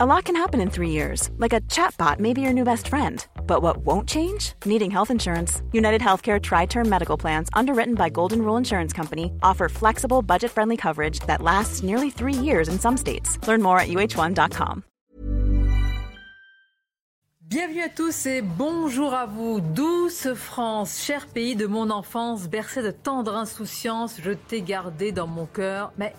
A lot can happen in three years, like a chatbot may be your new best friend. But what won't change? Needing health insurance. United Healthcare Tri Term Medical Plans, underwritten by Golden Rule Insurance Company, offer flexible, budget friendly coverage that lasts nearly three years in some states. Learn more at uh1.com. Bienvenue à tous et bonjour à vous. Douce France, cher pays de mon enfance, bercé de tendre insouciance, je t'ai gardé dans mon cœur. Mais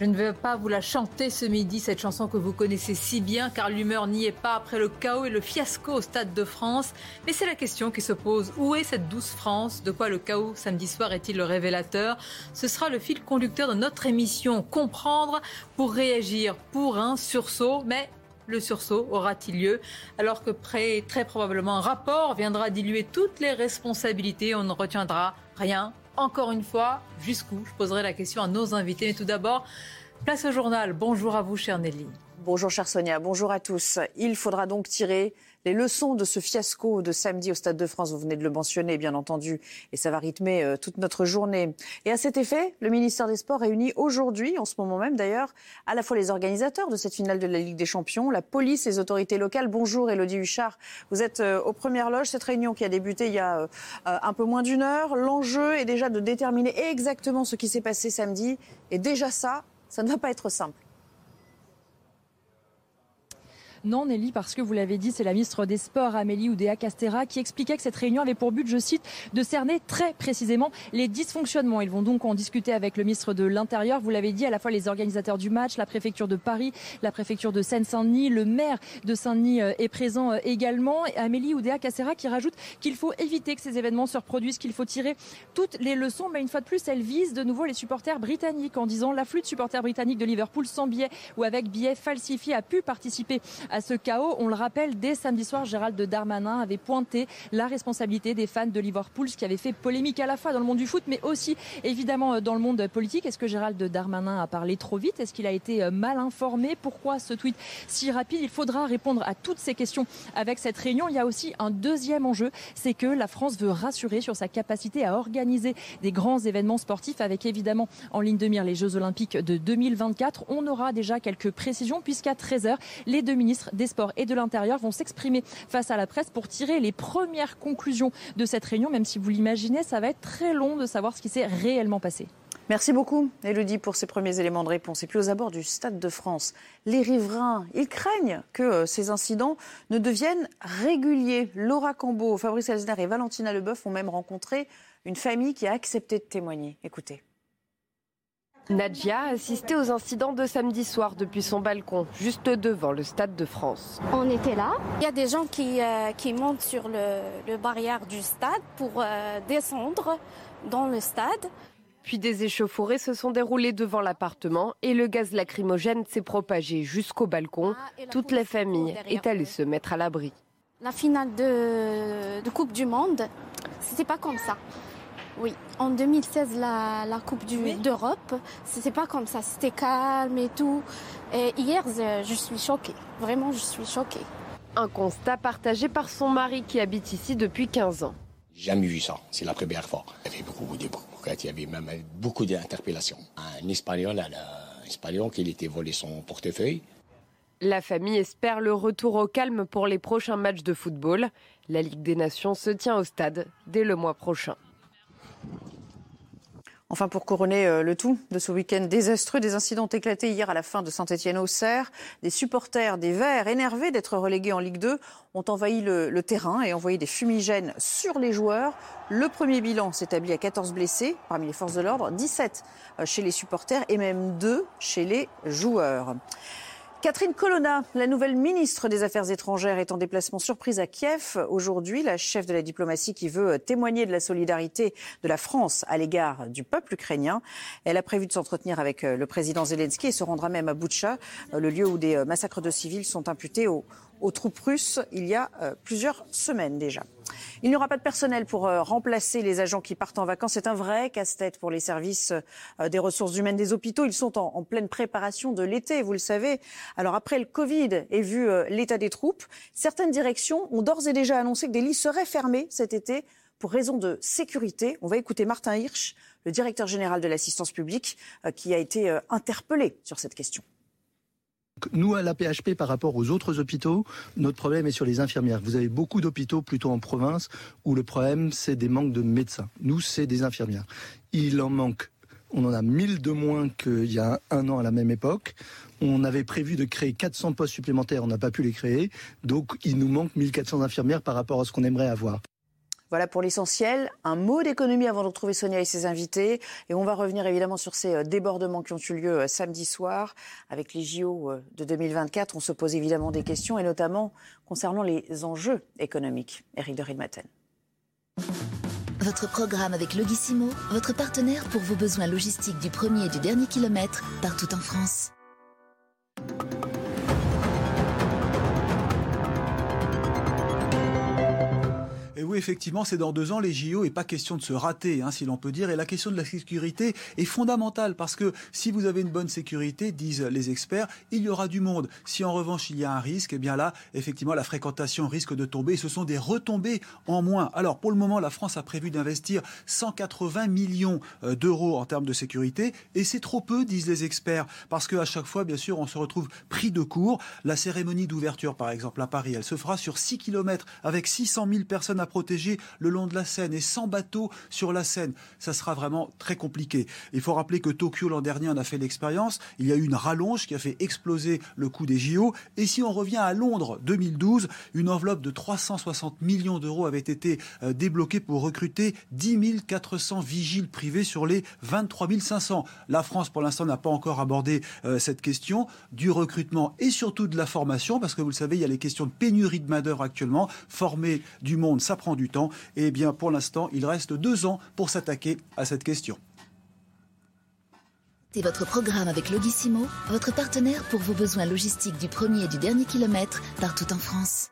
Je ne vais pas vous la chanter ce midi, cette chanson que vous connaissez si bien, car l'humeur n'y est pas après le chaos et le fiasco au Stade de France. Mais c'est la question qui se pose. Où est cette douce France? De quoi le chaos samedi soir est-il le révélateur? Ce sera le fil conducteur de notre émission. Comprendre pour réagir pour un sursaut. Mais le sursaut aura-t-il lieu? Alors que très, probablement un rapport viendra diluer toutes les responsabilités On ne retiendra rien encore une fois, jusqu'où Je poserai la question à nos invités. Mais tout d'abord, place au journal. Bonjour à vous, chère Nelly. Bonjour, chère Sonia. Bonjour à tous. Il faudra donc tirer les leçons de ce fiasco de samedi au Stade de France, vous venez de le mentionner, bien entendu, et ça va rythmer euh, toute notre journée. Et à cet effet, le ministère des Sports réunit aujourd'hui, en ce moment même d'ailleurs, à la fois les organisateurs de cette finale de la Ligue des Champions, la police, les autorités locales. Bonjour, Elodie Huchard. Vous êtes euh, aux premières loges. Cette réunion qui a débuté il y a euh, un peu moins d'une heure. L'enjeu est déjà de déterminer exactement ce qui s'est passé samedi. Et déjà ça, ça ne va pas être simple. Non, Nelly, parce que vous l'avez dit, c'est la ministre des Sports, Amélie Oudéa Castera, qui expliquait que cette réunion avait pour but, je cite, de cerner très précisément les dysfonctionnements. Ils vont donc en discuter avec le ministre de l'Intérieur. Vous l'avez dit, à la fois les organisateurs du match, la préfecture de Paris, la préfecture de Seine-Saint-Denis, le maire de Saint-Denis euh, est présent euh, également. Amélie Oudéa Castera qui rajoute qu'il faut éviter que ces événements se reproduisent, qu'il faut tirer toutes les leçons. Mais une fois de plus, elle vise de nouveau les supporters britanniques en disant l'afflux de supporters britanniques de Liverpool sans billets ou avec billets falsifiés a pu participer ce chaos. On le rappelle, dès samedi soir, Gérald Darmanin avait pointé la responsabilité des fans de Liverpool, ce qui avait fait polémique à la fois dans le monde du foot, mais aussi évidemment dans le monde politique. Est-ce que Gérald Darmanin a parlé trop vite? Est-ce qu'il a été euh, mal informé? Pourquoi ce tweet si rapide? Il faudra répondre à toutes ces questions avec cette réunion. Il y a aussi un deuxième enjeu, c'est que la France veut rassurer sur sa capacité à organiser des grands événements sportifs avec évidemment en ligne de mire les Jeux Olympiques de 2024. On aura déjà quelques précisions puisqu'à 13h, les deux ministres des Sports et de l'Intérieur vont s'exprimer face à la presse pour tirer les premières conclusions de cette réunion. Même si vous l'imaginez, ça va être très long de savoir ce qui s'est réellement passé. Merci beaucoup, Elodie, pour ces premiers éléments de réponse. Et puis aux abords du Stade de France, les riverains, ils craignent que euh, ces incidents ne deviennent réguliers. Laura Cambeau, Fabrice Elsner et Valentina Leboeuf ont même rencontré une famille qui a accepté de témoigner. Écoutez. Nadia assistait aux incidents de samedi soir depuis son balcon, juste devant le Stade de France. On était là. Il y a des gens qui, euh, qui montent sur le, barrière du stade pour euh, descendre dans le stade. Puis des échauffourées se sont déroulées devant l'appartement et le gaz lacrymogène s'est propagé jusqu'au balcon. Ah, Toute la famille est allée se mettre à l'abri. La finale de, de Coupe du Monde, c'était pas comme ça. Oui, en 2016, la, Coupe d'Europe, c'était pas comme ça, c'était calme et tout. Et hier, je suis choquée, vraiment, je suis choquée. Un constat partagé par son mari qui habite ici depuis 15 ans. Jamais vu ça, c'est la première fois. Il y avait beaucoup de il y avait même beaucoup d'interpellations. Un Espagnol, un Espagnol qui était volé son portefeuille. La famille espère le retour au calme pour les prochains matchs de football. La Ligue des Nations se tient au stade dès le mois prochain. Enfin, pour couronner euh, le tout de ce week-end désastreux, des incidents ont éclaté hier à la fin de Saint-Étienne-au-Cerf. Des supporters des Verts, énervés d'être relégués en Ligue 2, ont envahi le, le, terrain et envoyé des fumigènes sur les joueurs. Le premier bilan s'établit à 14 blessés parmi les forces de l'ordre, 17 euh, chez les supporters et même 2 chez les joueurs. Catherine Colonna, la nouvelle ministre des Affaires étrangères, est en déplacement surprise à Kiev aujourd'hui. La chef de la diplomatie qui veut témoigner de la solidarité de la France à l'égard du peuple ukrainien. Elle a prévu de s'entretenir avec euh, le président Zelensky et se rendra même à Boutcha, euh, le lieu où des euh, massacres de civils sont imputés aux, aux troupes russes il y a plusieurs semaines déjà. Il n'y aura pas de personnel pour euh, remplacer les agents qui partent en vacances. C'est un vrai casse-tête pour les services euh, des ressources humaines des hôpitaux. Ils sont en, pleine préparation de l'été, vous le savez. Alors après le Covid et vu euh, l'état des troupes, certaines directions ont d'ores et déjà annoncé que des lits seraient fermés cet été pour raison de sécurité. On va écouter Martin Hirsch, le directeur général de l'assistance publique, qui a été interpellé sur cette question. Nous, à la PHP, par rapport aux autres hôpitaux, notre problème est sur les infirmières. Vous avez beaucoup d'hôpitaux plutôt en province où le problème, c'est des manques de médecins. Nous, c'est des infirmières. Il en manque on en a 1000 de moins qu'il y a un an à la même époque. On avait prévu de créer 400 postes supplémentaires, on n'a pas pu les créer. Donc il nous manque 1400 infirmières par rapport à ce qu'on aimerait avoir. Voilà pour l'essentiel. Un mot d'économie avant de retrouver Sonia et ses invités. Et on va revenir évidemment sur ces euh, débordements qui ont eu lieu euh, samedi soir avec les JO euh, de 2024. On se pose évidemment des questions et notamment concernant les enjeux économiques. Eric de Rilmaten. Votre programme avec Logissimo, votre partenaire pour vos besoins logistiques du premier et du dernier kilomètre partout en France. Et oui, effectivement, c'est dans deux ans les JO et pas question de se rater, hein, si l'on peut dire. Et la question de la sécurité est fondamentale parce que si vous avez une bonne sécurité, disent les experts, il y aura du monde. Si en revanche il y a un risque, eh bien là, effectivement, la fréquentation risque de tomber. Ce sont des retombées en moins. Alors pour le moment, la France a prévu d'investir 180 millions euh, d'euros en termes de sécurité et c'est trop peu, disent les experts, parce qu'à chaque fois, bien sûr, on se retrouve pris de court. La cérémonie d'ouverture, par exemple, à Paris, elle se fera sur 6 km avec 600 000 personnes à protéger le long de la Seine et sans bateaux sur la Seine. Ça sera vraiment très compliqué. Il faut rappeler que Tokyo l'an dernier en a fait l'expérience. Il y a eu une rallonge qui a fait exploser le coût des JO. Et si on revient à Londres 2012, une enveloppe de 360 millions d'euros avait été euh, débloquée pour recruter 10 400 vigiles privés sur les 23 500. La France, pour l'instant, n'a pas encore abordé euh, cette question du recrutement et surtout de la formation, parce que vous le savez, il y a les questions de pénurie de main-d'œuvre actuellement. Former du monde, ça prend du temps. Et eh bien, pour l'instant, il reste deux ans pour s'attaquer à cette question. C'est votre programme avec Logissimo, votre partenaire pour vos besoins logistiques du premier et du dernier kilomètre partout en France.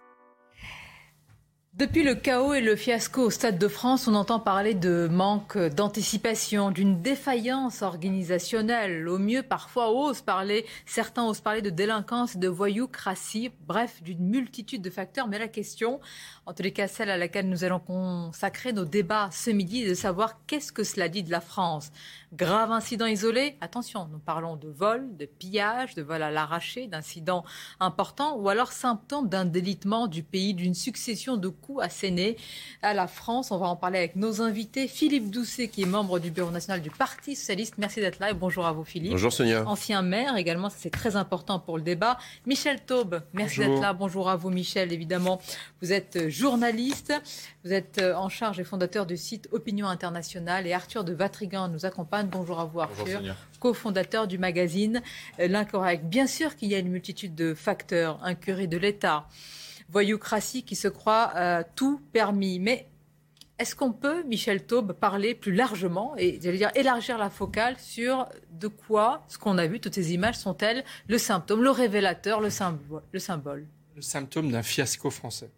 Depuis le chaos et le fiasco au Stade de France, on entend parler de manque d'anticipation, d'une défaillance organisationnelle. Au mieux, parfois, osent parler, certains osent parler de délinquance, de voyoucratie, bref, d'une multitude de facteurs. Mais la question, en tous les cas celle à laquelle nous allons consacrer nos débats ce midi, est de savoir qu'est-ce que cela dit de la France. Grave incident isolé, attention, nous parlons de vol, de pillage, de vol à l'arraché, d'incidents importants, ou alors symptôme d'un délitement du pays, d'une succession de coups assénés à la France. On va en parler avec nos invités. Philippe Doucet, qui est membre du Bureau national du Parti socialiste. Merci d'être là et bonjour à vous, Philippe. Bonjour, Sonia. Ancien maire également, c'est très important pour le débat. Michel Taube, merci d'être là. Bonjour à vous, Michel, évidemment. Vous êtes journaliste, vous êtes euh, en charge et fondateur du site Opinion Internationale et Arthur de Vatrigan nous accompagne. Bonjour à vous, Arthur. Co-fondateur du magazine euh, L'Incorrect. Bien sûr qu'il y a une multitude de facteurs, incurés de l'État voyoucratie qui se croit euh, tout permis. Mais est-ce qu'on peut, Michel Taube, parler plus largement et dire élargir la focale sur de quoi ce qu'on a vu, toutes ces images sont-elles le symptôme, le révélateur, le, symbole Le, symbole? Le symptôme d'un fiasco français.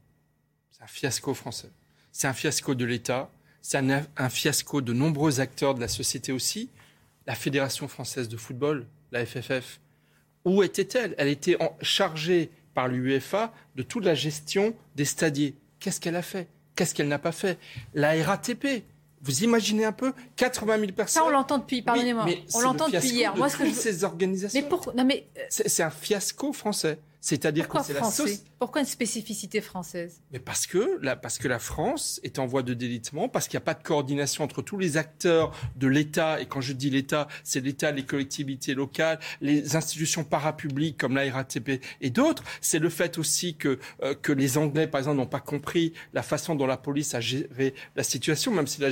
C'est un fiasco français. C'est un fiasco de l'État. C'est un, fiasco de nombreux acteurs de la société aussi. La Fédération française de football, la FFF, où était-elle? Elle était en, chargée par l'UEFA de toute la gestion des stadiers. Qu'est-ce qu'elle a fait? Qu'est-ce qu'elle n'a pas fait? La RATP, vous imaginez un peu 80 000 personnes. Ça, on l'entend depuis, pardonnez-moi. on l'entend depuis hier. Moi, ce que je... ces organisations. Mais pourquoi? Mais... Euh, c'est un fiasco français. C'est-à-dire que c'est la. Pourquoi une spécificité française? Mais parce que, la, parce que la France est en voie de délitement, parce qu'il n'y a pas de coordination entre tous les acteurs de l'État, et quand je dis l'État, c'est l'État, les collectivités locales, les institutions parapubliques comme la RATP et d'autres. C'est le fait aussi que, euh, que les Anglais, par exemple, n'ont pas compris la façon dont la police a géré la situation, même si la,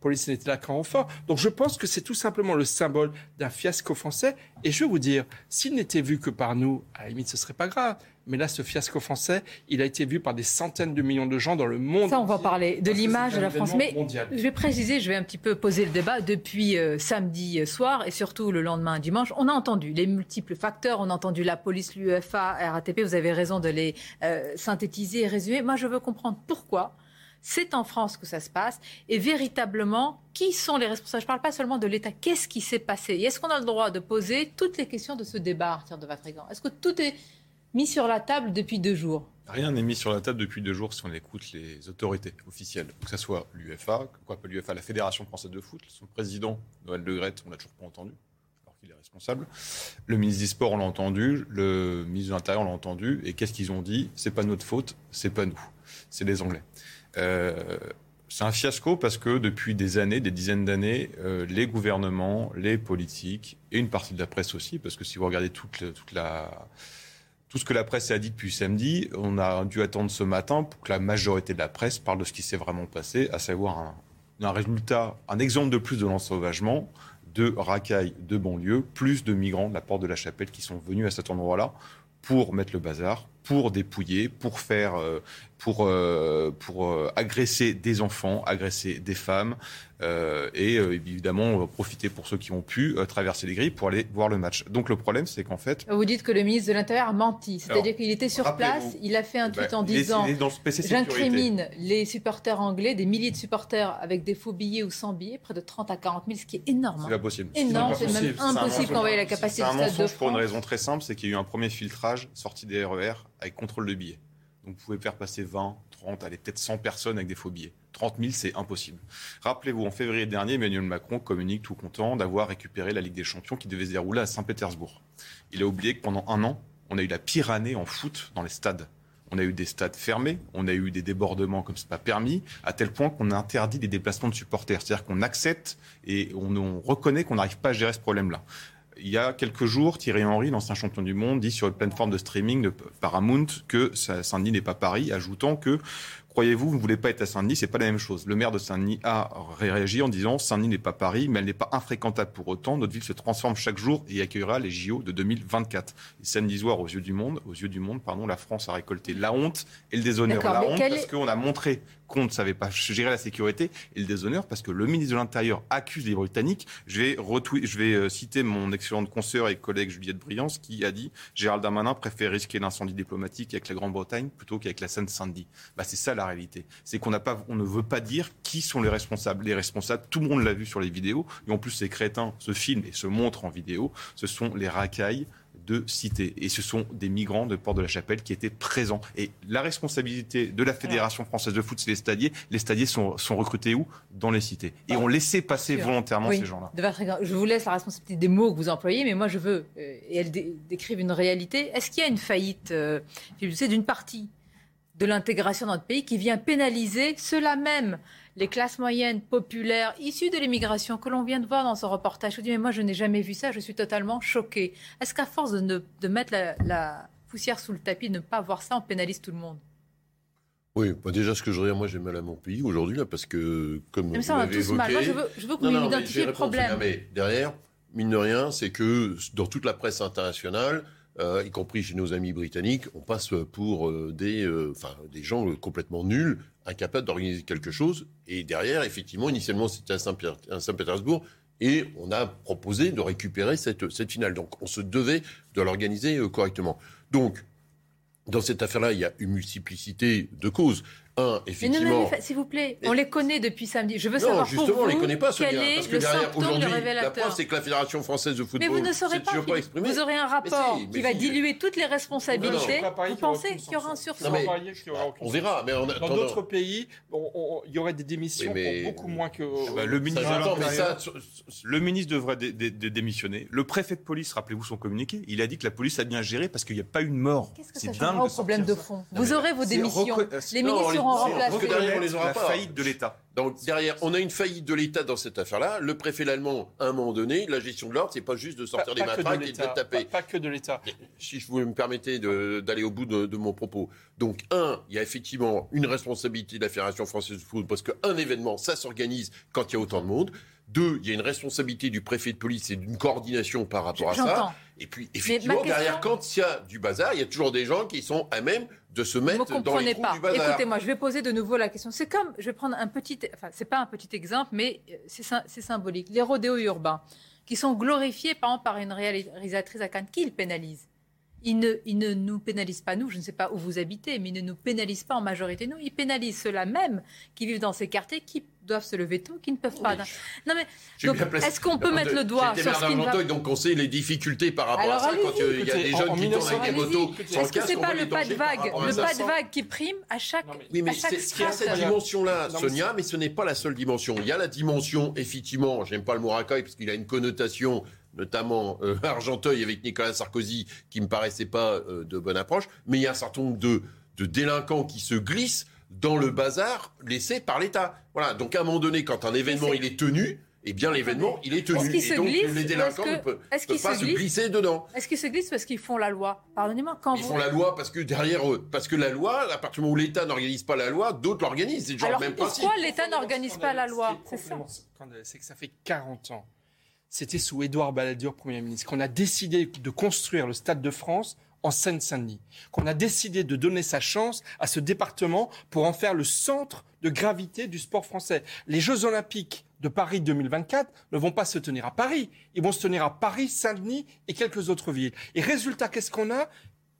police n'était là qu'en renfort. Donc je pense que c'est tout simplement le symbole d'un fiasco français. Et je vais vous dire, s'il n'était vu que par nous, à la limite, ce serait pas grave. Mais là, ce fiasco français, il a été vu par des centaines de millions de gens dans le monde. Ça, on va parler de l'image de la France. Mais je vais préciser, je vais un petit peu poser le débat. Depuis euh, samedi soir et surtout le lendemain dimanche, on a entendu les multiples facteurs. On a entendu la police, l'UEFA, RATP. Vous avez raison de les euh, synthétiser et résumer. Moi, je veux comprendre pourquoi. C'est en France que ça se passe. Et véritablement, qui sont les responsables? Je ne parle pas seulement de l'État. Qu'est-ce qui s'est passé? Et est-ce qu'on a le droit de poser toutes les questions de ce débat, Arthur de Vatrigan? Est-ce que tout est mis sur la table depuis deux jours Rien n'est mis sur la table depuis deux jours si on écoute les autorités officielles, que ce soit l'UFA, la Fédération française de foot, son président, Noël Le Gret, on l'a toujours pas entendu, alors qu'il est responsable. Le ministre des Sports, on l'a entendu. Le ministre de l'Intérieur, on l'a entendu. Et qu'est-ce qu'ils ont dit? C'est pas notre faute, c'est pas nous. C'est les Anglais. Euh, c'est un fiasco parce que depuis des années, des dizaines d'années, euh, les gouvernements, les politiques et une partie de la presse aussi, parce que si vous regardez toute la, tout ce que la presse a dit depuis samedi, on a dû attendre ce matin pour que la majorité de la presse parle de ce qui s'est vraiment passé, à savoir un, résultat, un exemple de plus de l'ensauvagement, de racailles de banlieue, plus de migrants de la porte de la chapelle qui sont venus à cet endroit-là pour mettre le bazar, pour dépouiller, pour faire, euh, pour, euh, pour euh, agresser des enfants, agresser des femmes, et évidemment profiter pour ceux qui ont pu traverser les grilles pour aller voir le match. Donc le problème, c'est qu'en fait, vous dites que le ministre de l'Intérieur a menti, c'est-à-dire qu'il était sur place, il a fait un tweet en disant j'incrimine les supporters anglais, des milliers de supporters avec des faux billets ou sans billets, près de 30 à 40 000, ce qui est énorme. C'est pas possible. Énorme, c'est même impossible qu'on voie la capacité. C'est un mensonge pour une raison très simple, c'est qu'il y a eu un premier filtrage sorti des RER avec contrôle de billets. Donc vous pouvez faire passer 20, 30, allez, peut-être 100 personnes avec des faux billets. 30 000, c'est impossible. Rappelez-vous, en février dernier, Emmanuel Macron communique tout content d'avoir récupéré la Ligue des Champions qui devait se dérouler à Saint-Pétersbourg. Il a oublié que pendant un an, on a eu la pire année en foot dans les stades. On a eu des stades fermés, on a eu des débordements comme ce n'est pas permis, à tel point qu'on a interdit des déplacements de supporters. C'est-à-dire qu'on accepte et on, on reconnaît qu'on n'arrive pas à gérer ce problème-là il y a quelques jours, Thierry Henry, l'ancien champion du monde, dit sur une plateforme de streaming de Paramount que Saint-Denis n'est pas Paris, ajoutant que Croyez-vous, vous ne voulez pas être à Saint-Denis, c'est pas la même chose. Le maire de Saint-Denis a réagi en disant Saint-Denis n'est pas Paris, mais elle n'est pas infréquentable pour autant. Notre ville se transforme chaque jour et accueillera les JO de 2024. Et Saint-Denis aux yeux du monde, aux yeux du monde, pardon, la France a récolté la honte et le déshonneur. La honte parce qu'on a montré qu'on ne savait pas gérer la sécurité et le déshonneur parce que le ministre de l'Intérieur accuse les Britanniques. Je vais, je vais euh, citer mon excellente consoeur et collègue Juliette Briance qui a dit Gérald Darmanin préfère risquer l'incendie diplomatique avec la Grande-Bretagne plutôt qu'avec la Seine-Saint-Denis. Bah, c'est ça la réalité. C'est qu'on n'a pas, on ne veut pas dire qui sont les responsables. Les responsables, tout le monde l'a vu sur les vidéos. Et en plus, ces crétins se filment et se montrent en vidéo. Ce sont les racailles de cité. Et ce sont des migrants de Port de la Chapelle qui étaient présents. Et la responsabilité de la Fédération française de foot, c'est les stadiers. Les stadiers sont, sont recrutés où? Dans les cités. Et on laissait passer volontairement ces gens-là. Je vous laisse la responsabilité des mots que vous employez, mais moi je veux, euh, et elles décrivent une réalité. Est-ce qu'il y a une faillite, euh, d'une partie de l'intégration dans notre pays qui vient pénaliser cela même les classes moyennes populaires issues de l'immigration que l'on vient de voir dans ce reportage. Je vous dis, mais moi, je n'ai jamais vu ça, je suis totalement choquée. Est-ce qu'à force de, de mettre la, poussière sous le tapis, de ne pas voir ça, on pénalise tout le monde? Oui, bah, déjà, ce que je dire, moi, j'ai mal à mon pays aujourd'hui, là, parce que, comme vous l'avez évoqué... Mal. Moi, je veux, je veux que vous m'identifiez le problème. mais derrière, mine de rien, c'est que dans toute la presse internationale, euh, y compris chez nos amis britanniques, on passe pour euh, des, euh, des gens complètement nuls, incapables d'organiser quelque chose. Et derrière, effectivement, initialement, c'était à Saint-Pétersbourg. Et on a proposé de récupérer cette, cette finale. Donc, on se devait de l'organiser correctement. Donc, dans cette affaire-là, il y a une multiplicité de causes effectivement. Mais s'il vous plaît, on les connaît depuis samedi. Je veux non, savoir justement, pour vous, on les connaît pas, ce quel est parce que derrière, aujourd'hui, la preuve, c'est que la Fédération française de football. Mais vous ne saurez pas. Vous aurez un rapport qui va diluer toutes les responsabilités. Vous pensez qu'il y aura un sursaut On verra. Mais dans d'autres pays, il y aurait des démissions pour beaucoup moins que. Ah bah, le ministre le ministre devrait démissionner. Le préfet de police, rappelez-vous son communiqué, il a dit que la police a bien géré parce qu'il n'y a pas eu une mort. Qu'est-ce que ça dingue. problème de fond Vous aurez vos démissions. Les ministres seront remplacés. on les aura pas. faillite de l'État. Donc derrière, on a une faillite de l'État dans cette affaire-là. Le préfet allemand, à un moment donné, la gestion de l'ordre, c'est pas juste de sortir des matraques et de taper. Pas, que de l'État. Si je vous me permettez d'aller au bout de, mon propos. Donc un, il y a effectivement une responsabilité de la Fédération française de football parce qu'un événement, ça s'organise quand il y a autant de monde. Deux, il y a une responsabilité du préfet de police et d'une coordination par rapport à ça. Et puis, effectivement, derrière, quand il y a du bazar, il y a toujours des gens qui sont à même de se mettre dans les trous pas. du bazar. Écoutez-moi, je vais poser de nouveau la question. C'est comme, je vais prendre un petit, enfin, c'est pas un petit exemple, mais euh, c'est symbolique. Les rodéos urbains, qui sont glorifiés, par exemple, par une réalisatrice à Cannes, qui ils pénalisent? Ils ne, ne, nous pénalisent pas, nous, je ne sais pas où vous habitez, mais ils ne nous pénalisent pas en majorité, nous. Ils pénalisent ceux-là même qui vivent dans ces quartiers, qui doivent se lever tôt, qui ne peuvent pas. Non mais est-ce qu'on peut mettre le doigt sur ce qui ne va... donc on sait les difficultés par rapport à ça. Quand il y a des jeunes qui tournent avec des motos Est-ce que c'est pas le pas de vague, le pas de vague qui prime à chaque Oui, mais c'est cette dimension-là, Sonia, mais ce n'est pas la seule dimension. Il y a la dimension, effectivement, j'aime pas le mot racaille parce qu'il a une connotation notamment euh, Argenteuil avec Nicolas Sarkozy, qui me paraissait pas euh, de bonne approche, mais il y a un certain nombre de, de délinquants qui se glissent dans le bazar laissé par l'État. Voilà. Donc à un moment donné, quand un événement il est tenu, eh bien l'événement il est tenu. Est-ce et donc glissent les délinquants parce ne que- peuvent, est-ce peuvent qu'ils pas se se glissent glisser dedans. Est-ce qu'ils se glissent parce qu'ils font la loi Pardonnez-moi, quand Ils vous... font la loi parce que derrière eux, parce que la loi, à partir du moment où l'État n'organise pas la loi, d'autres l'organisent. C'est Alors même pourquoi l'État n'organise pas la loi C'est ça. c'est que ça fait 40 ans. C'était sous Édouard Balladur, Premier ministre, qu'on a décidé de construire le Stade de France en Seine-Saint-Denis, qu'on a décidé de donner sa chance à ce département pour en faire le centre de gravité du sport français. Les Jeux Olympiques de Paris 2024 ne vont pas se tenir à Paris, ils vont se tenir à Paris, Saint-Denis et quelques autres villes. Et résultat, qu'est-ce qu'on a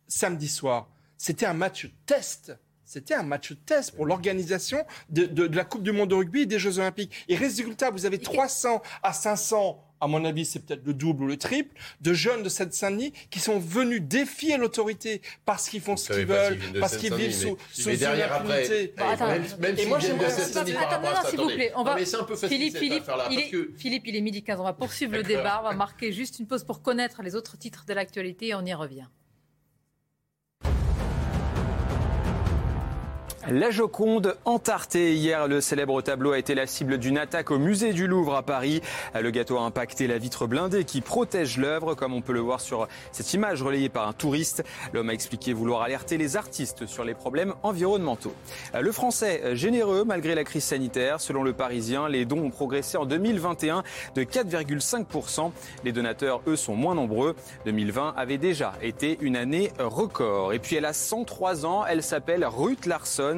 samedi soir? C'était un match test. C'était un match test pour l'organisation de, de- de la Coupe du Monde de rugby et des Jeux Olympiques. Et résultat, vous avez 300 à 500, à mon avis, c'est peut-être le double ou le triple, de jeunes de Seine-Saint-Denis qui sont venus défier l'autorité parce qu'ils font ce qu'ils veulent, parce qu'ils vivent sous, mais- sous mais une impunité. Bon, attends, même- même et moi, j'aimerais Attends, non, s'il vous plaît, on va. Mais c'est un peu facile, Philippe, cette Philippe, affaire-là, il parce est, que- Philippe, il est midi 15. On va poursuivre le débat. On va marquer juste une pause pour connaître les autres titres de l'actualité et on y revient. La Joconde entartée. Hier, le célèbre tableau a été la cible d'une attaque au musée du Louvre à Paris. Le gâteau a impacté la vitre blindée qui protège l'œuvre, comme on peut le voir sur cette image relayée par un touriste. L'homme a expliqué vouloir alerter les artistes sur les problèmes environnementaux. Le français généreux malgré la crise sanitaire. Selon le Parisien, les dons ont progressé en 2021 de 4,5%. Les donateurs, eux, sont moins nombreux. 2020 avait déjà été une année record. Et puis elle a 103 ans. Elle s'appelle Ruth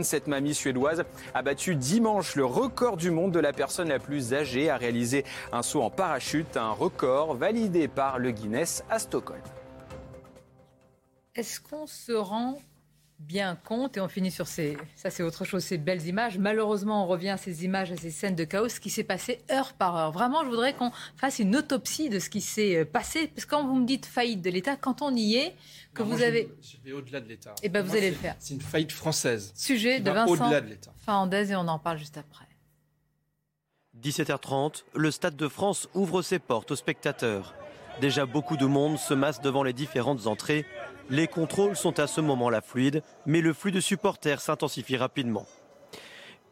Cette mamie suédoise a battu dimanche le record du monde de la personne la plus âgée à réaliser un saut en parachute. Un record validé par le Guinness à Stockholm. Est-ce qu'on se rend bien compte, et on finit sur ces, ça c'est autre chose, ces belles images. Malheureusement, on revient à ces images, à ces scènes de chaos, ce qui s'est passé heure par heure. Vraiment, je voudrais qu'on fasse une autopsie de ce qui s'est euh, passé, parce que quand vous me dites faillite de l'État, quand on y est, que Non, vous avez Je vais au-delà de l'État. Eh ben, vous Moi, allez le faire. C'est une faillite française. sujet de Vincent Au-delà de l'État. Fernandez, et on en parle juste après. 17h30, le Stade de France ouvre ses portes aux spectateurs. Déjà beaucoup de monde se masse devant les différentes entrées. Les contrôles sont à ce moment-là fluides, mais le flux de supporters s'intensifie rapidement.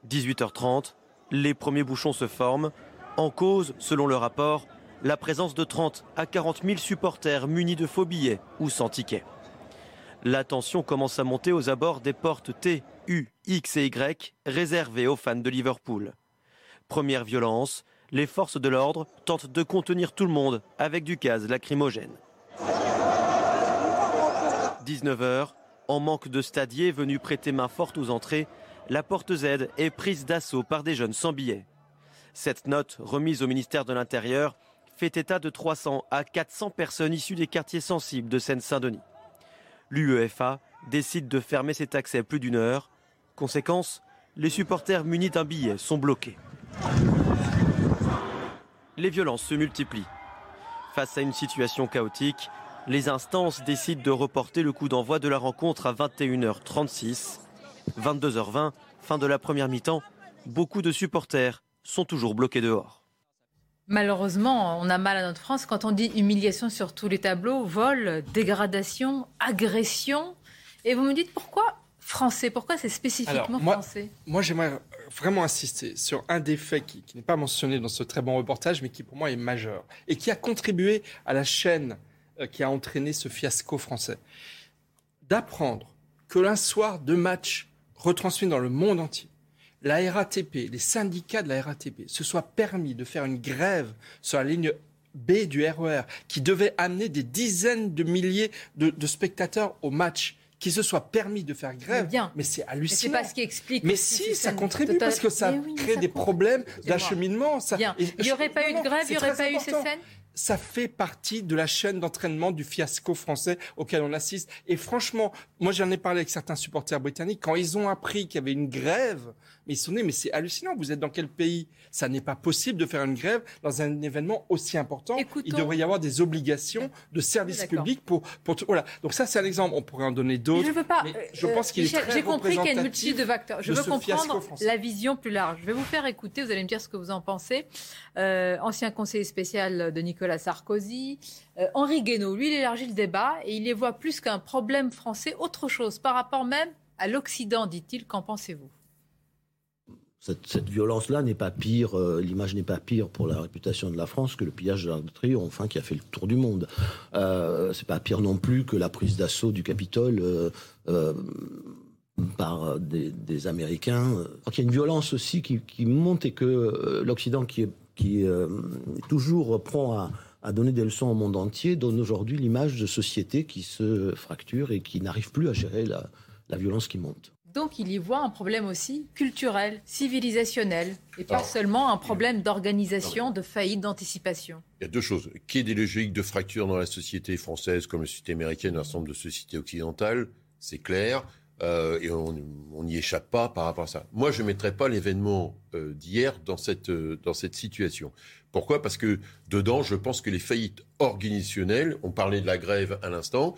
18h30, les premiers bouchons se forment. En cause, selon le rapport, la présence de 30 à 40 000 supporters munis de faux billets ou sans ticket. La tension commence à monter aux abords des portes T, U, X et Y réservées aux fans de Liverpool. Première violence, les forces de l'ordre tentent de contenir tout le monde avec du gaz lacrymogène. 19h, en manque de stadiers venus prêter main forte aux entrées, la porte Z est prise d'assaut par des jeunes sans billets. Cette note, remise au ministère de l'Intérieur, fait état de 300 à 400 personnes issues des quartiers sensibles de Seine-Saint-Denis. L'UEFA décide de fermer cet accès plus d'une heure. Conséquence, les supporters munis d'un billet sont bloqués. Les violences se multiplient. Face à une situation chaotique, les instances décident de reporter le coup d'envoi de la rencontre à 21h36. 22h20, fin de la première mi-temps, beaucoup de supporters sont toujours bloqués dehors. Malheureusement, on a mal à notre France quand on dit humiliation sur tous les tableaux, vol, dégradation, agression. Et vous me dites pourquoi français? Pourquoi c'est spécifiquement Alors, moi, français? moi j'aimerais vraiment insister sur un des faits qui, qui n'est pas mentionné dans ce très bon reportage, mais qui pour moi est majeur et qui a contribué à la chaîne euh, qui a entraîné ce fiasco français. D'apprendre que l'un soir de match retransmis dans le monde entier, la RATP, les syndicats de la RATP se soient permis de faire une grève sur la ligne B du RER qui devait amener des dizaines de milliers de, de spectateurs au match qui se soit permis de faire grève, Mais bien. mais c'est Mais c'est hallucinant. pas ce qui explique. Mais si, ça contribue totales. parce que ça Mais oui, mais crée ça des problèmes d'acheminement. Ça, Il n'y aurait pas eu de grève, il n'y aurait pas eu ces scènes Ça fait partie de la chaîne d'entraînement du fiasco français auquel on assiste. Et franchement, moi j'en ai parlé avec certains supporters britanniques, quand ils ont appris qu'il y avait une grève, mais ils se sont dit, mais c'est hallucinant, vous êtes dans quel pays? Ça n'est pas possible de faire une grève dans un événement aussi important. Il devrait y avoir des obligations de service public pour, pour tout- Voilà. Donc ça c'est un exemple, on pourrait en donner d'autres. Je veux pas. mais euh, je pense qu'il est très J'ai compris qu'il y a une multitude de facteurs. Je de veux comprendre la vision plus large. Je vais vous faire écouter. Vous allez me dire ce que vous en pensez. Euh, ancien conseiller spécial de Nicolas Nicolas Sarkozy. Euh, Henri Guénaud, lui, il élargit le débat et il les voit plus qu'un problème français, autre chose, par rapport même à l'Occident, dit-il. Qu'en pensez-vous? Cette, violence-là n'est pas pire, euh, l'image n'est pas pire pour la réputation de la France que le pillage de de Triomphe, qui a fait le tour du monde. Euh, c'est pas pire non plus que la prise d'assaut du Capitole euh, euh, par des, Américains. il y a une violence aussi qui, monte et que l'Occident, qui, est, toujours prend à, donner des leçons au monde entier, donne aujourd'hui l'image de société qui se fracture et qui n'arrive plus à gérer la violence qui monte. Donc il y voit un problème aussi culturel, civilisationnel, et pas seulement un problème d'organisation, de faillite, d'anticipation. Il y a deux choses. Qu'il y ait des logiques de fracture dans la société française, comme la société américaine, nombre de sociétés occidentales, c'est clair. Euh, et on n'y échappe pas par rapport à ça. Moi, je ne mettrais pas l'événement euh, d'hier dans cette, euh, dans cette situation. Pourquoi? Parce que dedans, je pense que les faillites organisationnelles, on parlait de la grève à l'instant,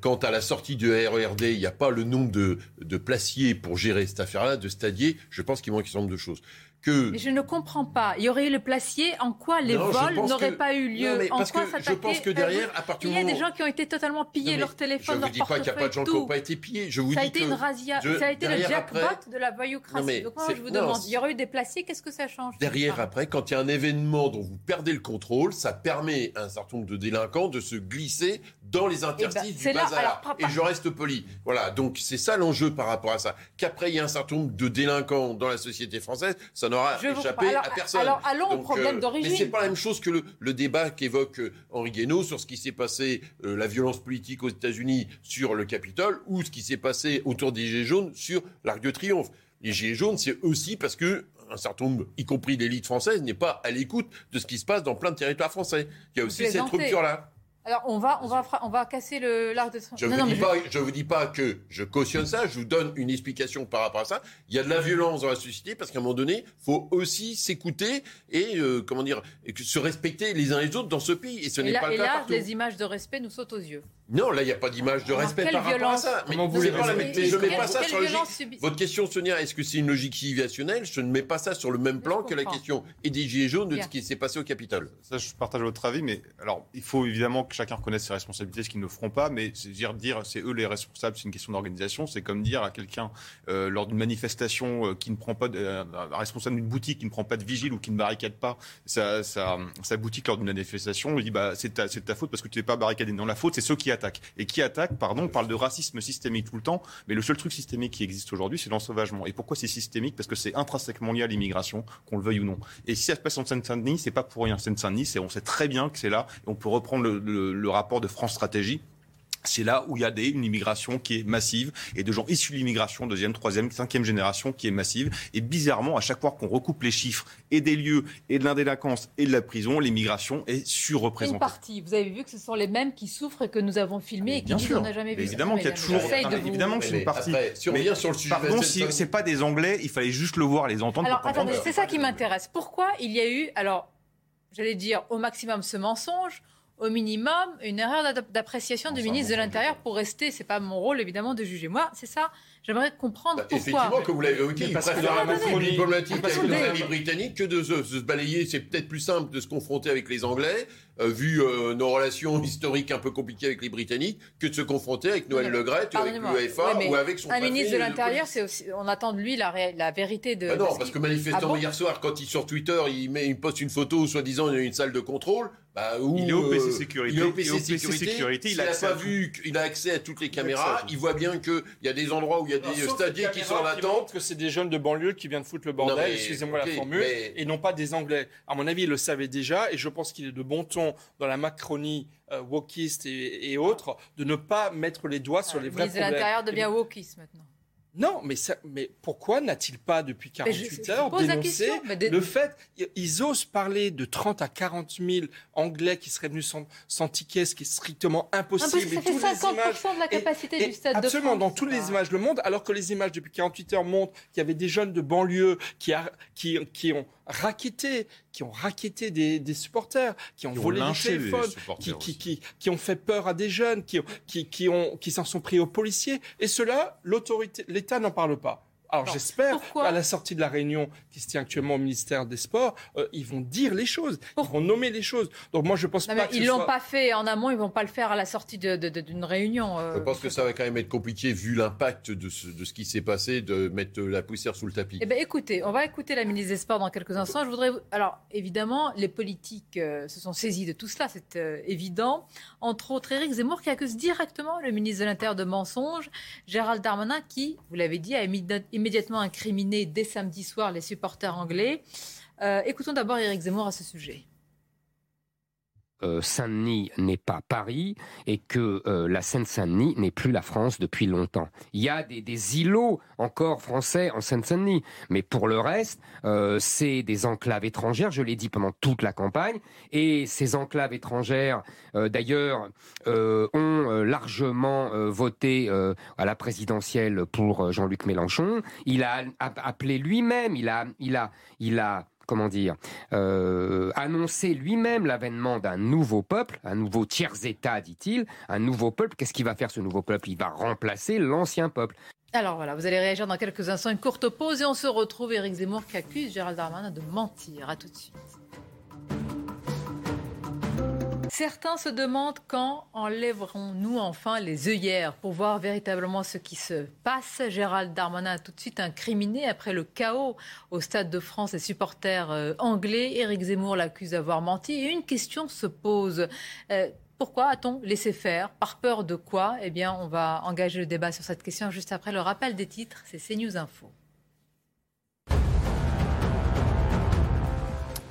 Quant à la sortie du RERD, il n'y a pas le nombre de, de placiers pour gérer cette affaire-là, de stadiers. Je pense qu'il manque un certain nombre de choses. Mais je ne comprends pas. Il y aurait eu le placier. En quoi les vols n'auraient pas eu lieu? En quoi Je pense que derrière, à partir Il y a des gens qui ont été totalement pillés, leur téléphone, leur portefeuille, Je ne dis pas qu'il n'y a pas de gens qui n'ont pas été pillés. Je vous ça a été une razzia. Ça a été le jackpot de la voyoucratie. Donc moi, je vous demande, il y aurait eu des placiers, qu'est-ce que ça change? Derrière, après, quand il y a un événement dont vous perdez le contrôle, ça permet à un certain nombre de délinquants de se glisser dans les eh ben, interstices du bazar. Et je reste poli. Voilà, donc c'est ça l'enjeu par rapport à ça. Qu'après, il y a un certain nombre de délinquants dans la société française, ça n'aura échappé alors, à personne. Alors allons au problème euh, d'origine. Mais c'est pas la même chose que le, débat qu'évoque euh, Henri Guénaud sur ce qui s'est passé, euh, la violence politique aux États-Unis sur le Capitole, ou ce qui s'est passé autour des Gilets jaunes sur l'Arc de Triomphe. Les Gilets jaunes, c'est aussi parce que un certain nombre, y compris l'élite française, n'est pas à l'écoute de ce qui se passe dans plein de territoires français. Il y a aussi cette rupture-là. Alors on va, on va, on va casser l'arc de Je ne vous, pas, je... vous dis pas que je cautionne ça, je vous donne une explication par rapport à ça. Il y a de la violence dans la société parce qu'à un moment donné, faut aussi s'écouter et euh, comment dire, se respecter les uns les autres dans ce pays. Et ce n'est pas le cas là, les images de respect nous sautent aux yeux. Non, là, il n'y a pas d'image de respect par rapport à ça. Mais, vous pas la mais je ne mets pas ça sur. Votre question, Sonia, est-ce que c'est une logique civilisationnelle? Je ne mets pas ça sur le même plan que la question et des Gilets jaunes de ce qui s'est passé au Capitole. Ça, je partage votre avis, mais alors, il faut évidemment chacun reconnaisse ses responsabilités, ce qu'ils ne feront pas, mais c'est dire, dire c'est eux les responsables, c'est une question d'organisation. C'est comme dire à quelqu'un, euh, lors d'une manifestation, euh, qui ne prend pas, de, euh, un responsable d'une boutique qui ne prend pas de vigile ou qui ne barricade pas sa, sa, sa boutique lors d'une manifestation, il dit bah, c'est ta, ta faute parce que tu n'es pas barricadé. Non, la faute, c'est ceux qui attaquent. Et qui attaquent, pardon, on parle de racisme systémique tout le temps, mais le seul truc systémique qui existe aujourd'hui, c'est l'ensauvagement. Et pourquoi c'est systémique? Parce que c'est intrinsèquement lié à l'immigration, qu'on le veuille ou non. Et si ça se passe en Seine-Saint-Denis, c'est pas pour rien. Seine-Saint-Denis, on sait très bien que c'est là, et on peut reprendre le rapport de France Stratégie c'est là où il y a des, une immigration qui est massive et de gens issus de l'immigration, deuxième, troisième, cinquième génération qui est massive. Et bizarrement, à chaque fois qu'on recoupe les chiffres et des lieux et de l'indélinquance et de la prison, l'immigration est surreprésentée. Une partie. Vous avez vu que ce sont les mêmes qui souffrent et que nous avons filmé et qui disent qu'on n'a jamais vu. Évidemment qu'il y a toujours. évidemment que c'est une partie. si on revient sur le sujet, pardon, si c'est pas des Anglais, il fallait juste le voir, les entendre. Alors attendez, c'est ça qui m'intéresse. Pourquoi il y a eu, alors, j'allais dire au maximum ce mensonge au minimum une erreur d'appréciation du ministre de l'Intérieur pour rester. C'est pas mon rôle évidemment de juger. Moi, c'est ça. J'aimerais comprendre bah, pourquoi. Effectivement, comme vous l'avez évoqué, il préfère la macronie diplomatique avec nos amis britanniques que de se, balayer. C'est peut-être plus simple de se confronter avec les Anglais, euh, vu euh, nos relations historiques un peu compliquées avec les Britanniques, que de se confronter avec Noël Le Gret, avec l'UEFA ou avec son Un ministre de l'Intérieur, c'est aussi, on attend de lui la, la vérité de. Ah non, parce, que manifestement ah hier soir, quand il sur Twitter, il met, il poste une photo soi-disant une salle de contrôle. Bah, il est au PC sécurité. Il est au PC, sécurité. Il, a, pas vu qu'il a accès à toutes les caméras. Il voit bien qu'il y a des endroits où il y a des stadiers qui sont en attente. que c'est des jeunes de banlieue qui viennent foutre le bordel, excusez-moi la formule, et non pas des Anglais. À mon avis, il le savait déjà, et je pense qu'il est de bon ton dans la Macronie euh, wokiste et, autres de ne pas mettre les doigts sur les vrais problèmes. Le l'Intérieur devient wokiste maintenant. Non, mais, ça, mais pourquoi n'a-t-il pas, depuis 48 heures, dénoncé le fait Ils osent parler de 30 à 40 000 Anglais qui seraient venus sans, sans ticket, ce qui est strictement impossible. ça fait 50 de la capacité du stade absolument, de France. dans toutes les images le monde, alors que les images depuis 48 heures montrent qu'il y avait des jeunes de banlieue qui, a, qui, qui ont raquetté, qui ont raquetté des, des supporters, qui ont volé des téléphones, qui, qui, qui, qui, ont fait peur à des jeunes, qui, qui, qui, ont, qui s'en sont pris aux policiers. Et cela, l'autorité, l'État n'en parle pas. Alors j'espère qu'à la sortie de la réunion qui se tient actuellement au ministère des Sports, euh, ils vont dire les choses, ils vont nommer les choses. Donc moi je pense pas que ils l'ont pas fait en amont, ils vont pas le faire à la sortie d'une réunion. Euh, je pense que ça va quand même être compliqué vu l'impact de ce, de ce qui s'est passé de mettre la poussière sous le tapis. Eh ben écoutez, on va écouter la ministre des Sports dans quelques instants. Je voudrais alors évidemment les politiques euh, se sont saisis de tout cela, c'est évident. Entre autres, Éric Zemmour qui accuse directement le ministre de l'Intérieur de mensonges, Gérald Darmanin qui, vous l'avez dit, a immédiatement incriminé dès samedi soir les supporters anglais. Euh, écoutons d'abord Éric Zemmour à ce sujet. Euh, Saint-Denis n'est pas Paris et que euh, la Seine-Saint-Denis n'est plus la France depuis longtemps. Il y a des, îlots encore français en Seine-Saint-Denis, mais pour le reste, euh, c'est des enclaves étrangères, je l'ai dit pendant toute la campagne, et ces enclaves étrangères, d'ailleurs, ont largement voté à la présidentielle pour Jean-Luc Mélenchon. Il a appelé lui-même, il a, il a, il a comment dire, euh, annoncer lui-même l'avènement d'un nouveau peuple, un nouveau tiers-État, dit-il, un nouveau peuple. Qu'est-ce qu'il va faire ce nouveau peuple? Il va remplacer l'ancien peuple. Alors voilà, vous allez réagir dans quelques instants, une courte pause et on se retrouve. Éric Zemmour qui accuse Gérald Darmanin de mentir. À tout de suite. Certains se demandent quand enlèverons-nous enfin les œillères pour voir véritablement ce qui se passe. Gérald Darmanin a tout de suite incriminé après le chaos au Stade de France des supporters euh, anglais. Éric Zemmour l'accuse d'avoir menti et une question se pose. Euh, pourquoi a-t-on laissé faire? Par peur de quoi? Eh bien, on va engager le débat sur cette question juste après le rappel des titres. C'est CNews Info.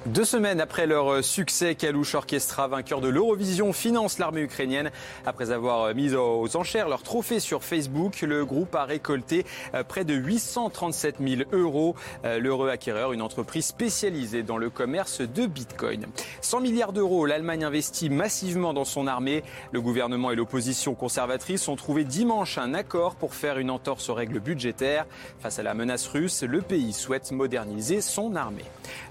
Deux semaines après leur succès, Kalouche Orchestra, vainqueur de l'Eurovision, finance l'armée ukrainienne. Après avoir mis aux enchères leur trophée sur Facebook, le groupe a récolté euh, près de 837 000 euros. Euh, l'heureux acquéreur, une entreprise spécialisée dans le commerce de Bitcoin. 100 milliards d'euros, l'Allemagne investit massivement dans son armée. Le gouvernement et l'opposition conservatrice ont trouvé dimanche un accord pour faire une entorse aux règles budgétaires. Face à la menace russe, le pays souhaite moderniser son armée.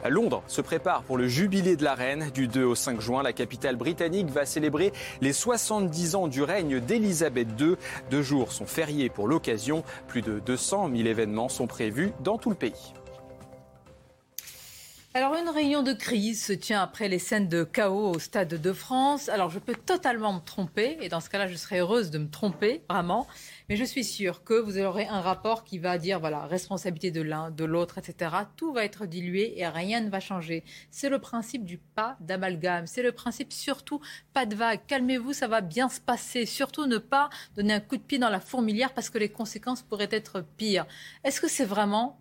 Londres se prépare pour le jubilé de la reine. Du 2 au 5 juin, la capitale britannique va célébrer les 70 ans du règne d'Elisabeth II. Deux jours sont fériés pour l'occasion. Plus de 200 000 événements sont prévus dans tout le pays. Alors une réunion de crise se tient après les scènes de chaos au Stade de France. Alors je peux totalement me tromper et dans ce cas-là je serais heureuse de me tromper vraiment. Mais je suis sûre que vous aurez un rapport qui va dire, voilà, responsabilité de l'un, de l'autre, etc. Tout va être dilué et rien ne va changer. C'est le principe du pas d'amalgame. C'est le principe surtout pas de vague. Calmez-vous, ça va bien se passer. Surtout ne pas donner un coup de pied dans la fourmilière parce que les conséquences pourraient être pires. Est-ce que c'est vraiment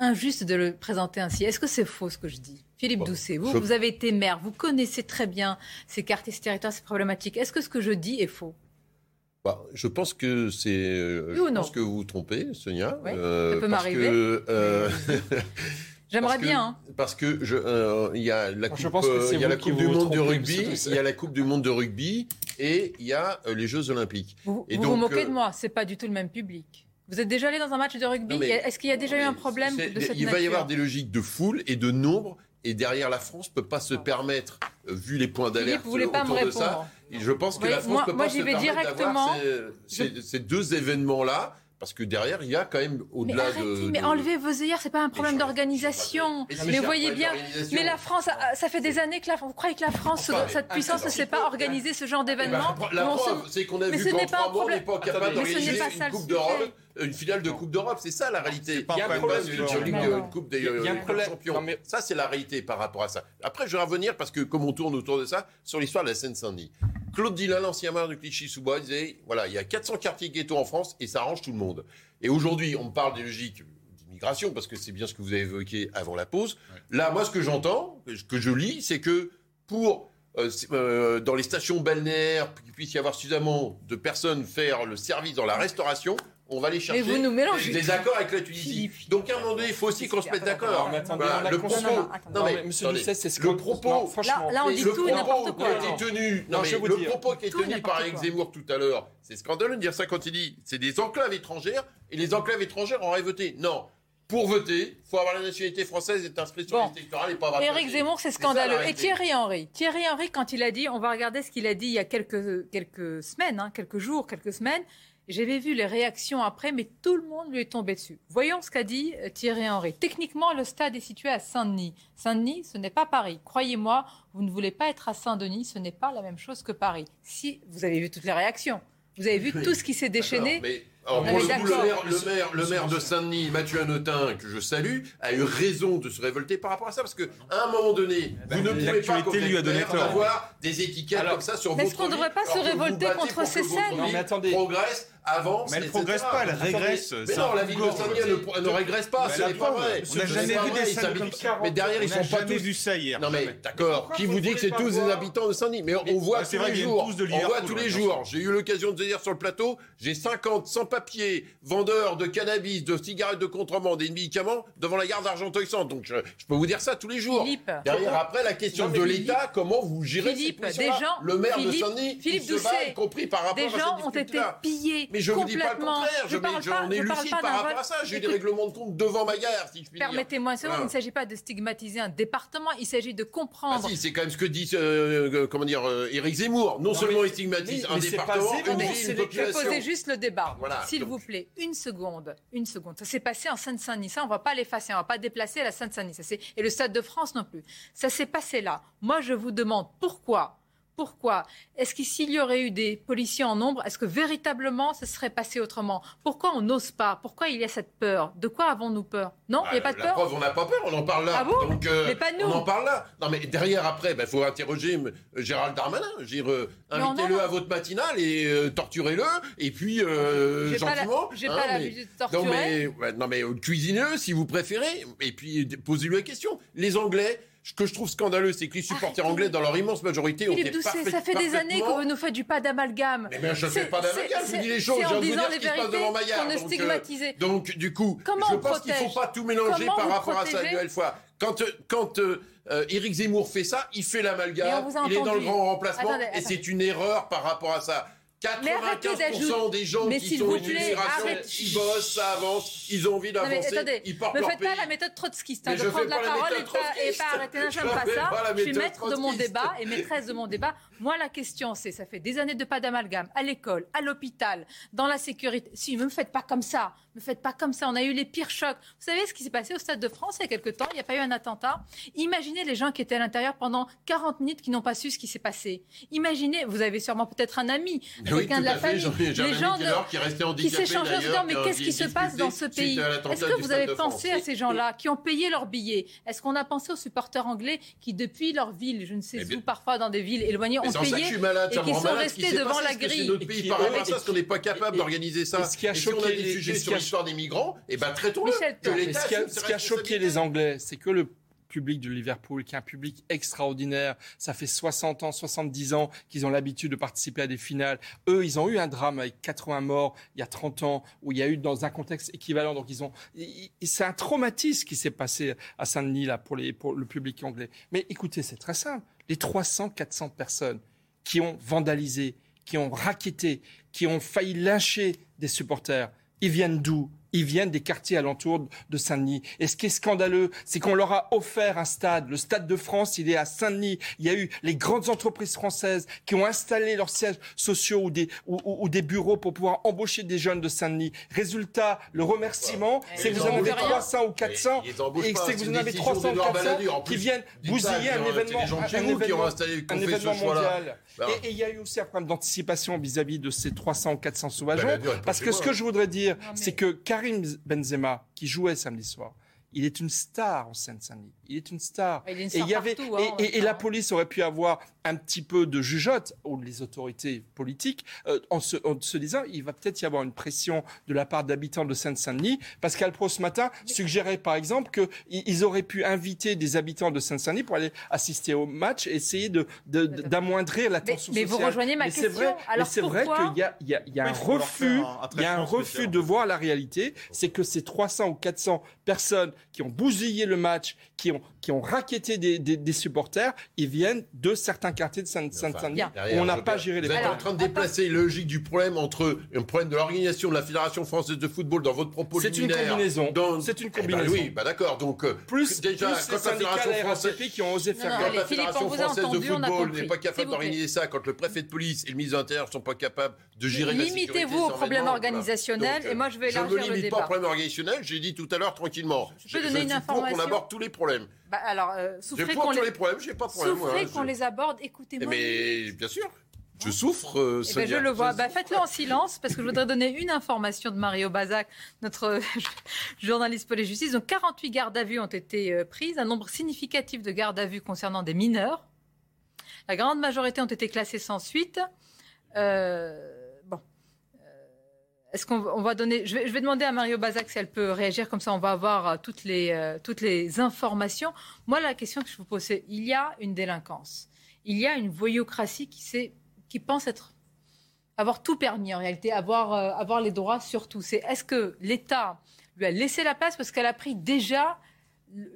injuste de le présenter ainsi? Est-ce que c'est faux ce que je dis? Philippe Doucet, vous, vous avez été maire, vous connaissez très bien ces quartiers, ces territoires, ces problématiques. Est-ce que ce que je dis est faux? Bah, je pense que c'est. Euh, je pense que vous vous trompez, Sonia. Euh, ça peut m'arriver. Euh, J'aimerais bien. Hein. Parce que il y a la coupe, il y a la coupe du monde de rugby, il y a la coupe du monde de rugby et il y a les Jeux Olympiques. Vous et vous, vous moquez de moi, c'est pas du tout le même public. Vous êtes déjà allé dans un match de rugby? Est-ce qu'il y a déjà eu un problème de cette Il va y avoir des logiques de foule et de nombre et derrière la France ne peut pas se permettre, vu les points d'alerte autour de ça, je pense que la France ne peut pas se permettre d'avoir ces, ces, deux événements-là. Parce que derrière, il y a quand même au-delà de, Mais enlevez vos œillères, c'est pas un problème d'organisation. Mais, vous voyez bien. Mais la France, ça fait des années que la, vous croyez que la France, cette puissance, ne s'est pas organisé ce genre d'événement. la preuve, c'est qu'on a vu qu'en trois mois, on n'est pas capable d'organiser une Coupe d'Europe une finale de Coupe d'Europe. C'est ça la réalité. Il y a un problème une Coupe des champions. Ça, c'est la réalité par rapport à ça. Après, je vais revenir parce que comme on tourne autour de ça, sur l'histoire de la Seine-Saint-Denis. Claude Dillon, l'ancien maire de Clichy-sous-Bois, disait voilà, il y a 400 quartiers ghetto en France et ça arrange tout le monde. Et aujourd'hui, on parle des logiques d'immigration parce que c'est bien ce que vous avez évoqué avant la pause. Là, moi, ce que j'entends, ce que je lis, c'est que pour euh, euh, dans les stations balnéaires, qu'il puisse y avoir suffisamment de personnes faire le service dans la restauration, on va aller chercher des accords avec la Tunisie. Donc à un moment donné, il faut aussi qu'on se mette d'accord. Le propos, non, mais Monsieur c'est ce le propos. Franchement, là, on dit tout n'importe quoi. Qui a été tenu, non, mais le propos qui est tenu par Eric Zemmour tout à l'heure, c'est scandaleux de dire ça quand il dit c'est des enclaves étrangères et les enclaves étrangères auraient voté. Non, pour voter, il faut avoir la nationalité française et être inscrit sur bon. liste électorale et pas avoir Éric Zemmour, c'est scandaleux. et Thierry Henry. Thierry Henry, quand il a dit, on va regarder ce qu'il a dit il y a quelques, quelques semaines, hein, quelques jours, quelques semaines, J'avais vu les réactions après, mais tout le monde lui est tombé dessus. Voyons ce qu'a dit euh, Thierry Henry. Techniquement, le stade est situé à Saint-Denis. Saint-Denis, ce n'est pas Paris. Croyez-moi, vous ne voulez pas être à Saint-Denis, ce n'est pas la même chose que Paris. Si vous avez vu toutes les réactions, vous avez vu tout ce qui s'est déchaîné. Alors, pour le, coup, le, maire, le, maire, le maire de Saint-Denis, Mathieu Hanotin, que je salue, a eu raison de se révolter par rapport à ça, parce qu'à un moment donné, vous ne pouvez pas, lui a donné avoir des étiquettes comme ça sur votre Est-ce qu'on ne devrait pas se révolter contre ces scènes Non, mais attendez. progresse avance. Mais elle ne progresse pas, elle régresse. Mais non, la ville de Saint-Denis ne régresse pas, ce n'est pas vrai. On n'a jamais vu des scènes comme ça. Mais derrière, ils sont pas tous. vu ça hier. Non, mais d'accord. Qui vous dit que c'est tous des habitants de Saint-Denis? Mais on voit tous les jours. On voit tous les jours. J'ai eu l'occasion de dire sur le plateau, j'ai 50 sans-papiers vendeurs de cannabis, de cigarettes de contrebande et de médicaments devant la gare d'Argenteuil Centre. Donc je, peux vous dire ça tous les jours. Derrière, après, la question de l'État, comment vous gérez Philippe, des gens, Le maire de Saint-Denis, Philippe se bat, y compris par rapport des gens ont été pillés. Mais je vous dis pas le contraire. Je, je, on est lucide par rapport à ça. J'ai eu des règlements de compte devant ma gare, si je puis Permettez-moi un il ne s'agit pas de stigmatiser un département, il s'agit de comprendre. Ah si, c'est quand même ce que dit, euh, comment dire, euh, Éric Zemmour. Non, seulement il stigmatise un département, une ville, une population. Je posais juste le débat. S'il vous plaît, une seconde, une seconde. Ça s'est passé en Seine-Saint-Denis. Ça, on va pas l'effacer, on va pas déplacer la Seine-Saint-Denis. Et le Stade de France non plus. Ça s'est passé là. Moi, je vous demande pourquoi pourquoi? Est-ce qu'ici, il y aurait eu des policiers en nombre Est-ce que véritablement, ce serait passé autrement? Pourquoi on n'ose pas? Pourquoi il y a cette peur? De quoi avons-nous peur? Non, il n'y a pas de la peur preuve, on n'a pas peur, on en parle là. Ah bon? Donc, euh, mais pas nous. On en parle là. Non, mais derrière, après, il bah, faut interroger euh, Gérald Darmanin. Euh, invitez-le à votre matinale et euh, torturez-le. Et puis, gentiment. J'ai pas hein, l'habitude de torturer. Non, mais, non, mais cuisinez-le si vous préférez. Et puis, posez-lui la question. Les Anglais ce que je trouve scandaleux, c'est que les supporters anglais, dans leur immense majorité, ont été parfait, Ça fait des années vous nous faites du pas d'amalgame. Mais bien, je ne fais pas d'amalgame, je vous dis les choses, je dire ce qui se passe devant ma gare. Donc, euh, donc, du coup, Comment je pense qu'il ne faut pas tout mélanger par rapport à ça une nouvelle fois. Quand, euh, quand euh, Éric Zemmour fait ça, il fait l'amalgame, il est dans le grand remplacement, et c'est une erreur par rapport à ça. 95% des gens qui sont une immigration, ils bossent, ça avance, ils ont envie d'avancer, ils portent Ne faites pas la méthode trotskiste, hein, de prendre la parole et pas, et pas arrêter. Non, j'aime pas ça. Je suis maître de mon débat et maîtresse de mon débat. Moi, la question, c'est, ça fait des années de pas d'amalgame, à l'école, à l'hôpital, dans la sécurité. Si, ne me faites pas comme ça. Ne me faites pas comme ça. On a eu les pires chocs. Vous savez ce qui s'est passé au Stade de France il y a quelque temps? Il n'y a pas eu un attentat. Imaginez les gens qui étaient à l'intérieur pendant 40 minutes qui n'ont pas su ce qui s'est passé. Imaginez, vous avez sûrement peut-être un ami, quelqu'un de la famille. Les gens de, qui, restait qui s'échangent mais qu'est-ce qui se passe dans ce pays? Est-ce que vous avez pensé à ces gens-là qui ont payé leur billet? Est-ce qu'on a pensé aux supporters anglais qui, depuis leur ville, je ne sais eh où, parfois dans des villes éloignées, ont payé et qui sont restés devant la grille notre pays par rapport à ça, parce qu'on n'est pas capable d'organiser ça. Ce qui a choqué des sujets sur l'histoire des migrants, et eh ben traitons-le. Ce qui a choqué les Anglais, c'est que le public de Liverpool, qui est un public extraordinaire. Ça fait 60 ans, 70 ans qu'ils ont l'habitude de participer à des finales. Eux, ils ont eu un drame avec 80 morts il y a 30 ans, où il y a eu dans un contexte équivalent. Donc, ils ont, c'est un traumatisme qui s'est passé à Saint-Denis, là, pour, les, pour le public anglais. Mais écoutez, c'est très simple. Les 300, 400 personnes qui ont vandalisé, qui ont raquetté, qui ont failli lyncher des supporters, ils viennent d'où? Ils viennent des quartiers alentours de Saint-Denis. Et ce qui est scandaleux, c'est qu'on leur a offert un stade. Le stade de France, il est à Saint-Denis. Il y a eu les grandes entreprises françaises qui ont installé leurs sièges sociaux ou des, ou, des bureaux pour pouvoir embaucher des jeunes de Saint-Denis. Résultat, le remerciement, c'est que vous en avez 300 ou 400 et c'est que vous en avez 300 ou 400 qui viennent bousiller un événement, un événement mondial. Et il y a eu aussi un problème d'anticipation vis-à-vis de ces 300 ou 400 sauvageons. Parce que ce que je voudrais dire, c'est que Karim Benzema, qui jouait samedi soir, il est une star en Seine-Saint-Denis. Il est une star. et, il y avait, hein, et, la police aurait pu avoir un petit peu de jugeote, ou les autorités politiques, euh, en, se, disant il va peut-être y avoir une pression de la part d'habitants de Seine-Saint-Denis. Pascal Pro, ce matin, suggérait par exemple qu'ils auraient pu inviter des habitants de Seine-Saint-Denis pour aller assister au match et essayer d'amoindrir de, la tension mais, sociale. Mais vous rejoignez ma question. Vrai, mais c'est vrai qu'il y a, y a, y a un refus, il y a un refus de voir la réalité. C'est que ces 300 ou 400 personnes qui ont bousillé le match, qui ont, qui ont raquetté des, des, supporters, ils viennent de certains quartiers de Saint-Denis où on n'a pas géré les Vous êtes en train de déplacer la logique du problème entre un problème de l'organisation de la Fédération française de football dans votre propos C'est une combinaison. C'est une combinaison. Eh ben oui, bah d'accord. Donc, euh, plus, déjà, plus quand la Fédération française qui ont osé faire Quand la Fédération française de football n'est pas capable d'organiser ça, quand le préfet de police et le ministre de l'Intérieur ne sont pas capables de gérer la sécurité. Limitez-vous au problème organisationnel et moi je vais élargir le débat. Je ne me limite pas au problème organisationnel, j'ai dit tout à l'heure tranquillement. Je peux donner une information. qu'on aborde tous les problèmes. Bah, alors, euh, souffrez qu'on les... les problèmes, j'ai pas de problème. Souffrez qu'on les aborde, écoutez-moi. Mais bien sûr. Je souffre. Euh, eh ben, je le vois. Bah, Faites-le en silence parce que je voudrais donner une information de Mario Bazac, notre journaliste pour les justices. Donc 48 gardes à vue ont été euh, prises, un nombre significatif de gardes à vue concernant des mineurs. La grande majorité ont été classées sans suite. Euh. Est-ce qu'on va donner. Je vais, demander à Mario Bazac si elle peut réagir, comme ça on va avoir euh, toutes les, euh, toutes les informations. Moi, la question que je vous pose, c'est il y a une délinquance. Il y a une voyocratie qui, qui pense être avoir tout permis en réalité, avoir, avoir les droits sur tout. C'est est-ce que l'État lui a laissé la place parce qu'elle a pris déjà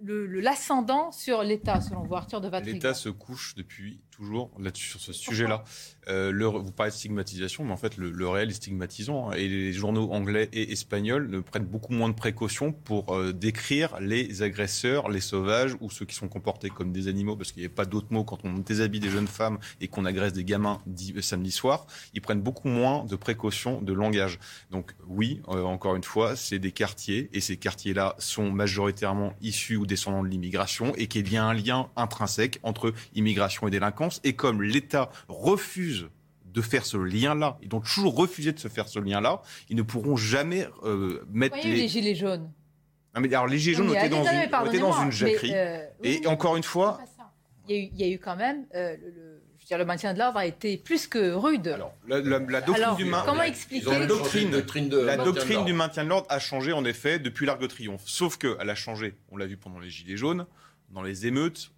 l'ascendant sur l'État, selon vous, Arthur de Vatrigan L'État se couche depuis toujours là-dessus, sur ce sujet-là. Euh, vous parlez de stigmatisation, mais en fait, le, réel est stigmatisant. Hein. Et les journaux anglais et espagnols ne prennent beaucoup moins de précautions pour euh, décrire les agresseurs, les sauvages ou ceux qui sont comportés comme des animaux, parce qu'il n'y a pas d'autre mot quand on déshabille des jeunes femmes et qu'on agresse des gamins euh, samedi soir. Ils prennent beaucoup moins de précautions de langage. Donc oui, encore une fois, c'est des quartiers, et ces quartiers-là sont majoritairement issus ou descendants de l'immigration, et qu'il y a un lien intrinsèque entre immigration et délinquance. Et comme l'État refuse de faire ce lien-là, ils ont toujours refusé de se faire ce lien-là, ils ne pourront jamais euh, mettre les... les gilets jaunes mais alors les gilets jaunes étaient dans, une, dans une jacquerie. Euh, et encore une fois... Il y, a eu, quand même... Euh, le, maintien de l'ordre a été plus que rude. Alors, la, doctrine du comment expliquer la doctrine, la doctrine du maintien de l'ordre a changé en effet depuis l'Arc de Triomphe. Sauf qu'elle a changé, on l'a vu pendant les Gilets jaunes, dans les émeutes,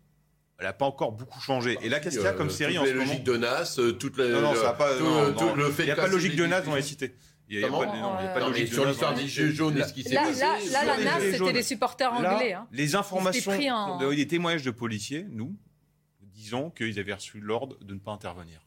elle n'a pas encore beaucoup changé. Et là, qu'est-ce qu'il y a comme série en ce moment logiques de Nas, euh, toute la, non, non, ça pas, le fait Il n'y a pas de logique de Nas dans les cités. Il n'y a, pas, de logique sur l'histoire des Gilets jaunes ce qui s'est passé. Là, la NAS, c'était les supporters anglais. Les informations, en... des témoignages de policiers, nous, disons qu'ils avaient reçu l'ordre de ne pas intervenir.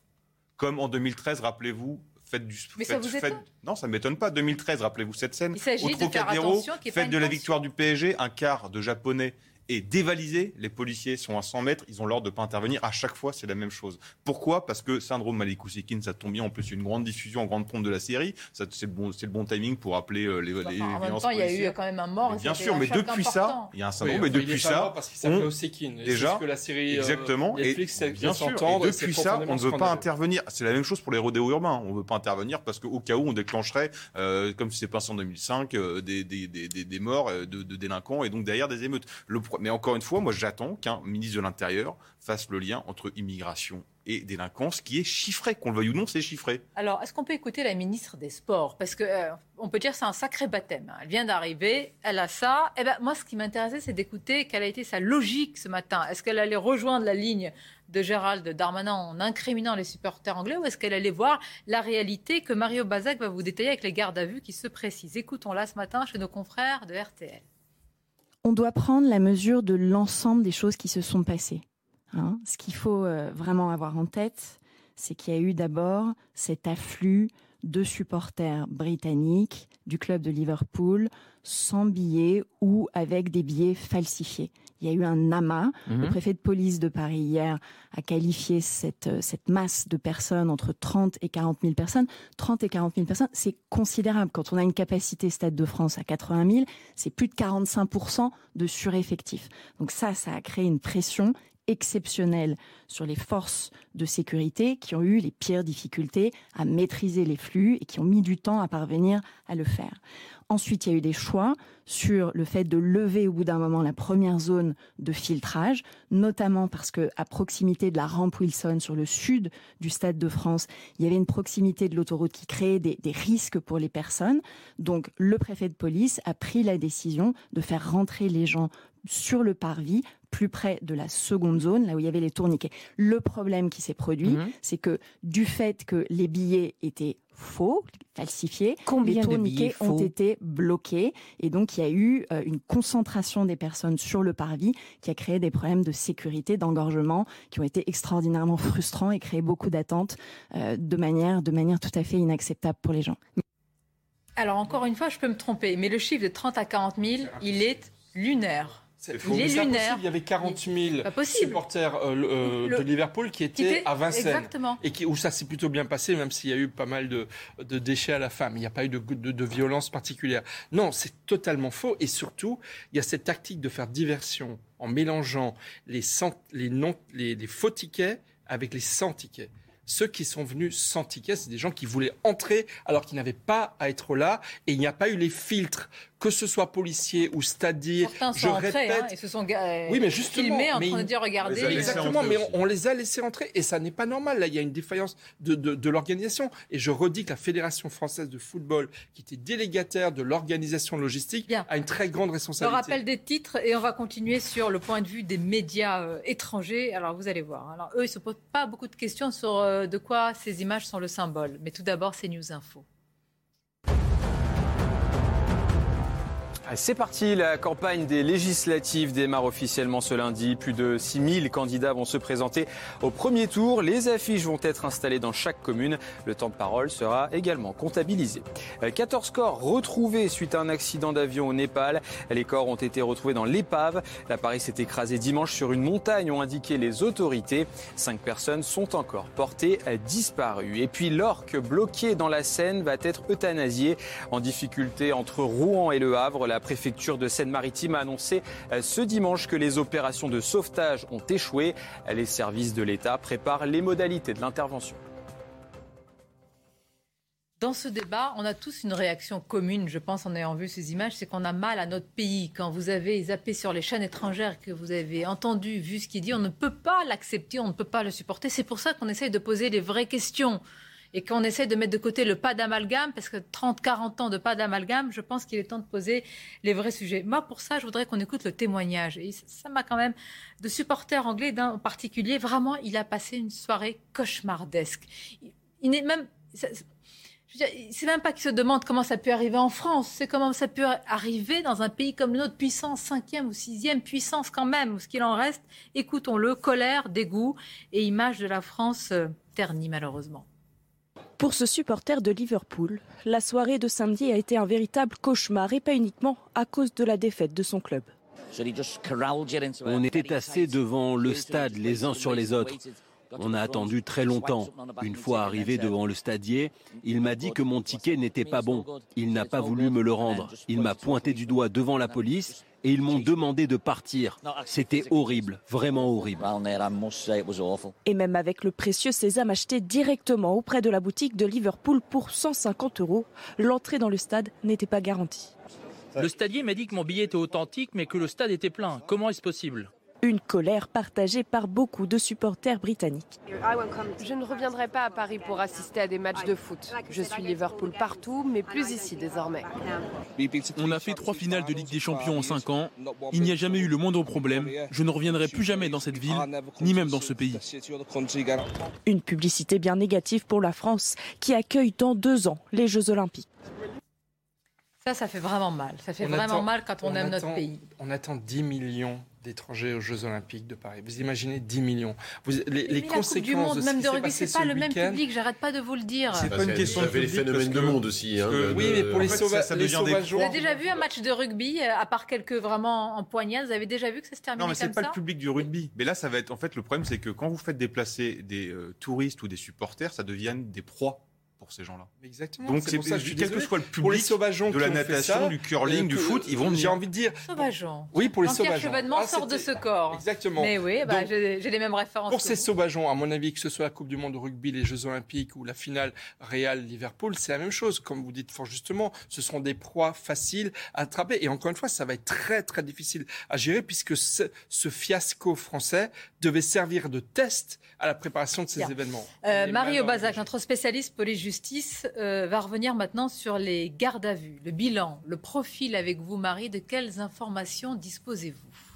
Comme en 2013, rappelez-vous, faites du. Mais ça vous faites, non, ça ne m'étonne pas. 2013, rappelez-vous cette scène. Il s'agit de faire attention. Faites de la victoire du PSG un quart de Japonais et dévalisé. Les policiers sont à 100 mètres, ils ont l'ordre de ne pas intervenir. À chaque fois, c'est la même chose. Pourquoi? Parce que syndrome Malik ça tombe bien. En plus, une grande diffusion en grande pompe de la série. C'est le, bon, le bon timing pour appeler euh, les, les En même temps, il y a eu quand même un mort. bien sûr, mais depuis ça, il y a un syndrome. mais depuis ça, parce qu'il s'appelait Osekin. Déjà, que la série euh, exactement. Netflix, et bien sûr. Et depuis ça, on ne veut pas intervenir. C'est la même chose pour les rodéos urbains. On ne veut pas intervenir parce qu'au cas où on déclencherait, euh, comme c'est passé en 2005, des, morts de, délinquants et donc derrière des émeutes. Mais encore une fois, moi, j'attends qu'un ministre de l'Intérieur fasse le lien entre immigration et délinquance qui est chiffré, qu'on le veuille ou non, c'est chiffré. Alors, est-ce qu'on peut écouter la ministre des Sports? Parce que euh, on peut dire c'est un sacré baptême. Hein. Elle vient d'arriver, elle a ça. Et eh ben, moi, ce qui m'intéressait, c'est d'écouter quelle a été sa logique ce matin. Est-ce qu'elle allait rejoindre la ligne de Gérald Darmanin en incriminant les supporters anglais ou est-ce qu'elle allait voir la réalité que Mario Bazac va vous détailler avec les gardes à vue qui se précisent? Écoutons-la ce matin chez nos confrères de RTL on doit prendre la mesure de l'ensemble des choses qui se sont passées. Hein. Ce qu'il faut euh, vraiment avoir en tête, c'est qu'il y a eu d'abord cet afflux de supporters britanniques du club de Liverpool sans billets ou avec des billets falsifiés. Il y a eu un amas. Le mhm. préfet de police de Paris hier a qualifié cette, euh, cette masse de personnes entre 30 et 40 000 personnes. 30 et 40 000 personnes, c'est considérable. Quand on a une capacité Stade de France à 80 000, c'est plus de 45 de sureffectif. Donc ça, ça a créé une pression exceptionnelle sur les forces de sécurité qui ont eu les pires difficultés à maîtriser les flux et qui ont mis du temps à parvenir à le faire. Ensuite, il y a eu des choix sur le fait de lever au bout d'un moment la première zone de filtrage, notamment parce que à proximité de la rampe Wilson sur le sud du Stade de France, il y avait une proximité de l'autoroute qui créait des, des, risques pour les personnes. Donc, le préfet de police a pris la décision de faire rentrer les gens sur le parvis plus près de la seconde zone, là où il y avait les tourniquets. Le problème qui s'est produit, mhm. c'est que du fait que les billets étaient faux, falsifiés. Combien les de tourniquets billets ont faux été bloqués et donc il y a eu euh, une concentration des personnes sur le parvis qui a créé des problèmes de sécurité, d'engorgement qui ont été extraordinairement frustrants et créé beaucoup d'attentes euh, de manière de manière tout à fait inacceptable pour les gens. Alors encore une fois, je peux me tromper, mais le chiffre de 30 à 40 000, il est lunaire. C'est Il faux. est Mais c'est lunaire. impossible. Il y avait 40 000 Pas possible. supporters euh, le- euh, Le- de Liverpool qui étaient était- à Vincennes. exactement. Et qui, où ça s'est plutôt bien passé, même s'il y a eu pas mal de, de déchets à la fin. Mais il n'y a pas eu de, de, de violence particulière. Non, c'est totalement faux. Et surtout, il y a cette tactique de faire diversion en mélangeant les, cent- les, non, les, les faux tickets avec les 100 tickets. Ceux qui sont venus sans ticket, c'est des gens qui voulaient entrer alors qu'ils n'avaient pas à être là. Et il n'y a pas eu les filtres, que ce soit policiers ou stadiers. Certains Je sont entrés répète, hein, et se sont ga- oui, mais justement, filmés en mais train de dire regardez. Exactement, mais on, on les a laissés entrer et ça n'est pas normal. Là, il y a une défaillance de, de, de l'organisation. Et je redis que la Fédération française de football, qui était délégataire de l'organisation logistique, a une très grande Le responsabilité. rappel des titres et on va continuer sur le point de vue des médias euh, étrangers. Alors vous allez voir. Alors eux, ils se posent pas beaucoup de questions sur euh, de quoi ces images sont le symbole. Mais tout d'abord, c'est News Info. C'est parti, la campagne des législatives démarre officiellement ce lundi. Plus de 6000 candidats vont se présenter au premier tour. Les affiches vont être installées dans chaque commune. Le temps de parole sera également comptabilisé. Euh, 14 corps retrouvés suite à un accident d'avion au Népal. Les corps ont été retrouvés dans l'épave. L'appareil s'est écrasé dimanche sur une montagne, ont indiqué les autorités. Cinq personnes sont encore portées euh, disparues. Et puis l'orque bloqué dans la Seine va être euthanasié en difficulté entre Rouen et Le Havre. La préfecture de Seine-Maritime a annoncé euh, ce dimanche que les opérations de sauvetage ont échoué. Les services de l'État préparent les modalités de l'intervention. Dans ce débat, on a tous une réaction commune, je pense, en ayant vu ces images, c'est qu'on a mal à notre pays. Quand vous avez zappé sur les chaînes étrangères, que vous avez entendu, vu ce qui dit, on ne peut pas l'accepter, on ne peut pas le supporter. C'est pour ça qu'on essaye de poser les vraies questions et qu'on essaie de mettre de côté le pas d'amalgame, parce que 30-40 ans de pas d'amalgame, je pense qu'il est temps de poser les vrais sujets. Moi, pour ça, je voudrais qu'on écoute le témoignage. Et ça m'a quand même, de supporters anglais d'un en particulier, vraiment, il a passé une soirée cauchemardesque. Il, n'est même... ça- c'est même pas qu'il se demande comment ça peut arriver en France, c'est comment ça peut arriver dans un pays comme le puissance cinquième ou sixième puissance quand même, ce qu'il en reste. Écoutons-le, colère, dégoût et image de la France euh, ternie malheureusement. Pour ce supporter de Liverpool, la soirée de samedi a été un véritable cauchemar et pas uniquement à cause de la défaite de son club. On était tassés devant le stade les uns sur les autres. On a attendu très longtemps. Une fois arrivé devant le stadier, il m'a dit que mon ticket n'était pas bon. Il n'a pas voulu me le rendre. Il m'a pointé du doigt devant la police et ils m'ont demandé de partir. C'était horrible, vraiment horrible. Et même avec le précieux sésame acheté directement auprès de la boutique de Liverpool pour 150 euros, l'entrée dans le stade n'était pas garantie. Le stadier m'a dit que mon billet était authentique, mais que le stade était plein. Comment est-ce possible? Une colère partagée par beaucoup de supporters britanniques. Je ne reviendrai pas à Paris pour assister à des matchs de foot. Je suis Liverpool partout, mais plus ici désormais. On a fait trois finales de Ligue des Champions en cinq ans. Il n'y a jamais eu le moindre problème. Je ne reviendrai plus jamais dans cette ville, ni même dans ce pays. Une publicité bien négative pour la France qui accueille dans deux ans les Jeux Olympiques. Ça, ça fait vraiment mal. Ça fait On vraiment attend- mal quand on, aime notre pays. On attend 10 millions d'étrangers aux Jeux Olympiques de Paris. Vous imaginez 10 millions. Vous- les, les Mais la Coupe conséquences du monde, de ce même de rugby, c'est pas ce le même public. J'arrête pas de vous le dire. C'est pas une question Vous de avez les public, phénomènes de que- monde aussi. Hein, que- de- oui, mais pour les, fait, sauva- ça- ça les sauvageons. Vous avez déjà vu un match de rugby, euh, à part quelques vraiment en poignade, vous avez déjà vu que ça se terminait Non, mais c'est pas le public du rugby. Mais là, ça va être. En fait, le problème, c'est que quand vous faites déplacer des euh, touristes ou des supporters, ça devient des proies pour ces gens-là. Exactement. Donc, c'est ça que je suis quel que soit le Pour les public sauvageons de la natation, ça, du curling, euh, du foot, ils vont J'ai envie de dire. Sauvageons. Oui, pour les sauvageons. Chevènement Ah, sort de ce corps. Exactement. Mais oui, bah, Donc, j'ai les mêmes références. Pour ces sauvageons, à mon avis, que ce soit la Coupe du Monde de rugby, les Jeux Olympiques ou la finale Real-Liverpool, c'est la même chose. Comme vous dites fort justement, ce seront des proies faciles à attraper. Et encore une fois, ça va être très très difficile à gérer puisque ce, ce fiasco français devait servir de test à la préparation de ces Bien. événements. Euh, Les Mario malheurs- Bazac, notre spécialiste police-justice, euh, va revenir maintenant sur les gardes à vue, le bilan, le profil avec vous, Marie. De quelles informations disposez-vous?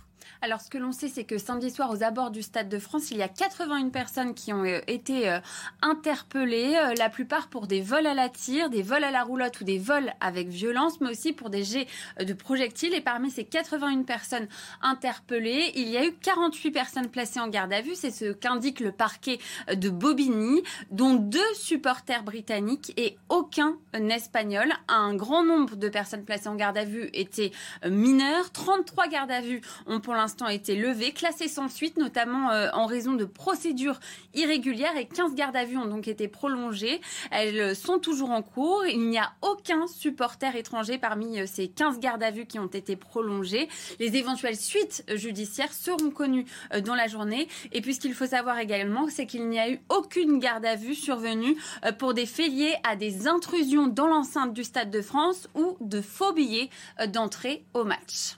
Alors, ce que l'on sait, c'est que samedi soir, aux abords du Stade de France, il y a 81 personnes qui ont euh, été euh, interpellées, euh, la plupart pour des vols à la tire, des vols à la roulotte ou des vols avec violence, mais aussi pour des jets de projectiles. Et parmi ces 81 personnes interpellées, il y a eu 48 personnes placées en garde à vue. C'est ce qu'indique le parquet de Bobigny, dont deux supporters britanniques et aucun espagnol. Un grand nombre de personnes placées en garde à vue étaient mineures. 33 gardes à vue ont pour l'instant été levées, classées sans suite, notamment euh, en raison de procédures irrégulières et 15 gardes à vue ont donc été prolongées. Elles sont toujours en cours. Il n'y a aucun supporter étranger parmi euh, ces 15 gardes à vue qui ont été prolongées. Les éventuelles suites judiciaires seront connues euh, dans la journée. Et puis ce qu'il faut savoir également, c'est qu'il n'y a eu aucune garde à vue survenue pour des faits liés à des intrusions dans l'enceinte du Stade de France ou de faux billets d'entrée au match.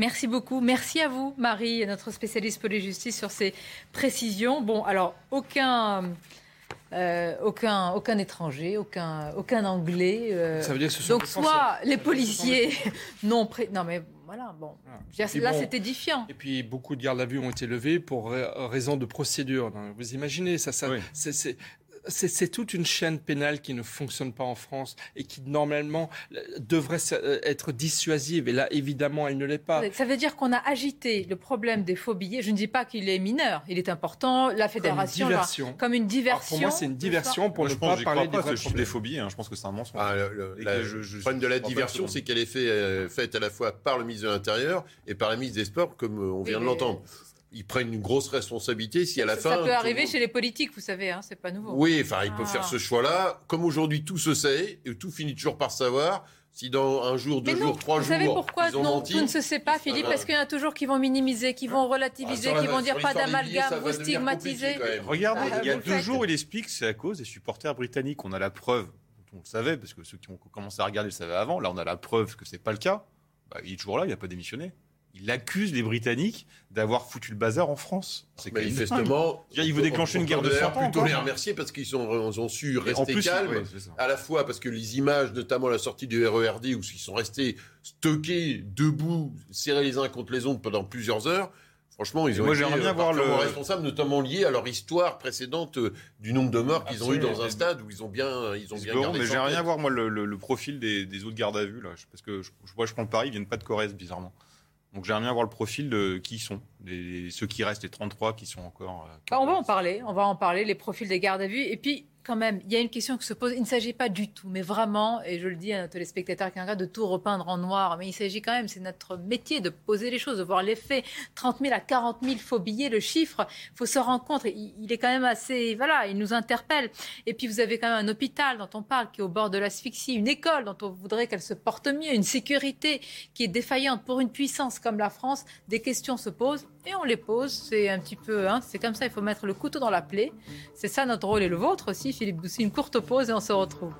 Merci beaucoup. Merci à vous, Marie, notre spécialiste police justice, sur ces précisions. Bon, alors, aucun. Euh, aucun, aucun étranger, aucun, aucun anglais. Euh, Ça veut dire que ce sont donc soit les policiers non pré... non mais voilà bon là c'est édifiant. Et puis beaucoup de gardes à vue ont été levés pour raison de procédure. Vous imaginez ça, ça c'est c'est toute une chaîne pénale qui ne fonctionne pas en France et qui normalement devrait euh, être dissuasive. Et là, évidemment, elle ne l'est pas. Ça veut dire qu'on a agité le problème des faux billets. Je ne dis pas qu'il est mineur, il est important. La fédération, comme une diversion. comme une diversion. pour moi, c'est une diversion pour ne pas parler des, pas des faux billets. Hein. Je pense que c'est un mensonge. Ah, le, problème de la diversion, c'est qu'elle est fait, euh, faite à la fois par le ministre de l'Intérieur et par la ministre des Sports, comme euh, on vient de l'entendre ils prennent une grosse responsabilité si à la fin. Ça peut arriver chez les politiques, vous savez, hein, c'est pas nouveau. Oui, enfin, ils peuvent faire ce choix-là. Comme aujourd'hui, tout se sait et tout finit toujours par savoir. Si dans un jour, deux jours, trois jours. Vous savez pourquoi non, tout ne se sait pas, Philippe Parce qu'il y en a toujours qui vont minimiser, qui vont relativiser, ah, qui vont dire pas d'amalgame, vous stigmatiser. Regardez, il y a deux jours, il explique que c'est à cause des supporters britanniques. On a la preuve, on le savait, parce que ceux qui ont commencé à regarder le savaient avant. Là, on a la preuve que c'est pas le cas. Bah, il est toujours là, il n'a pas démissionné il accuse les Britanniques d'avoir foutu le bazar en France. C'est manifestement. Il veut déclencher une guerre de 100 ans. plutôt les remercier parce qu'ils ont, su rester calmes. à la fois parce que les images, notamment la sortie du RERD, où ils sont restés stockés debout, serrés les uns contre les autres pendant plusieurs heures. Franchement, ils ont moi, été bien euh, voir le... responsables, notamment liés à leur histoire précédente euh, du nombre de morts qu'ils ont eu dans un stade où ils ont bien, ils ont bien gardé Mais j'ai rien à voir moi le, profil des, autres gardes à vue là, parce que je, vois, je prends le pari, ils viennent pas de Corrèze bizarrement. Donc j'aimerais bien voir le profil de qui ils sont, ceux qui restent, les 33 qui sont encore. Euh, bah, on va en parler, on va en parler, les profils des gardes à vue. Et puis, quand même, il y a une question qui se pose. Il ne s'agit pas du tout, mais vraiment, et je le dis à nos téléspectateurs qui regardent, de tout repeindre en noir. Mais il s'agit quand même, c'est notre métier de poser les choses, de voir les faits. 30 000 à 40 000 faux billets, le chiffre, il faut se rendre compte. Il, est quand même assez, voilà, il nous interpelle. Et puis vous avez quand même un hôpital dont on parle qui est au bord de l'asphyxie, une école dont on voudrait qu'elle se porte mieux, une sécurité qui est défaillante pour une puissance comme la France. Des questions se posent et on les pose. C'est un petit peu, hein, c'est comme ça, il faut mettre le couteau dans la plaie. C'est ça notre rôle et le vôtre aussi, Philippe Doucy. Une courte pause et on se retrouve.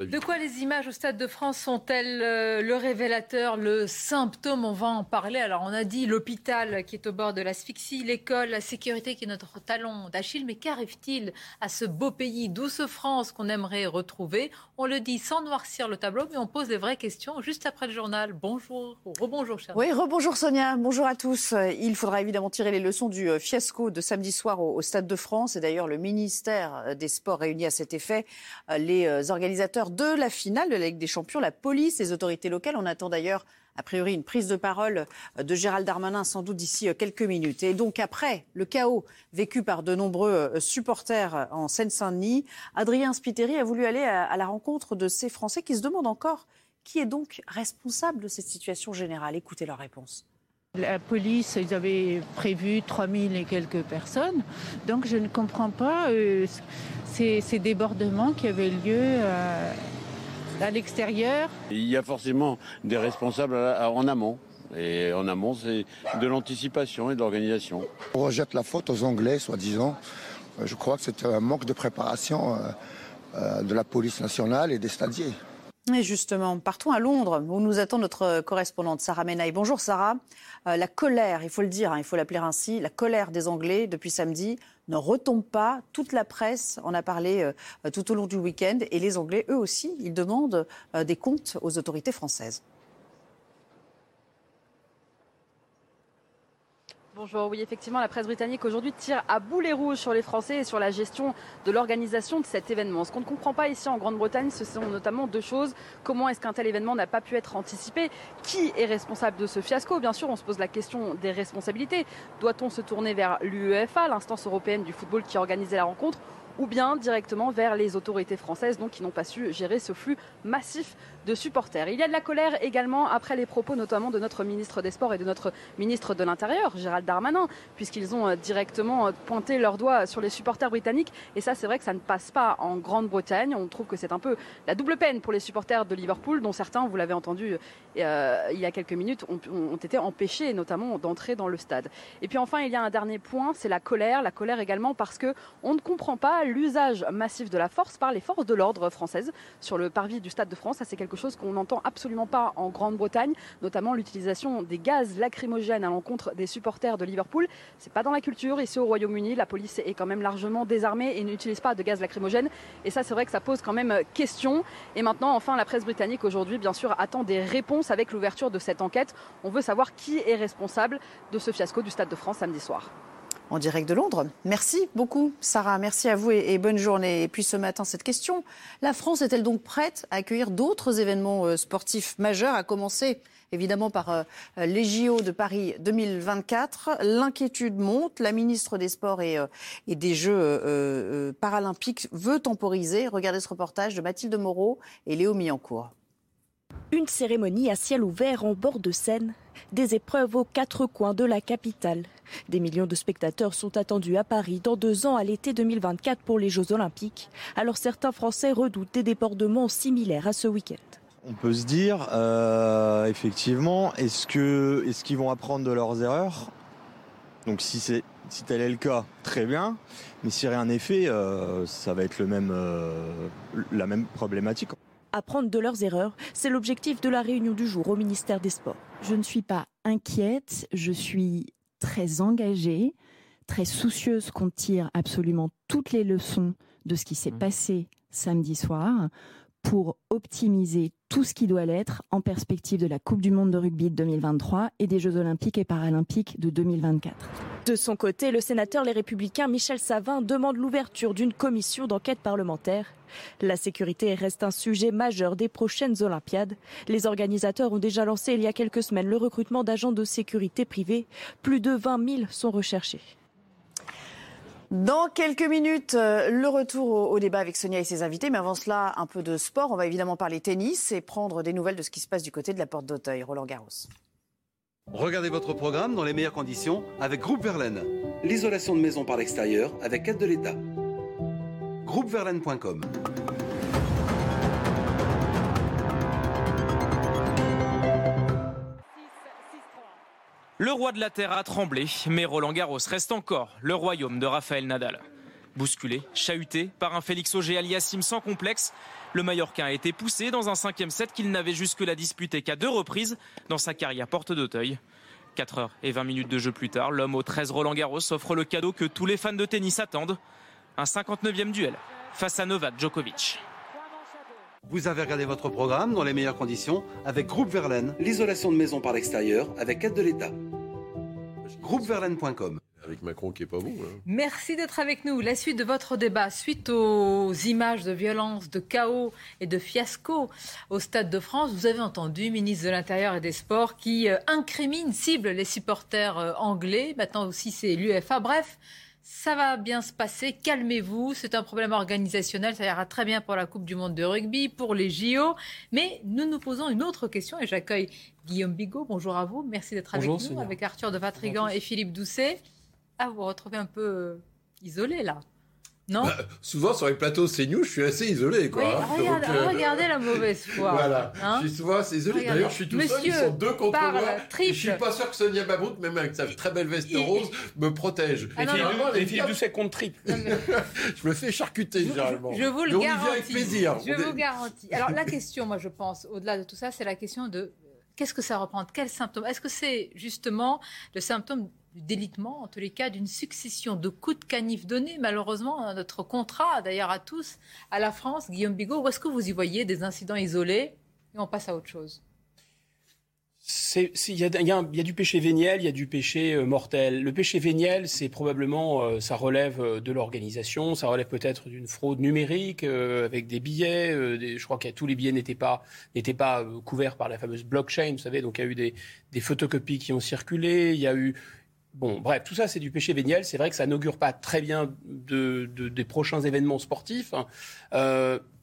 De quoi les images au Stade de France sont-elles euh, le révélateur, le symptôme? On va en parler. Alors on a dit l'hôpital qui est au bord de l'asphyxie, l'école, la sécurité qui est notre talon d'Achille. Mais qu'arrive-t-il à ce beau pays, douce France qu'on aimerait retrouver? On le dit sans noircir le tableau, mais on pose des vraies questions juste après le journal. Bonjour, rebonjour cher. Oui, rebonjour Sonia, bonjour à tous. Il faudra évidemment tirer les leçons du euh, fiasco de samedi soir au, Stade de France. Et d'ailleurs le ministère euh, des Sports réunit à cet effet les organisateurs de la finale de la Ligue des Champions, la police, les autorités locales. On attend d'ailleurs a priori une prise de parole de Gérald Darmanin sans doute d'ici euh, quelques minutes. Et donc après le chaos vécu par de nombreux euh, supporters en Seine-Saint-Denis, Adrien Spiteri a voulu aller à la rencontre de ces Français qui se demandent encore qui est donc responsable de cette situation générale. Écoutez leur réponse. La police, ils avaient prévu 3000 et quelques personnes. Donc je ne comprends pas euh, ces, débordements qui avaient lieu euh, à l'extérieur. Il y a forcément des responsables en amont. Et en amont, c'est de l'anticipation et de l'organisation. On rejette la faute aux Anglais, soi-disant. Je crois que c'est un manque de préparation euh, de la police nationale et des stadiers. Et justement, partons à Londres, où nous attend notre correspondante Sarah Menaille. Bonjour Sarah. Euh, la colère, il faut le dire, hein, il faut l'appeler ainsi, la colère des Anglais depuis samedi ne retombe pas. Toute la presse en a parlé euh, tout au long du week-end. Et les Anglais, eux aussi, ils demandent euh, des comptes aux autorités françaises. Bonjour, oui, effectivement, la presse britannique aujourd'hui tire à boulet rouge sur les Français et sur la gestion de l'organisation de cet événement. Ce qu'on ne comprend pas ici en Grande-Bretagne, ce sont notamment deux choses. Comment est-ce qu'un tel événement n'a pas pu être anticipé? Qui est responsable de ce fiasco? Bien sûr, on se pose la question des responsabilités. Doit-on se tourner vers l'UEFA, l'instance européenne du football qui organisait la rencontre ou bien directement vers les autorités françaises donc qui n'ont pas su gérer ce flux massif supporters. Il y a de la colère également après les propos notamment de notre ministre des Sports et de notre ministre de l'Intérieur, Gérald Darmanin, puisqu'ils ont euh, directement euh, pointé leurs doigts sur les supporters britanniques. Et ça, c'est vrai que ça ne passe pas en Grande-Bretagne. On trouve que c'est un peu la double peine pour les supporters de Liverpool, dont certains, vous l'avez entendu euh, il y a quelques minutes, ont, ont été empêchés notamment d'entrer dans le stade. Et puis enfin, il y a un dernier point, c'est la colère. La colère également parce que on ne comprend pas l'usage massif de la force par les forces de l'ordre françaises sur le parvis du Stade de France. Ça, c'est quelque chose qu'on n'entend absolument pas en Grande-Bretagne, notamment l'utilisation des gaz lacrymogènes à l'encontre des supporters de Liverpool. C'est pas dans la culture. Ici au Royaume-Uni, la police est quand même largement désarmée et n'utilise pas de gaz lacrymogène. Et ça, c'est vrai que ça pose quand même question. Et maintenant, enfin, la presse britannique aujourd'hui, bien sûr, attend des réponses avec l'ouverture de cette enquête. On veut savoir qui est responsable de ce fiasco du Stade de France samedi soir en direct de Londres. Merci beaucoup, Sarah. Merci à vous et, bonne journée. Et puis ce matin, cette question. La France est-elle donc prête à accueillir d'autres événements euh, sportifs majeurs, à commencer évidemment par euh, les JO de Paris 2024 L'inquiétude monte. La ministre des Sports et, euh, des Jeux paralympiques veut temporiser. Regardez ce reportage de Mathilde Moreau et Léo Millancourt. Une cérémonie à ciel ouvert en bord de Seine, des épreuves aux quatre coins de la capitale. Des millions de spectateurs sont attendus à Paris dans deux ans à l'été 2024 pour les Jeux Olympiques. Alors certains Français redoutent des débordements similaires à ce week-end. On peut se dire, euh, effectivement, est-ce qu'ils vont apprendre de leurs erreurs? Donc si c'est si tel est le cas, très bien. Mais si rien n'est fait, euh, ça va être le même, euh, la même problématique apprendre de leurs erreurs. C'est l'objectif de la réunion du jour au ministère des Sports. Je ne suis pas inquiète, je suis très engagée, très soucieuse qu'on tire absolument toutes les leçons de ce qui s'est mmh. passé samedi soir pour optimiser tout ce qui doit l'être en perspective de la Coupe du Monde de rugby de 2023 et des Jeux Olympiques et Paralympiques de 2024. De son côté, le sénateur Les Républicains Michel Savin demande l'ouverture d'une commission d'enquête parlementaire. La sécurité reste un sujet majeur des prochaines Olympiades. Les organisateurs ont déjà lancé il y a quelques semaines le recrutement d'agents de sécurité privés. Plus de 20 000 sont recherchés. Dans quelques minutes, euh, le retour au, débat avec Sonia et ses invités. Mais avant cela, un peu de sport. On va évidemment parler tennis et prendre des nouvelles de ce qui se passe du côté de la porte d'Auteuil. Roland Garros. Regardez votre programme dans les meilleures conditions avec Groupe Verlaine. L'isolation de maison par l'extérieur avec aide de l'État. Groupeverlaine.com Le roi de la Terre a tremblé, mais Roland Garros reste encore le royaume de Raphaël Nadal. Bousculé, chahuté par un Félix Auger aliassime sans complexe, le Mallorquin a été poussé dans un cinquième set qu'il n'avait jusque-là disputé qu'à deux reprises dans sa carrière porte d'Auteuil. 4 heures et 20 minutes de jeu plus tard, l'homme au 13 Roland Garros offre le cadeau que tous les fans de tennis attendent. Un 59e duel face à Novak Djokovic. Vous avez regardé votre programme dans les meilleures conditions avec Groupe Verlaine, l'isolation de maison par l'extérieur avec aide de l'État. Groupeverlaine.com avec Macron qui est pas bon. Hein. Merci d'être avec nous. La suite de votre débat, suite aux images de violence, de chaos et de fiasco au Stade de France, vous avez entendu, ministre de l'Intérieur et des Sports, qui euh, incrimine, cible les supporters euh, anglais. Maintenant aussi, c'est l'UFA. Bref, ça va bien se passer, calmez-vous, c'est un problème organisationnel, ça ira très bien pour la Coupe du Monde de rugby, pour les JO, mais nous nous posons une autre question et j'accueille Guillaume Bigot, bonjour à vous, merci d'être avec nous, avec Arthur de Vatrigan et Philippe Doucet. Ah, vous vous retrouvez un peu euh, isolé là non bah, Souvent sur les plateaux CNews, je suis assez isolé. Quoi, hein. euh, regardez la mauvaise foi. voilà, hein. je suis souvent assez isolé. D'ailleurs, je suis tout seul, ils sont deux contre moi. Triple. je suis pas sûr que Sonia Mabrouk, même avec sa très belle veste rose, me protège. Ah, et Philippe Doucet contre triple. je me fais charcuter généralement. Je vous le garantis. avec plaisir. Je vous garantis. Alors la question, moi je pense, au-delà de tout ça, c'est la question de qu'est-ce que ça reprend Quels symptômes? Est-ce que c'est justement le symptôme du délitement, en tous les cas, d'une succession de coups de canif donnés, malheureusement, à notre contrat, d'ailleurs à tous, à la France. Guillaume Bigot, où est-ce que vous y voyez des incidents isolés et on passe à autre chose? Il y, a du péché véniel, il y a du péché euh, mortel. Le péché véniel, c'est probablement, euh, ça relève euh, de l'organisation, ça relève peut-être d'une fraude numérique avec des billets. je crois que tous les billets n'étaient pas, pas couverts par la fameuse blockchain, vous savez. Donc il y a eu des photocopies qui ont circulé, il y a eu Bon, bref, tout ça, c'est du péché véniel. C'est vrai que ça n'augure pas très bien de, des prochains événements sportifs. Hein.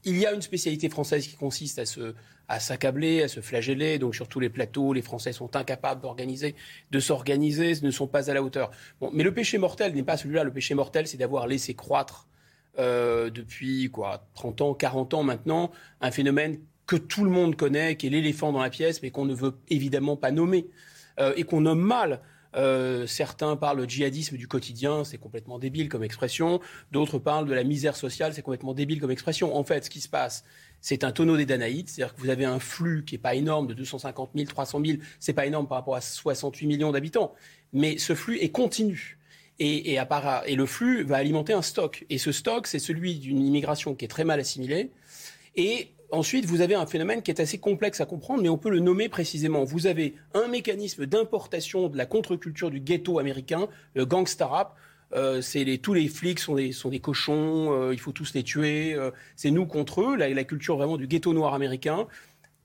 il y a une spécialité française qui consiste à se, à s'accabler, à se flageller. Donc sur tous les plateaux, les Français sont incapables d'organiser, de s'organiser, ne sont pas à la hauteur. Mais le péché mortel n'est pas celui-là. Le péché mortel, c'est d'avoir laissé croître euh, depuis quoi 30 ans, 40 ans maintenant, un phénomène que tout le monde connaît, qui est l'éléphant dans la pièce, mais qu'on ne veut évidemment pas nommer euh, et qu'on nomme mal. Euh, certains parlent djihadisme du quotidien, c'est complètement débile comme expression. D'autres parlent de la misère sociale, c'est complètement débile comme expression. En fait, ce qui se passe, c'est un tonneau des Danaïdes, c'est-à-dire que vous avez un flux qui n'est pas énorme de 250 000, 300 000, c'est pas énorme par rapport à 68 millions d'habitants, mais ce flux est continu. Et, et, le flux va alimenter un stock. Et ce stock, c'est celui d'une immigration qui est très mal assimilée. Et ensuite, vous avez un phénomène qui est assez complexe à comprendre, mais on peut le nommer précisément. Vous avez un mécanisme d'importation de la contre-culture du ghetto américain, le gangsta rap, euh, les, tous les flics sont des, cochons, euh, il faut tous les tuer. Euh, c'est nous contre eux, la, la, culture vraiment du ghetto noir américain.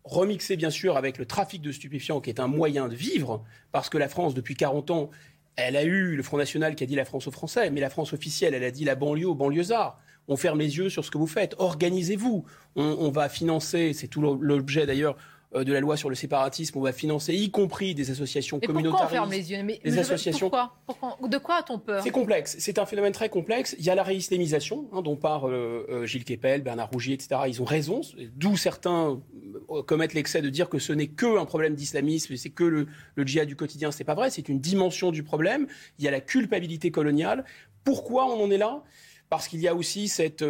Remixé bien sûr avec le trafic de stupéfiants qui est un moyen de vivre, parce que la France, depuis 40 ans, elle a eu le Front National qui a dit la France aux Français, mais la France officielle, elle a dit la banlieue aux banlieusards. On ferme les yeux sur ce que vous faites. Organisez-vous. On, on va financer, c'est tout l'objet d'ailleurs euh, de la loi sur le séparatisme, on va financer, y compris des associations communautaires. Pourquoi on ferme les yeux? Mais, des associations. Pourquoi, De quoi a-t-on peur? C'est complexe. C'est un phénomène très complexe. Il y a la réislamisation, hein, dont parle euh, euh, Gilles Kepel, Bernard Rougier, etc. Ils ont raison. D'où certains commettent l'excès de dire que ce n'est que un problème d'islamisme, c'est que le, le djihad du quotidien. C'est pas vrai. C'est une dimension du problème. Il y a la culpabilité coloniale. Pourquoi on en est là? Parce qu'il y a aussi cette,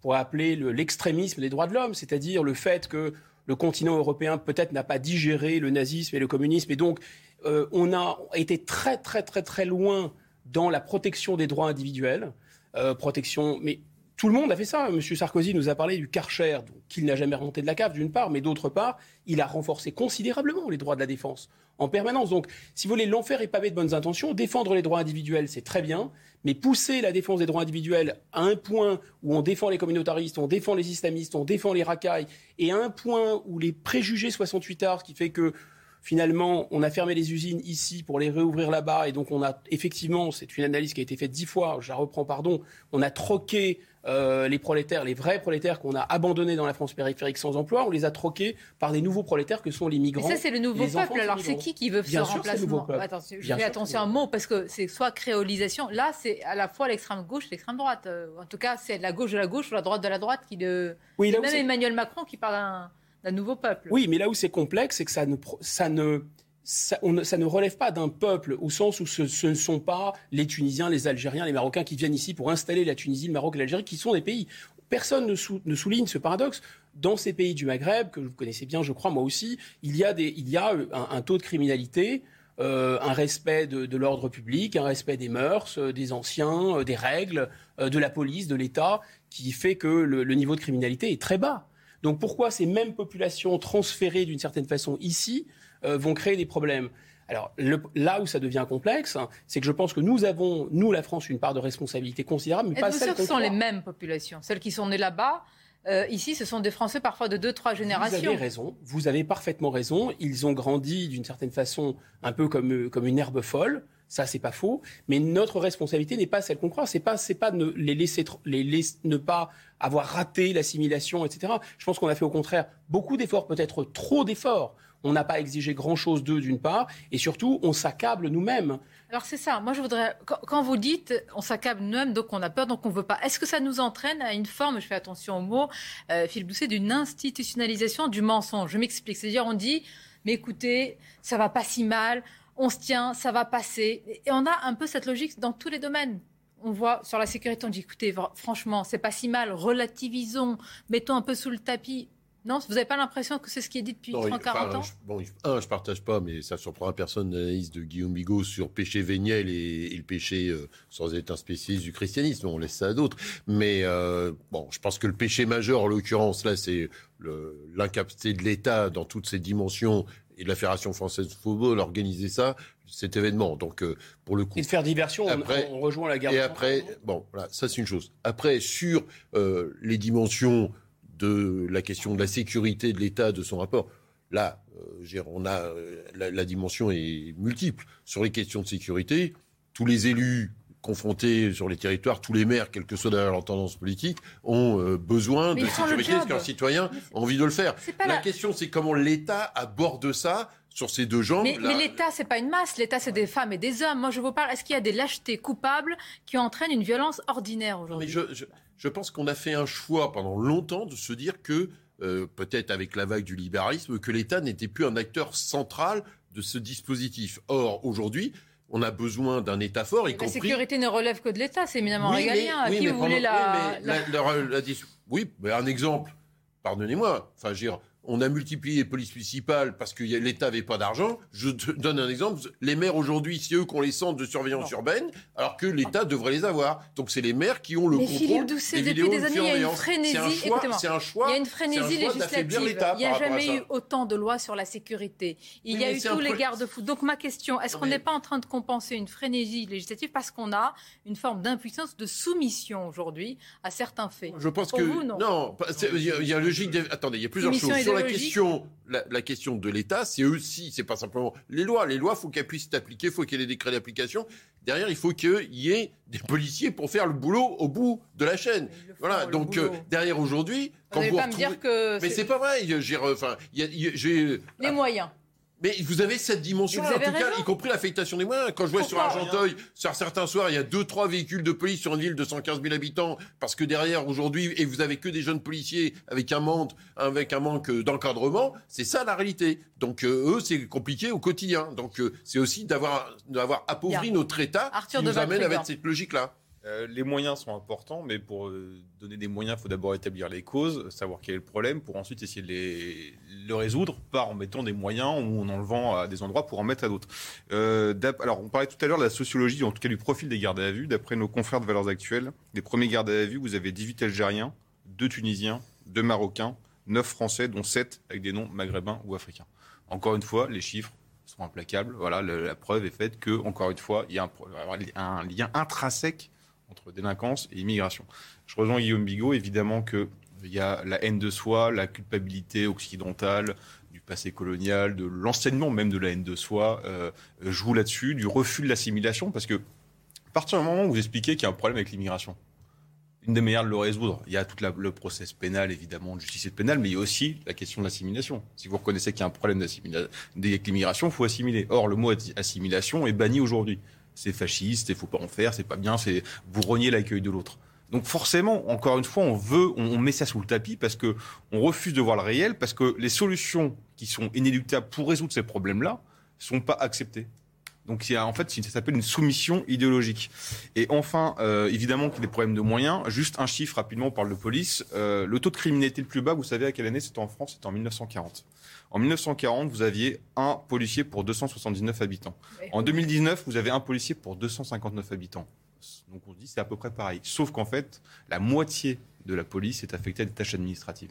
pour appeler l'extrémisme des droits de l'homme, c'est-à-dire le fait que le continent européen peut-être n'a pas digéré le nazisme et le communisme. Et donc, euh, on a été très, très, très, très loin dans la protection des droits individuels. Euh, protection, mais tout le monde a fait ça. M. Sarkozy nous a parlé du Karcher, qu'il n'a jamais remonté de la cave, d'une part, mais d'autre part, il a renforcé considérablement les droits de la défense en permanence. Donc, si vous voulez, l'enfer est pavé de bonnes intentions. Défendre les droits individuels, c'est très bien, mais pousser la défense des droits individuels à un point où on défend les communautaristes, on défend les islamistes, on défend les racailles, et à un point où les préjugés 68 arts, qui fait que finalement, on a fermé les usines ici pour les réouvrir là-bas, et donc on a effectivement, c'est une analyse qui a été faite dix fois, je la reprends, pardon, on a troqué euh, les prolétaires, les vrais prolétaires qu'on a abandonnés dans la France périphérique sans emploi, on les a troqués par des nouveaux prolétaires que sont les migrants. Ça, c'est le nouveau peuple. Alors, c'est qui qui veut ce remplacement Attends, Je fais attention à un mot parce que c'est soit créolisation. Là, c'est à la fois l'extrême gauche et l'extrême droite. Euh, en tout cas, c'est la gauche de la gauche ou la droite de la droite qui le. Oui, même Emmanuel Macron qui parle d'un nouveau peuple. Oui, mais là où c'est complexe, c'est que ça ne, ça ne ça, ne relève pas d'un peuple au sens où ce, ne sont pas les Tunisiens, les Algériens, les Marocains qui viennent ici pour installer la Tunisie, le Maroc et l'Algérie, qui sont des pays. Personne ne, souligne ce paradoxe. Dans ces pays du Maghreb, que vous connaissez bien, je crois, moi aussi, il y a, euh, un, taux de criminalité, euh, un respect de, l'ordre public, un respect des mœurs, euh, des anciens, des règles, de la police, de l'État, qui fait que le niveau de criminalité est très bas. Donc pourquoi ces mêmes populations transférées d'une certaine façon ici vont créer des problèmes. Alors là où ça devient complexe, hein, c'est que je pense que nous avons, nous la France, une part de responsabilité considérable, mais pas celle sûr que ce sont les mêmes populations, celles qui sont nées là-bas. Euh, ici, ce sont des Français parfois de deux, trois générations. Vous avez raison, vous avez parfaitement raison. Ils ont grandi d'une certaine façon un peu comme, euh, comme une herbe folle. Ça, c'est pas faux. Mais notre responsabilité n'est pas celle qu'on croit. C'est pas, c'est pas de les laisser, les ne pas avoir raté l'assimilation, etc. Je pense qu'on a fait au contraire beaucoup d'efforts, peut-être trop d'efforts on n'a pas exigé grand-chose d'eux d'une part, et surtout, on s'accable nous-mêmes. Alors c'est ça, moi je voudrais, quand vous dites on s'accable nous-mêmes, donc on a peur, donc on ne veut pas, est-ce que ça nous entraîne à une forme, je fais attention aux mots, euh, Philippe Doucet, d'une institutionnalisation du mensonge? Je m'explique, c'est-à-dire on dit, mais écoutez, ça va pas si mal, on se tient, ça va passer, et on a un peu cette logique dans tous les domaines. On voit sur la sécurité, on dit écoutez, franchement, c'est pas si mal, relativisons, mettons un peu sous le tapis. Non, vous n'avez pas l'impression que c'est ce qui est dit depuis 30-40 ans Bon, un, je partage pas, mais ça surprend personne l'analyse de Guillaume Bigot sur péché véniel et, le péché, euh, sans être un spécialiste du christianisme, on laisse ça à d'autres. Mais euh, bon, je pense que le péché majeur, en l'occurrence, là, c'est l'incapacité de l'État dans toutes ses dimensions et de la Fédération française de football organiser ça, cet événement. Donc, euh, pour le coup. Et de faire diversion, après, on, rejoint la guerre. Et après, bon, voilà, ça c'est une chose. Après, sur euh, les dimensions de la question de la sécurité de l'État, de son rapport, là, euh, on a la, la, dimension est multiple. Sur les questions de sécurité, tous les élus confrontés sur les territoires, tous les maires, quelle que soit leur tendance politique, ont euh, besoin de sécurité parce qu'un citoyen a envie de le faire. La, la question, c'est comment l'État aborde ça sur ces deux jambes. Mais, mais l'État, c'est pas une masse. L'État, c'est des femmes et des hommes. Moi, je vous parle. Est-ce qu'il y a des lâchetés coupables qui entraînent une violence ordinaire aujourd'hui? Je, je, je, pense qu'on a fait un choix pendant longtemps de se dire que, euh, peut-être avec la vague du libéralisme, que l'État n'était plus un acteur central de ce dispositif. Or, aujourd'hui, on a besoin d'un État fort, y la compris... sécurité ne relève que de l'État, c'est éminemment régalien. à qui vous voulez la... Oui, mais, la... La, oui, mais un exemple, pardonnez-moi, enfin, je veux dire, on a multiplié les polices municipales parce que l'État n'avait pas d'argent. Je te donne un exemple. Les maires aujourd'hui, c'est eux qui ont les centres de surveillance non. urbaine, alors que l'État devrait les avoir. Donc c'est les maires qui ont le Mais contrôle Philippe Doucet, des depuis des années, il y a une frénésie. C'est un choix. Il y a une frénésie législative. Il n'y a jamais eu autant de lois sur la sécurité. Il y a eu tous les garde-fous. Donc ma question, est-ce qu'on n'est pas en train de compenser une frénésie législative parce qu'on a une forme d'impuissance, de soumission aujourd'hui à certains faits? Je pense Pour que vous, non. non. Il y a logique. Attendez, il y a plusieurs choses la question la, la, question de l'État, c'est aussi, c'est pas simplement les lois. Les lois, faut qu'elles puissent être appliquées, faut qu'il y ait des décrets d'application. Derrière, il faut qu'il y ait des policiers pour faire le boulot au bout de la chaîne. Voilà. Donc euh, derrière aujourd'hui, quand vous, vous pas retrouvez... me dire que mais c'est pas vrai. J'ai, enfin, les moyens. Mais vous avez cette dimension, en tout raison. cas, y compris l'affectation des moyens. Quand je vois sur Argenteuil, sur certains soirs, il y a deux, trois véhicules de police sur une ville de 115 000 habitants, parce que derrière, aujourd'hui, et vous avez que des jeunes policiers avec un manque, avec un manque d'encadrement, c'est ça la réalité. Donc euh, eux, c'est compliqué au quotidien. Donc euh, c'est aussi d'avoir, d'avoir appauvri notre État Arthur qui nous amène avec cette logique-là. Euh, les moyens sont importants, mais pour euh, donner des moyens, il faut d'abord établir les causes, savoir quel est le problème, pour ensuite essayer de le résoudre par en mettant des moyens ou en enlevant à des endroits pour en mettre à d'autres. Euh, alors, on parlait tout à l'heure de la sociologie, en tout cas du profil des gardes à vue. D'après nos confrères de Valeurs Actuelles, les premiers gardes à vue, vous avez 18 Algériens, 2 Tunisiens, 2 Marocains, 9 Français, dont 7 avec des noms maghrébins ou africains. Encore une fois, les chiffres sont implacables. Voilà, la preuve est faite que, encore une fois, il y a un lien intrinsèque entre délinquance et immigration. Je rejoins Guillaume Bigot, évidemment qu'il y a la haine de soi, la culpabilité occidentale, du passé colonial, de l'enseignement même de la haine de soi, euh, joue là-dessus, du refus de l'assimilation, parce que à partir du moment où vous expliquez qu'il y a un problème avec l'immigration, une des manières de le résoudre, il y a tout le process pénal, évidemment, de justice pénale, mais il y a aussi la question de l'assimilation. Si vous reconnaissez qu'il y a un problème avec l'immigration, il faut assimiler. Or, le mot assimilation est banni aujourd'hui c'est fasciste, il faut pas en faire, c'est pas bien, c'est vous reniez l'accueil de l'autre. Donc forcément, encore une fois, on veut, on, met ça sous le tapis parce que on refuse de voir le réel, parce que les solutions qui sont inéluctables pour résoudre ces problèmes-là sont pas acceptées. Donc il y a, en fait, ça s'appelle une soumission idéologique. Et enfin, euh, évidemment qu'il y a des problèmes de moyens. Juste un chiffre rapidement, on parle de police. Euh, le taux de criminalité le plus bas, vous savez à quelle année? C'était en France C'était en 1940. En 1940, vous aviez un policier pour 279 habitants. En 2019, vous avez un policier pour 259 habitants. Donc on se dit c'est à peu près pareil. Sauf qu'en fait, la moitié de la police est affectée à des tâches administratives.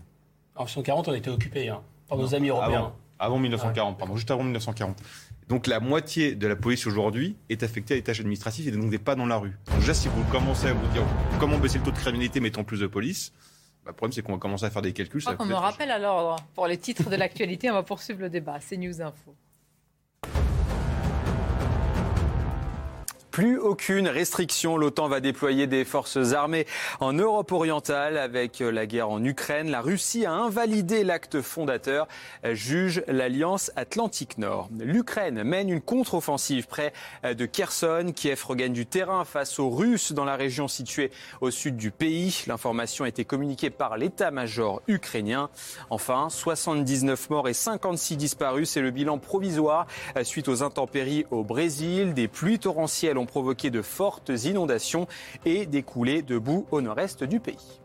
En 1940, on était occupé hein, par nos amis européens. Avant, avant 1940, pardon, juste avant 1940. Donc la moitié de la police aujourd'hui est affectée à des tâches administratives et donc n'est pas dans la rue. Donc déjà, si vous commencez à vous dire comment baisser le taux de criminalité, mettons plus de police, bah, le problème c'est qu'on va commencer à faire des calculs. Je crois qu'on me rappelle à l'ordre. Pour les titres de l'actualité, on va poursuivre le débat. C'est News Info. Plus aucune restriction. L'OTAN va déployer des forces armées en Europe orientale avec la guerre en Ukraine. La Russie a invalidé l'acte fondateur, juge l'Alliance Atlantique Nord. L'Ukraine mène une contre-offensive près de Kherson. Kiev regagne du terrain face aux Russes dans la région située au sud du pays. L'information a été communiquée par l'état-major ukrainien. Enfin, 79 morts et 56 disparus. C'est le bilan provisoire suite aux intempéries au Brésil. Des pluies torrentielles provoqué de fortes inondations et des coulées de boue au nord-est du pays.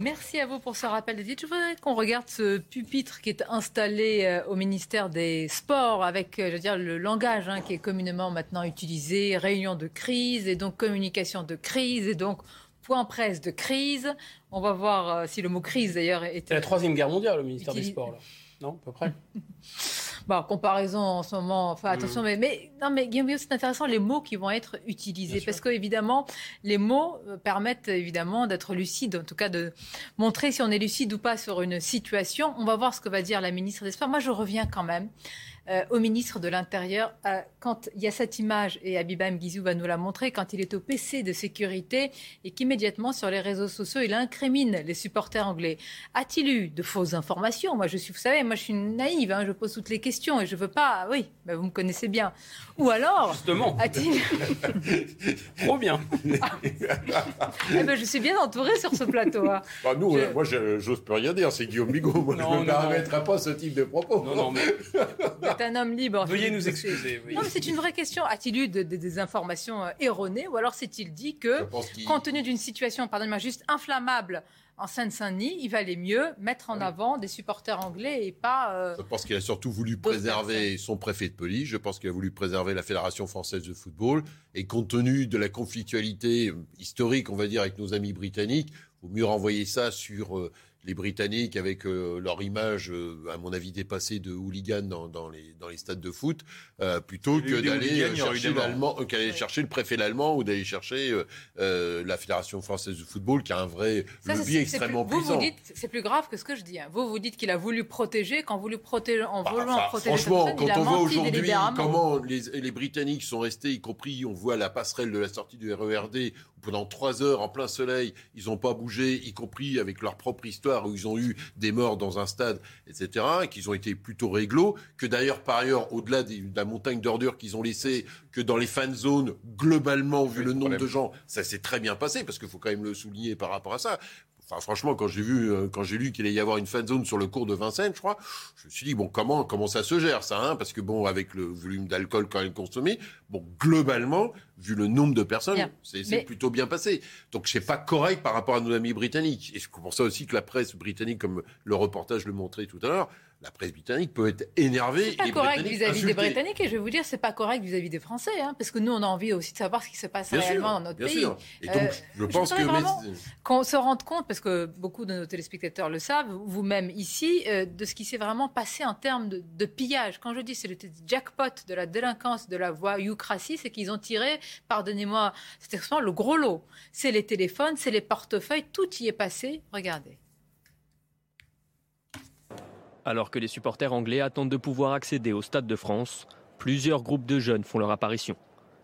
Merci à vous pour ce rappel des titres. Je voudrais qu'on regarde ce pupitre qui est installé euh, au ministère des Sports avec, je veux dire, le langage hein, qui est communément maintenant utilisé, réunion de crise et donc communication de crise et donc point presse de crise. On va voir euh, si le mot crise d'ailleurs est. C'est la troisième guerre mondiale, le ministère des Sports, là. Non, à peu près Bon, comparaison en ce moment, enfin attention, mais, mais, non, mais Guillaume, c'est intéressant les mots qui vont être utilisés, parce qu'évidemment, les mots euh, permettent évidemment d'être lucide, en tout cas de montrer si on est lucide ou pas sur une situation. On va voir ce que va dire la ministre des Sports. Moi, je reviens quand même euh, au ministre de l'Intérieur euh, quand il y a cette image, et Abibam Guizou va nous la montrer, quand il est au PC de sécurité et qu'immédiatement sur les réseaux sociaux, il incrimine les supporters anglais. A-t-il eu de fausses informations? Moi, je suis, vous savez, moi je suis naïve, hein, je pose toutes les questions et je veux pas. Oui, bah, vous me connaissez bien. Ou alors, justement, a-t-il trop bien eh ben, Je suis bien entourée sur ce plateau. Hein. Bah, nous, euh, moi, j'ose plus rien dire. C'est Guillaume Bigot. Moi, je ne me permettrai pas ce type de propos. Non, non, mais un homme libre. Veuillez nous excuser. Non, c'est une vraie question. A-t-il eu des informations euh, erronées ou alors s'est-il dit que, compte tenu d'une situation, pardonnez-moi, juste inflammable en Seine-Saint-Denis, il valait mieux mettre en avant des supporters anglais et pas. Euh, je pense qu'il a surtout voulu préserver son préfet de police. Je pense qu'il a voulu préserver la Fédération française de football. Et compte tenu de la conflictualité historique, on va dire, avec nos amis britanniques, il vaut mieux renvoyer ça sur euh, les Britanniques avec euh, leur image, euh, à mon avis, dépassée de hooligans dans, dans, les, dans les stades de foot, euh, plutôt que d'aller chercher, l'allemand, qu'aller chercher le préfet allemand ou d'aller chercher la Fédération française de football qui a un vrai lobby extrêmement puissant. Vous, dites, c'est plus grave que ce que je dis. Hein. Vous, vous dites qu'il a voulu protéger, quand voulu protéger, en bah, voulant protéger Franchement, quand on voit aujourd'hui comment les, les Britanniques sont restés, y compris, on voit la passerelle de la sortie du RERD, pendant trois heures en plein soleil, ils n'ont pas bougé, y compris avec leur propre histoire où ils ont eu des morts dans un stade, etc., et qu'ils ont été plutôt réglo, que d'ailleurs, par ailleurs, au-delà de la montagne d'ordures qu'ils ont laissée, que dans les fan zones, globalement, vu le nombre de gens, ça s'est très bien passé, parce qu'il faut quand même le souligner par rapport à ça. Enfin, franchement, quand j'ai vu, euh, quand j'ai lu qu'il allait y avoir une fan zone sur le cours de Vincennes, je crois, je me suis dit bon, comment, comment ça se gère ça, hein Parce que bon, avec le volume d'alcool quand même consommé, bon, globalement, vu le nombre de personnes, c'est plutôt bien passé. Donc, c'est pas correct par rapport à nos amis britanniques. Et c'est pour ça aussi que la presse britannique, comme le reportage le montrait tout à l'heure, la presse britannique peut être énervée. C'est pas correct vis-à-vis des Britanniques et je vais vous dire, c'est pas correct vis-à-vis des Français, hein, parce que nous, on a envie aussi de savoir ce qui se passe réellement dans notre pays. Et donc, euh, je pense que qu'on se rende compte, parce que beaucoup de nos téléspectateurs le savent, vous-même ici, euh, de ce qui s'est vraiment passé en termes de, pillage. Quand je dis c'est le jackpot de la délinquance, de la voyoucratie, c'est qu'ils ont tiré, pardonnez-moi, c'est le gros lot. C'est les téléphones, c'est les portefeuilles, tout y est passé. Regardez. Alors que les supporters anglais attendent de pouvoir accéder au Stade de France, plusieurs groupes de jeunes font leur apparition.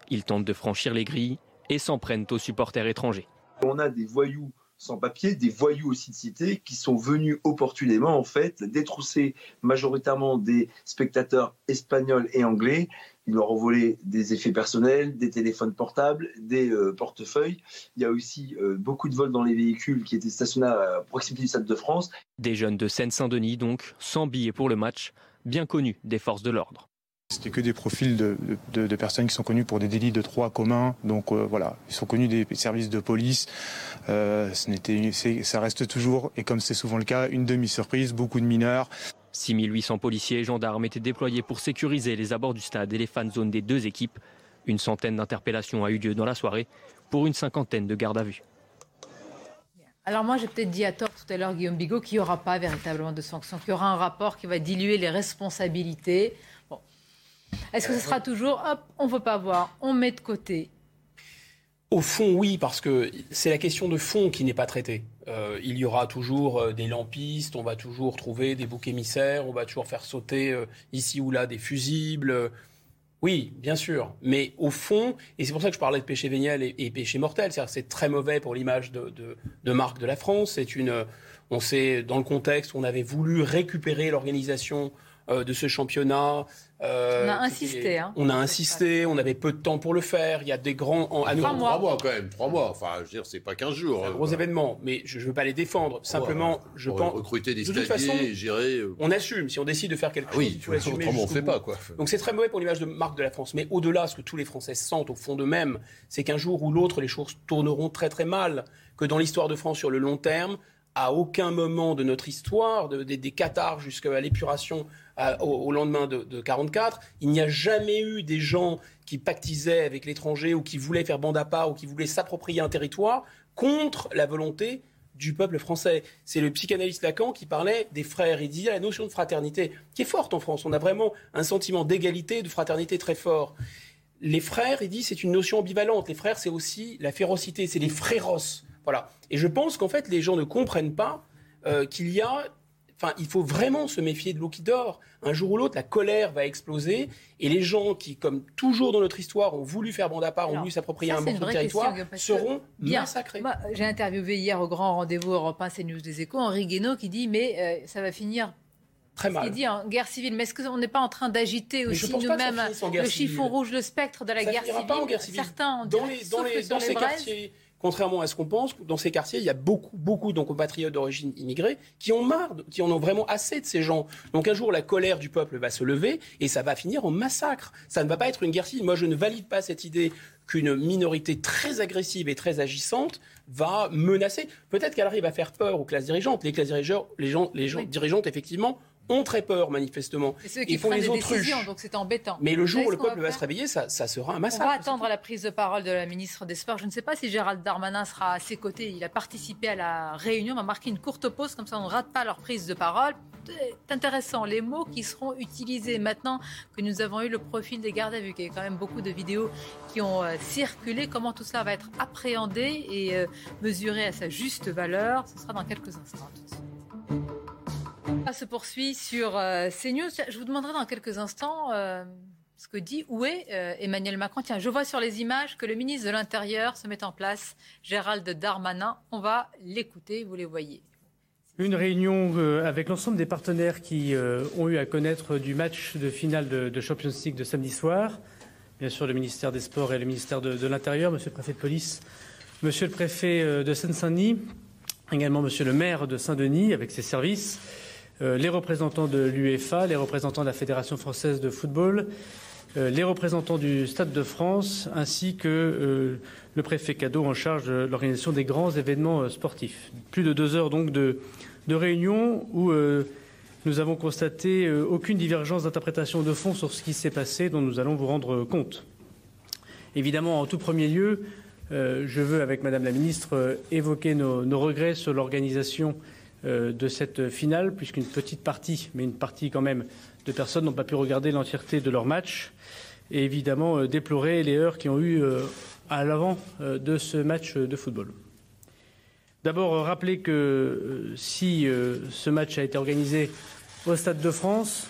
Ils tentent de franchir les grilles et s'en prennent aux supporters étrangers. On a des voyous sans papier, des voyous aussi de cité qui sont venus opportunément en fait détrousser majoritairement des spectateurs espagnols et anglais ils leur ont volé des effets personnels, des téléphones portables, des euh, portefeuilles. Il y a aussi euh, beaucoup de vols dans les véhicules qui étaient stationnés à proximité du Stade de France. Des jeunes de Seine-Saint-Denis, donc, sans billets pour le match, bien connus des forces de l'ordre. C'était que des profils de, personnes qui sont connues pour des délits de droit commun. Donc euh, voilà, ils sont connus des services de police. ce ça reste toujours, et comme c'est souvent le cas, une demi-surprise, beaucoup de mineurs. 6800 policiers et gendarmes étaient déployés pour sécuriser les abords du stade et les fan zones des deux équipes. Une centaine d'interpellations a eu lieu dans la soirée pour une cinquantaine de gardes à vue. Alors moi, j'ai peut-être dit à tort tout à l'heure, Guillaume Bigot, qu'il n'y aura pas véritablement de sanctions, qu'il y aura un rapport qui va diluer les responsabilités. Bon. Est-ce que ce sera toujours, hop, on ne veut pas voir, on met de côté? Au fond, oui, parce que c'est la question de fond qui n'est pas traitée. Euh, il y aura toujours euh, des lampistes, on va toujours trouver des boucs émissaires, on va toujours faire sauter euh, ici ou là des fusibles. Oui, bien sûr. Mais au fond, et c'est pour ça que je parlais de péché véniel et, péché mortel, c'est très mauvais pour l'image de, de, marque de la France. C'est une, on sait, dans le contexte, on avait voulu récupérer l'organisation de ce championnat. Euh, on a insisté. Hein. On a insisté, on avait peu de temps pour le faire. Il y a des grands. En, à trois, mois. trois mois. quand même, trois mois. Enfin, je veux dire, c'est pas 15 jours. Un gros événement, mais je ne veux pas les défendre. Simplement, je pense. Recruter des stadiers, gérer. Euh, on assume. Si on décide de faire quelque chose, oui, il assumer. on fait pas, quoi. Donc c'est très mauvais pour l'image de marque de la France. Mais au-delà, ce que tous les Français sentent au fond d'eux-mêmes, c'est qu'un jour ou l'autre, les choses tourneront très très mal. Que dans l'histoire de France sur le long terme, à aucun moment de notre histoire, des Qatars jusqu'à l'épuration au, lendemain de, de 44, il n'y a jamais eu des gens qui pactisaient avec l'étranger ou qui voulaient faire bande à part ou qui voulaient s'approprier un territoire contre la volonté du peuple français. C'est le psychanalyste Lacan qui parlait des frères. Il disait la notion de fraternité, qui est forte en France. On a vraiment un sentiment d'égalité, de fraternité très fort. Les frères, il dit, c'est une notion ambivalente. Les frères, c'est aussi la férocité, c'est les fréros. Voilà. Et je pense qu'en fait, les gens ne comprennent pas euh, qu'il y a Enfin, il faut vraiment se méfier de l'eau qui dort. Un jour ou l'autre, la colère va exploser et les gens qui, comme toujours dans notre histoire, ont voulu faire bande à part, ont voulu s'approprier un bon territoire, seront massacrés. J'ai interviewé hier au grand rendez-vous Europe 1 CNews des Échos Henri Guénaud qui dit mais euh, ça va finir Très mal. Il dit en guerre civile. Mais est-ce qu'on n'est pas en train d'agiter aussi nous-mêmes le chiffon rouge, le spectre de la guerre civile, pas en guerre civile Certains dans les, dans les, dans ces quartiers contrairement à ce qu'on pense, dans ces quartiers, il y a beaucoup, beaucoup de compatriotes d'origine immigrée qui ont marre, qui en ont vraiment assez de ces gens. Donc un jour, la colère du peuple va se lever et ça va finir en massacre. Ça ne va pas être une guerre civile. Moi, je ne valide pas cette idée qu'une minorité très agressive et très agissante va menacer. Peut-être qu'elle arrive à faire peur aux classes dirigeantes. Les classes dirigeantes, les gens, les gens dirigeantes, effectivement, ont très peur, manifestement. Et ceux qui font les autruches. donc c'est embêtant. Mais le jour où le peuple va, se réveiller, ça, sera un massacre. On va attendre la prise de parole de la ministre des Sports. Je ne sais pas si Gérald Darmanin sera à ses côtés. Il a participé à la réunion. On va marquer une courte pause, comme ça on ne rate pas leur prise de parole. C'est intéressant, les mots qui seront utilisés maintenant que nous avons eu le profil des gardes à vue, qu'il y a quand même beaucoup de vidéos qui ont euh, circulé. Comment tout cela va être appréhendé et euh, mesuré à sa juste valeur? Ce sera dans quelques instants. Ça se poursuit sur euh, CNews. Je vous demanderai dans quelques instants euh, ce que dit où est euh, Emmanuel Macron. Tiens, je vois sur les images que le ministre de l'Intérieur se met en place, Gérald Darmanin. On va l'écouter, vous les voyez. Une réunion avec l'ensemble des partenaires qui ont eu à connaître du match de finale de, Champions League de samedi soir. Bien sûr, le ministère des Sports et le ministère de, de l'Intérieur, monsieur le préfet de police, monsieur le préfet de Seine-Saint-Denis, également monsieur le maire de Saint-Denis avec ses services. Euh, les représentants de l'UEFA, les représentants de la Fédération française de football, euh, les représentants du Stade de France, ainsi que euh, le préfet cadeau en charge de l'organisation des grands événements sportifs. Plus de deux heures de, de réunion où nous avons constaté aucune divergence d'interprétation de fond sur ce qui s'est passé dont nous allons vous rendre compte. Évidemment, en tout premier lieu, je veux, avec Madame la Ministre, évoquer nos, regrets sur l'organisation de cette finale, puisqu'une petite partie, mais une partie quand même, de personnes n'ont pas pu regarder l'entièreté de leur match, et évidemment euh, déplorer les heures qui ont eu euh, à l'avant de ce match de football. D'abord, rappeler que si ce match a été organisé au Stade de France,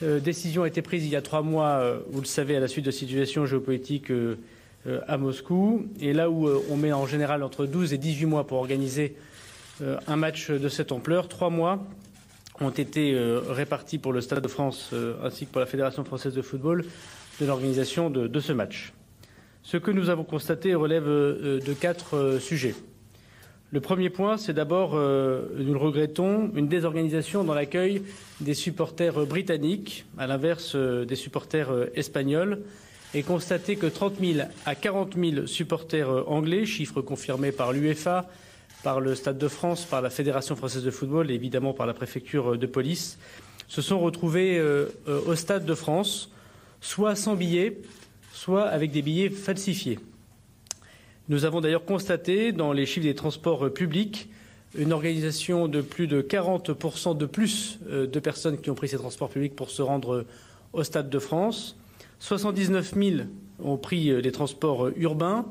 décision a été prise il y a trois mois, vous le savez, à la suite de situation géopolitique à Moscou, et là où on met en général entre 12 et 18 mois pour organiser euh, un match de cette ampleur. Trois mois ont été euh, répartis pour le Stade de France euh, ainsi que pour la Fédération française de football de l'organisation de, ce match. Ce que nous avons constaté relève de quatre sujets. Le premier point, c'est d'abord, nous le regrettons, une désorganisation dans l'accueil des supporters britanniques, à l'inverse des supporters espagnols, et constater que 30 000 à 40 000 supporters anglais, chiffre confirmé par l'UEFA, par le Stade de France, par la Fédération française de football et évidemment par la préfecture de police, se sont retrouvés euh, euh, au Stade de France, soit sans billets, soit avec des billets falsifiés. Nous avons d'ailleurs constaté dans les chiffres des transports publics une organisation de plus de 40% de plus euh, de personnes qui ont pris ces transports publics pour se rendre au Stade de France. 79 000 ont pris les transports urbains.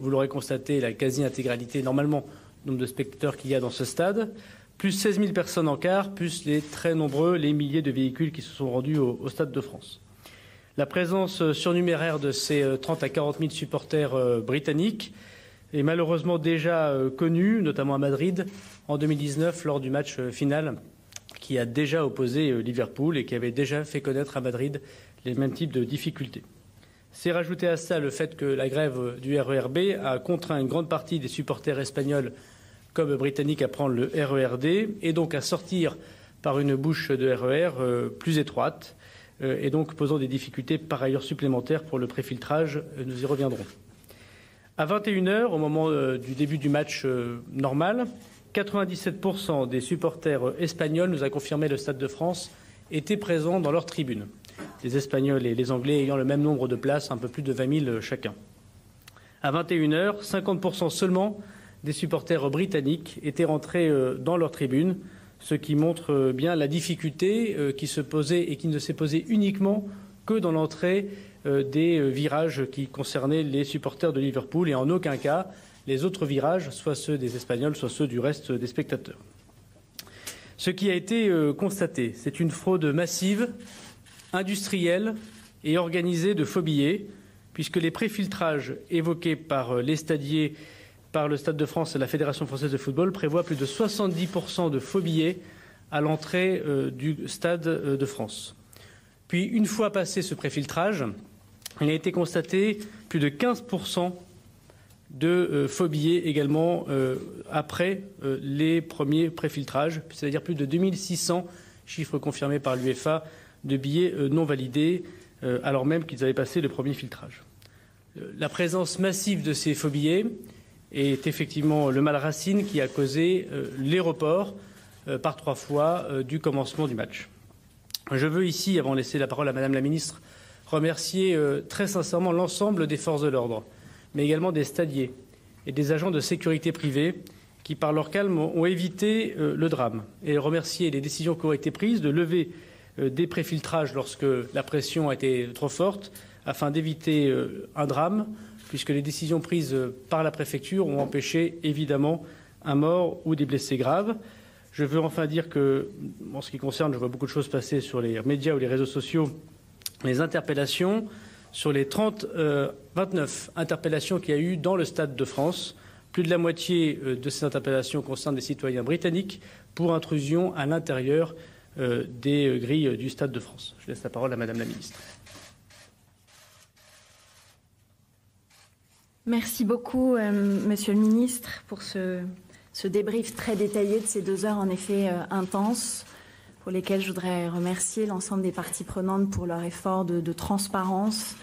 Vous l'aurez constaté, la quasi-intégralité normalement nombre de spectateurs qu'il y a dans ce stade, plus 16 000 personnes en quart, plus les très nombreux, les milliers de véhicules qui se sont rendus au, Stade de France. La présence surnuméraire de ces 30 euh, à 40 000 supporters euh, britanniques est malheureusement déjà euh, connue, notamment à Madrid, en 2019 lors du match final qui a déjà opposé Liverpool et qui avait déjà fait connaître à Madrid les mêmes types de difficultés. C'est rajouter à ça le fait que la grève du RERB a contraint une grande partie des supporters espagnols comme britannique à prendre le RERD et donc à sortir par une bouche de RER e euh, plus étroite euh, et donc posant des difficultés par ailleurs supplémentaires pour le préfiltrage. Euh, nous y reviendrons. À 21h, au moment du début du match normal, 97% des supporters espagnols, nous a confirmé le Stade de France, étaient présents dans leur tribune. Les Espagnols et les Anglais ayant le même nombre de places, un peu plus de 20 000 chacun. À 21h, 50% seulement des supporters britanniques étaient rentrés dans leur tribune, ce qui montre bien la difficulté qui se posait et qui ne s'est posée uniquement que dans l'entrée des virages qui concernaient les supporters de Liverpool et en aucun cas les autres virages, soit ceux des Espagnols, soit ceux du reste des spectateurs. Ce qui a été constaté, c'est une fraude massive, industrielle et organisée de faux puisque les préfiltrages évoqués par euh, les stadiers, par le Stade de France et la Fédération française de football prévoient plus de 70% de faux à l'entrée euh, du Stade euh, de France. Puis, une fois passé ce préfiltrage, il a été constaté plus de 15% de billets également après les premiers préfiltrages, c'est-à-dire plus de 2600 chiffres confirmés par l'UEFA de billets non validés, alors même qu'ils avaient passé le premier filtrage. La présence massive de ces faux billets est effectivement le mal racine qui a causé euh, les reports euh, par trois fois euh, du commencement du match. Je veux ici, avant de laisser la parole à Madame la Ministre, remercier très sincèrement l'ensemble des forces de l'ordre, mais également des stadiers et des agents de sécurité privée qui, par leur calme, ont évité le drame, et remercier les décisions qui ont été prises de lever des préfiltrages lorsque la pression a été trop forte, afin d'éviter euh, un drame, puisque les décisions prises euh, par la préfecture ont empêché évidemment un mort ou des blessés graves. Je veux enfin dire que, en ce qui concerne, je vois beaucoup de choses passer sur les médias ou les réseaux sociaux, les interpellations, sur les 30, 29 euh, interpellations qu'il y a eu dans le Stade de France, plus de la moitié de ces interpellations concernent des citoyens britanniques pour intrusion à l'intérieur des grilles du Stade de France. Je laisse la parole à Madame la Ministre. Merci beaucoup, euh, Monsieur le Ministre, pour ce, débrief très détaillé de ces deux heures en effet euh, intenses, pour lesquelles je voudrais remercier l'ensemble des parties prenantes pour leur effort de, transparence,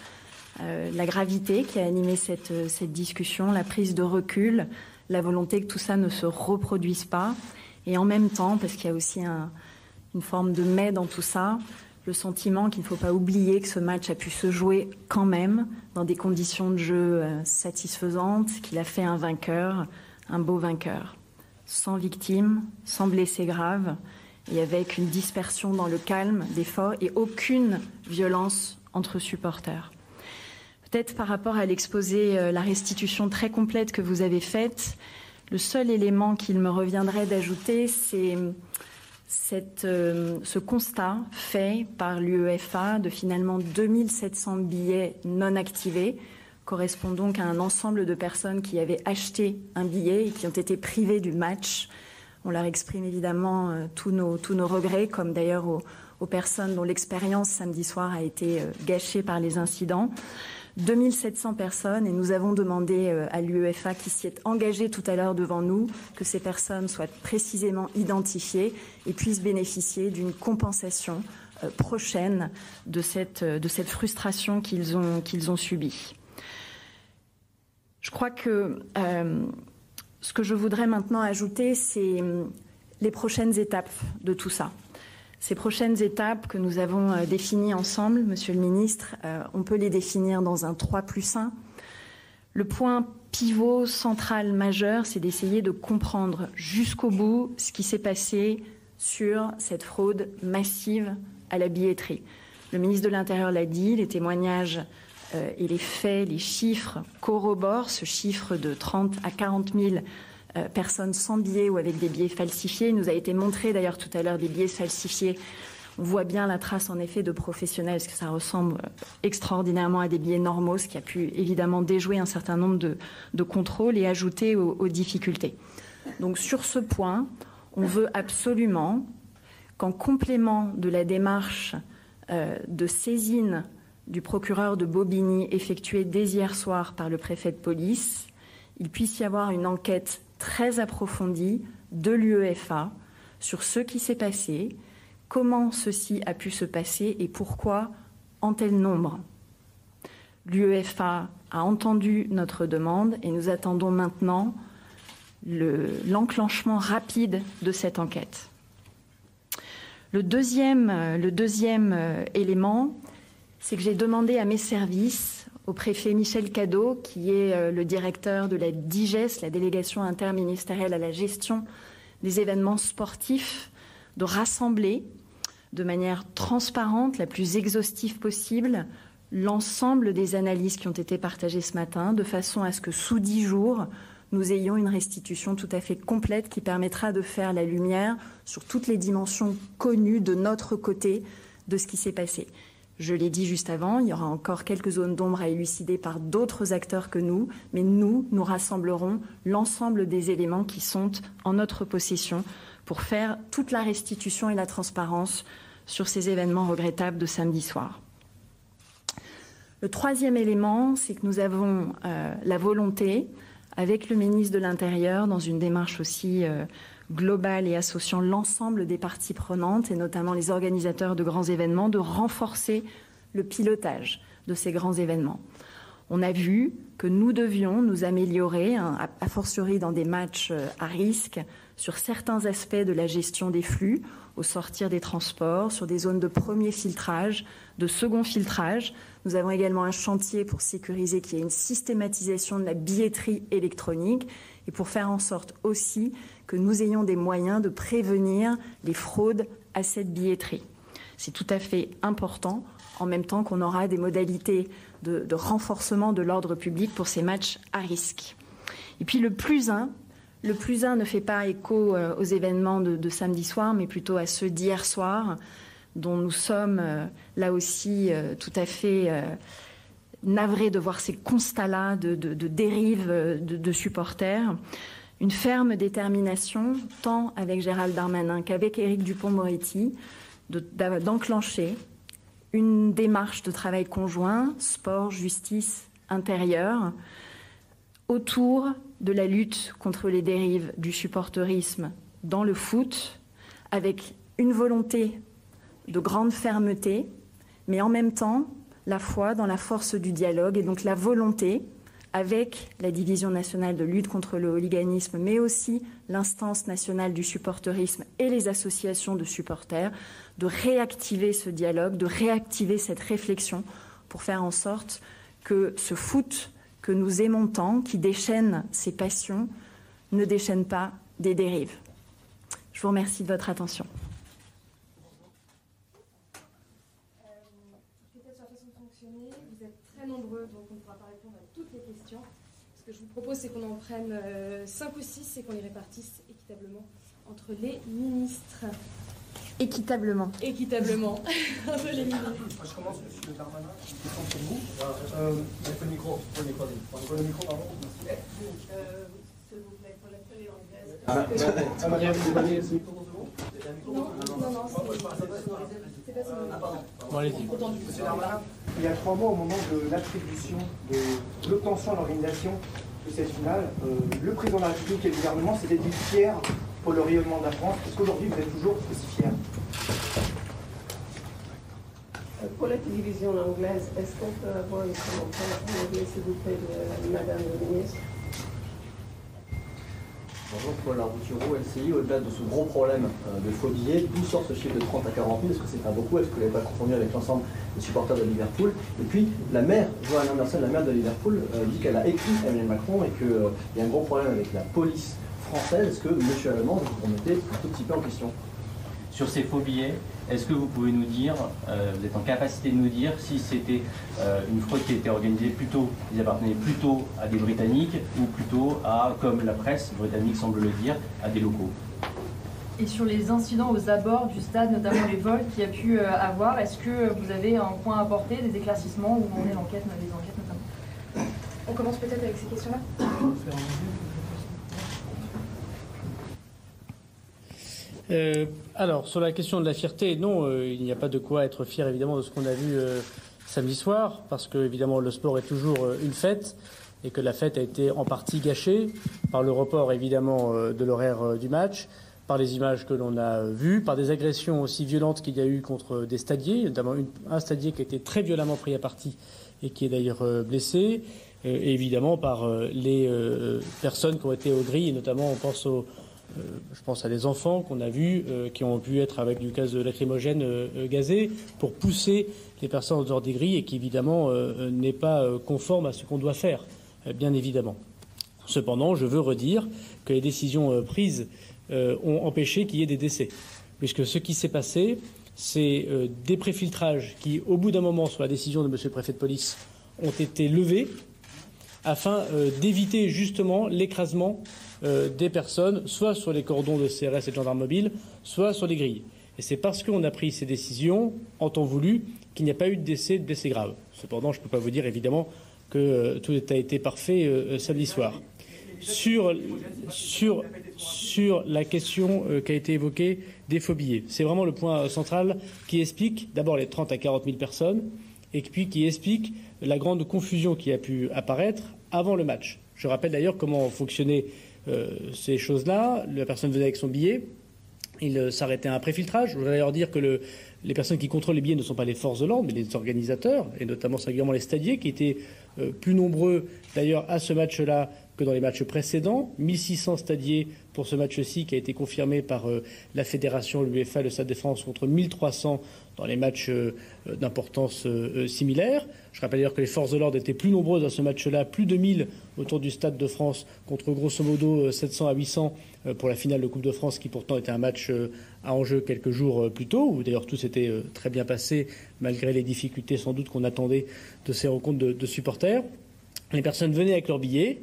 euh, la gravité qui a animé cette, discussion, la prise de recul, la volonté que tout ça ne se reproduise pas, et en même temps, parce qu'il y a aussi une forme de mai dans tout ça, le sentiment qu'il ne faut pas oublier que ce match a pu se jouer quand même dans des conditions de jeu euh, satisfaisantes, qu'il a fait un vainqueur, un beau vainqueur, sans victimes, sans blessés graves, et avec une dispersion dans le calme d'efforts et aucune violence entre supporters. Peut-être par rapport à l'exposé, euh, la restitution très complète que vous avez faite, le seul élément qu'il me reviendrait d'ajouter, c'est euh, ce constat fait par l'UEFA de finalement 2700 billets non activés correspond donc à un ensemble de personnes qui avaient acheté un billet et qui ont été privées du match. On leur exprime évidemment euh, tous, nos, regrets, comme d'ailleurs aux, aux personnes dont l'expérience samedi soir a été euh, gâchée par les incidents. 2700 personnes et nous avons demandé euh, à l'UEFA qui s'y est engagé tout à l'heure devant nous que ces personnes soient précisément identifiées et puissent bénéficier d'une compensation euh, prochaine de cette, euh, frustration qu'ils ont, qu'ils ont subie. Je crois que ce que je voudrais maintenant ajouter, c'est les prochaines étapes de tout ça. Ces prochaines étapes que nous avons euh, définies ensemble, Monsieur le Ministre, euh, on peut les définir dans un 3 plus 1. Le point pivot central majeur, c'est d'essayer de comprendre jusqu'au bout ce qui s'est passé sur cette fraude massive à la billetterie. Le ministre de l'Intérieur l'a dit, les témoignages euh, et les faits, les chiffres corroborent ce chiffre de 30 à 40 000 euh, personnes sans billets ou avec des billets falsifiés. Il nous a été montré d'ailleurs tout à l'heure des billets falsifiés. On voit bien la trace en effet de professionnels, parce que ça ressemble extraordinairement à des billets normaux, ce qui a pu évidemment déjouer un certain nombre de, contrôles et ajouter aux, difficultés. Donc sur ce point, on veut absolument qu'en complément de la démarche euh, de saisine du procureur de Bobigny effectuée dès hier soir par le préfet de police, il puisse y avoir une enquête très approfondie de l'UEFA sur ce qui s'est passé, comment ceci a pu se passer et pourquoi en tel nombre. L'UEFA a entendu notre demande et nous attendons maintenant l'enclenchement rapide de cette enquête. Le deuxième, euh, élément, c'est que j'ai demandé à mes services au préfet Michel Cadeau, qui est euh, le directeur de la DIGES, la délégation interministérielle à la gestion des événements sportifs, de rassembler de manière transparente, la plus exhaustive possible, l'ensemble des analyses qui ont été partagées ce matin, de façon à ce que sous dix jours, nous ayons une restitution tout à fait complète qui permettra de faire la lumière sur toutes les dimensions connues de notre côté de ce qui s'est passé. Je l'ai dit juste avant, il y aura encore quelques zones d'ombre à élucider par d'autres acteurs que nous, mais nous, nous rassemblerons l'ensemble des éléments qui sont en notre possession pour faire toute la restitution et la transparence sur ces événements regrettables de samedi soir. Le troisième élément, c'est que nous avons euh, la volonté, avec le ministre de l'Intérieur, dans une démarche aussi euh, globale et associant l'ensemble des parties prenantes, et notamment les organisateurs de grands événements, de renforcer le pilotage de ces grands événements. On a vu que nous devions nous améliorer, hein, a fortiori dans des matchs euh, à risque, sur certains aspects de la gestion des flux au sortir des transports, sur des zones de premier filtrage, de second filtrage. Nous avons également un chantier pour sécuriser qu'il y ait une systématisation de la billetterie électronique et pour faire en sorte aussi que nous ayons des moyens de prévenir les fraudes à cette billetterie. C'est tout à fait important, en même temps qu'on aura des modalités de, de renforcement de l'ordre public pour ces matchs à risque. Et puis le plus un, le plus un ne fait pas écho euh, aux événements de, samedi soir, mais plutôt à ceux d'hier soir, dont nous sommes euh, là aussi euh, tout à fait navrés de voir ces constats-là de, de, dérive de, supporters. Une ferme détermination, tant avec Gérald Darmanin qu'avec Éric Dupont-Moretti, d'enclencher une démarche de travail conjoint, sport, justice, intérieur, autour de la lutte contre les dérives du supporterisme dans le foot, avec une volonté de grande fermeté, mais en même temps la foi dans la force du dialogue et donc la volonté, avec la division nationale de lutte contre le hooliganisme, mais aussi l'instance nationale du supporterisme et les associations de supporters, de réactiver ce dialogue, de réactiver cette réflexion pour faire en sorte que ce foot que nous aimons tant, qui déchaîne ces passions, ne déchaîne pas des dérives. Je vous remercie de votre attention. Vous êtes très nombreux, donc on ne pourra pas répondre à toutes les questions. Ce que je vous propose, c'est qu'on en prenne 5 euh, ou 6 et qu'on les répartisse équitablement entre les ministres. Équitablement. Équitablement. Entre les Moi, je commence, monsieur Darmanin. Une question pour vous. Euh, le micro. Le micro, le micro pardon. Merci. Euh, S'il vous plaît, pour la télé anglaise. Ah, ah, Marianne, vous voyez ce micro pour tout Non, non, non, c'est pas ça. Bon, allez-y. Monsieur Darmanin, il y a trois mois, au moment de l'attribution, de l'obtention de l'organisation de cette finale, euh, le président de la République et le gouvernement s'étaient dit fiers pour le rayonnement de la France Est-ce qu'aujourd'hui vous êtes toujours aussi fier. Euh, Pour la télévision anglaise, est-ce qu'on peut avoir un commentaire en anglais, s'il vous plaît, de Madame la ministre? Bonjour, Paul Arbouturo, LCI. Au-delà de ce gros problème euh, de faux billets, d'où sort ce chiffre de 30 à 40 000 Est-ce que c'est pas beaucoup? Est-ce que vous n'avez pas confondu avec l'ensemble des supporters de Liverpool? Et puis, la maire, Joanne Anderson, la maire de Liverpool, euh, dit qu'elle a écrit Emmanuel Macron et qu'il y a un gros problème avec la police est-ce que, monsieur Allemand, vous vous remettez un tout petit peu en question? Sur ces faux billets, est-ce que vous pouvez nous dire, euh, vous êtes en capacité de nous dire si c'était euh, une fraude qui était organisée plutôt, ils appartenaient plutôt à des Britanniques ou plutôt à, comme la presse britannique semble le dire, à des locaux? Et sur les incidents aux abords du stade, notamment les vols qu'il y a pu euh, avoir, est-ce que vous avez un point à apporter, des éclaircissements où on est l'enquête, les enquêtes notamment? On commence peut-être avec ces questions-là. Euh, alors, sur la question de la fierté, non, euh, il n'y a pas de quoi être fier évidemment de ce qu'on a vu euh, samedi soir, parce que évidemment le sport est toujours une fête et que la fête a été en partie gâchée par le report évidemment de l'horaire du match, par les images que l'on a vues, par des agressions aussi violentes qu'il y a eu contre des stadiers, notamment un stadier qui a été très violemment pris à partie et qui est d'ailleurs blessé, et évidemment par les personnes qui ont été au gris, et notamment on pense aux je pense à des enfants qu'on a vus qui ont pu être avec du gaz lacrymogène gazé pour pousser les personnes en des grilles et qui évidemment n'est pas conforme à ce qu'on doit faire, bien évidemment. Cependant, je veux redire que les décisions prises ont empêché qu'il y ait des décès, puisque ce qui s'est passé, c'est des préfiltrages qui, au bout d'un moment, sur la décision de Monsieur le préfet de police, ont été levés afin d'éviter justement l'écrasement des personnes, soit sur les cordons de CRS et de gendarmes mobiles, soit sur les grilles. Et c'est parce qu'on a pris ces décisions en temps voulu qu'il n'y a pas eu de décès, de décès grave. Cependant, je ne peux pas vous dire évidemment que tout a été parfait samedi soir. Sur, sur, la question qui a été évoquée des faux billets, c'est vraiment le point central qui explique d'abord les 30 à 40 000 personnes et puis qui explique la grande confusion qui a pu apparaître avant le match. Je rappelle d'ailleurs comment fonctionnaient ces choses-là. La personne venait avec son billet, il s'arrêtait à un préfiltrage. Je voudrais d'ailleurs dire que le, les personnes qui contrôlent les billets ne sont pas les forces de l'ordre, mais les organisateurs, et notamment singulièrement les stadiers, qui étaient plus nombreux d'ailleurs à ce match-là que dans les matchs précédents. 1600 stadiers pour ce match-ci qui a été confirmé par la fédération, l'UEFA, le Stade de France contre 1300 dans les matchs d'importance similaire. Je rappelle d'ailleurs que les forces de l'ordre étaient plus nombreuses dans ce match-là, plus de 1000 autour du Stade de France contre grosso modo 700 à 800 pour la finale de Coupe de France qui pourtant était un match à enjeu quelques jours plus tôt, où d'ailleurs tout s'était très bien passé malgré les difficultés sans doute qu'on attendait de ces rencontres de, de supporters. Les personnes venaient avec leurs billets.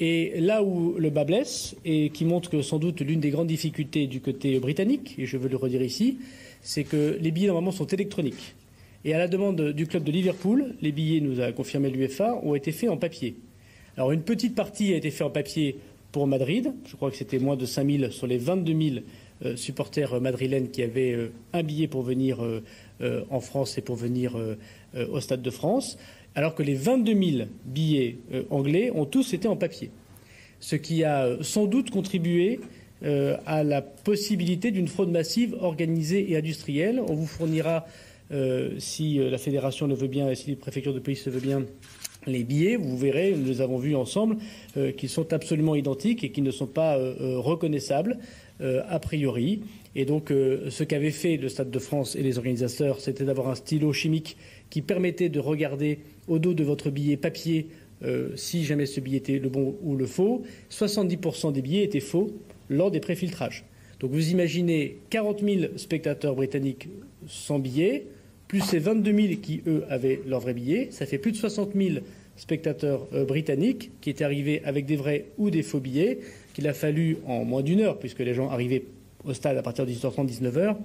Et là où le bas blesse, et qui montre que sans doute l'une des grandes difficultés du côté britannique, et je veux le redire ici, c'est que les billets normalement sont électroniques. Et à la demande du club de Liverpool, les billets, nous a confirmé l'UEFA, ont été faits en papier. Alors une petite partie a été faite en papier pour Madrid, je crois que c'était moins de 5000 sur les 22 000 supporters madrilènes qui avaient un billet pour venir en France et pour venir au Stade de France alors que les 22 000 billets anglais ont tous été en papier, ce qui a sans doute contribué à la possibilité d'une fraude massive organisée et industrielle. On vous fournira, si la fédération le veut bien et si les préfectures de police le veut bien, les billets, vous verrez, nous les avons vus ensemble, qu'ils sont absolument identiques et qui ne sont pas reconnaissables a priori. Et donc, ce qu'avaient fait le Stade de France et les organisateurs, c'était d'avoir un stylo chimique qui permettait de regarder au dos de votre billet papier si jamais ce billet était le bon ou le faux. 70% des billets étaient faux lors des préfiltrages. Donc vous imaginez 40 000 spectateurs britanniques sans billets, plus ces 22 000 qui, eux, avaient leur vrai billet. Ça fait plus de 60 000 spectateurs britanniques qui étaient arrivés avec des vrais ou des faux billets, qu'il a fallu, en moins d'une heure, puisque les gens arrivaient au stade à partir de 18h30, 19h,